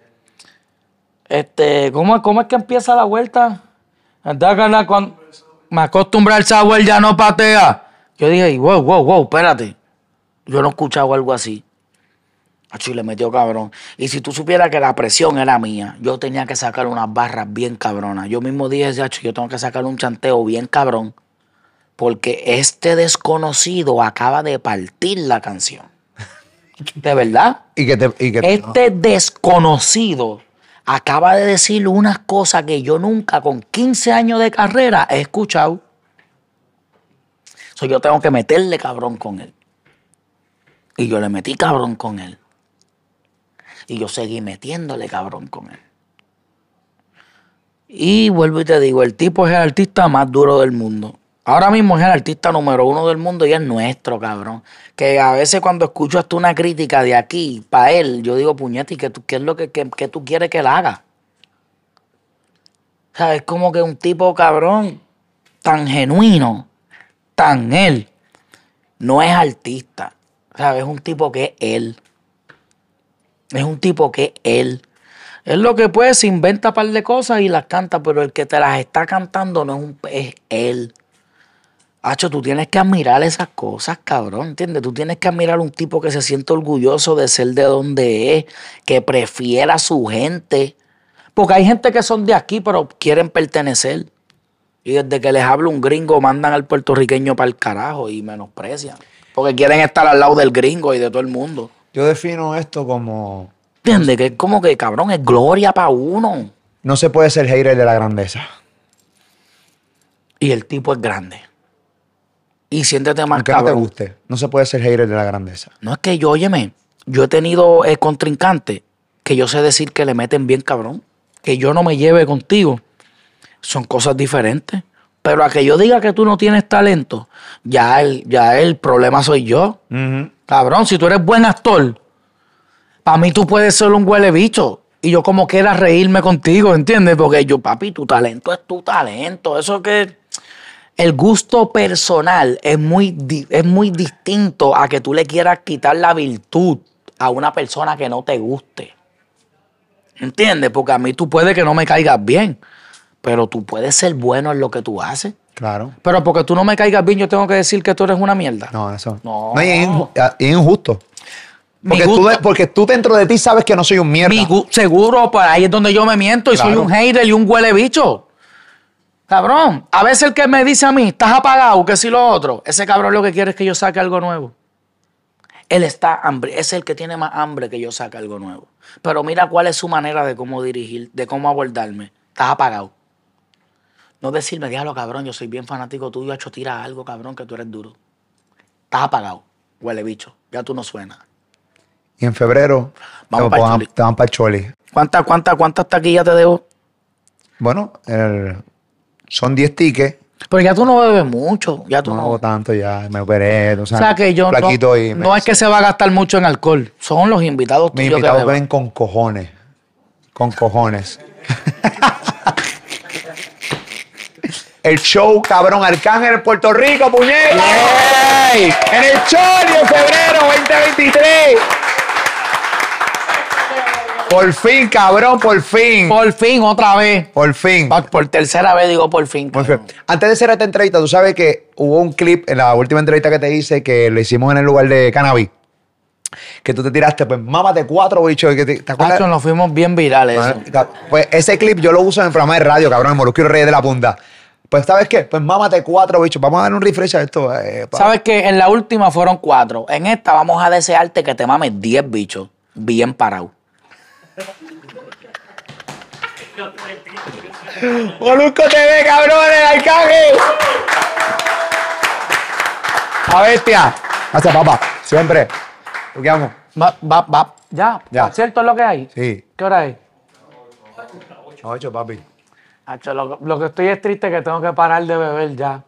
S2: este, ¿cómo, es que empieza la vuelta? Cuando me acostumbra al sabor ya no patea. Yo dije, wow, wow, wow, espérate. Yo no he escuchado algo así. Acho, y le metió cabrón. Y si tú supieras que la presión era mía, yo tenía que sacar unas barras bien cabronas. Yo mismo dije, Acho, yo tengo que sacar un chanteo bien cabrón. Porque este desconocido acaba de partir la canción. De verdad.
S1: Y que te. Y que
S2: Este desconocido acaba de decir unas cosas que yo nunca con 15 años de carrera he escuchado. So, yo tengo que meterle cabrón con él. Y yo le metí cabrón con él. Y yo seguí metiéndole cabrón con él. Y vuelvo y te digo, el tipo es el artista más duro del mundo. Ahora mismo es el artista número uno del mundo y es nuestro, cabrón. Que a veces cuando escucho hasta una crítica de aquí, para él, yo digo, puñete, ¿y qué, qué es lo que, que- que tú quieres que él haga? O sea, es como que un tipo, cabrón, tan genuino, tan él, no es artista. ¿Sabes? Es un tipo que es él. Es un tipo que él. Es lo que puede, se inventa un par de cosas y las canta, pero el que te las está cantando no es, un, es él. Hacho, tú tienes que admirar esas cosas, cabrón, ¿entiendes? Tú tienes que admirar un tipo que se siente orgulloso de ser de donde es, que prefiera a su gente. Porque hay gente que son de aquí, pero quieren pertenecer. Y desde que les habla un gringo, mandan al puertorriqueño para el carajo y menosprecian. Porque quieren estar al lado del gringo y de todo el mundo.
S1: Yo defino esto como.
S2: ¿Entiendes? Que es como que, cabrón, es gloria para uno.
S1: No se puede ser hater de la grandeza.
S2: Y el tipo es grande. Y siéntete más
S1: Aunque no te
S2: cabrón.
S1: guste. No se puede ser hater de la grandeza.
S2: No es que yo, óyeme, yo he tenido eh, contrincantes que yo sé decir que le meten bien cabrón. Que yo no me lleve contigo. Son cosas diferentes. Pero a que yo diga que tú no tienes talento, ya el, ya el problema soy yo. Cabrón, si tú eres buen actor, para mí tú puedes ser un huele bicho. Y yo como quiera reírme contigo, ¿entiendes? Porque yo, papi, tu talento es tu talento. Eso que el gusto personal es muy, es muy distinto a que tú le quieras quitar la virtud a una persona que no te guste. ¿Entiendes? Porque a mí tú puedes que no me caigas bien, pero tú puedes ser bueno en lo que tú haces.
S1: Claro.
S2: Pero porque tú no me caigas bien, yo tengo que decir que tú eres una mierda.
S1: No, eso.
S2: No.
S1: y es, inju- y es injusto. Porque tú, porque dentro de ti sabes que no soy un mierda.
S2: Mi gu- seguro, pues ahí es donde yo me miento y soy un hater y un huele bicho. Cabrón, a veces el que me dice a mí, estás apagado, que si lo otro, ese cabrón lo que quiere es que yo saque algo nuevo. Él está hambre, es el que tiene más hambre que yo saque algo nuevo. Pero mira cuál es su manera de cómo dirigir, de cómo abordarme. Estás apagado. No decirme, diablo, cabrón, yo soy bien fanático tuyo, hecho tira algo, cabrón, que tú eres duro. Estás apagado, huele bicho, ya tú no suenas.
S1: Y en febrero
S2: Vamos
S1: te,
S2: pa'l
S1: van, te van para el Choli.
S2: ¿Cuántas, cuántas, cuántas taquillas te debo?
S1: Bueno, el- son 10 tickets.
S2: Pero ya tú no bebes mucho, ya tú
S1: No
S2: no.
S1: hago tanto ya. Me operé. O sea,
S2: o sea que yo no,
S1: flaquito y me-
S2: no es que se va a gastar mucho en alcohol, son los invitados
S1: Mis
S2: tuyos que
S1: invitados
S2: beban.
S1: ven con cojones. Con cojones. el show, cabrón, Arcángel, Puerto Rico, puñeta.
S2: ¡Yay!
S1: En el Choli en febrero 2023. Por fin, cabrón, por fin.
S2: Por fin, otra vez.
S1: Por fin.
S2: Por, tercera vez digo por fin.
S1: Por
S2: cabrón.
S1: fin. Antes de hacer esta entrevista, tú sabes que hubo un clip en la última entrevista que te hice que lo hicimos en el lugar de Cannabis. que tú te tiraste, pues mámate cuatro bichos. que te, ¿te acuerdas?
S2: Nos fuimos bien virales.
S1: Bueno, Pues ese clip yo lo uso en el programa de radio, cabrón, el Molusco y Reyes de la Punta. Pues, ¿sabes qué? Pues mámate cuatro bichos. Vamos a dar un refresh a esto. eh,
S2: ¿Sabes que En la última fueron cuatro. En esta vamos a desearte que te mames 10 bichos. Bien parado.
S1: Molusco TV, cabrones, arcángel. A bestia. Gracias, papá. Siempre. ¿Lo que amo?
S2: Va, va, va. Ya.
S1: Ya.
S2: ¿Cierto es lo que hay?
S1: Sí.
S2: ¿Qué hora es?
S1: Ocho, papi.
S2: Hacho, lo, lo que estoy es triste que tengo que parar de beber ya.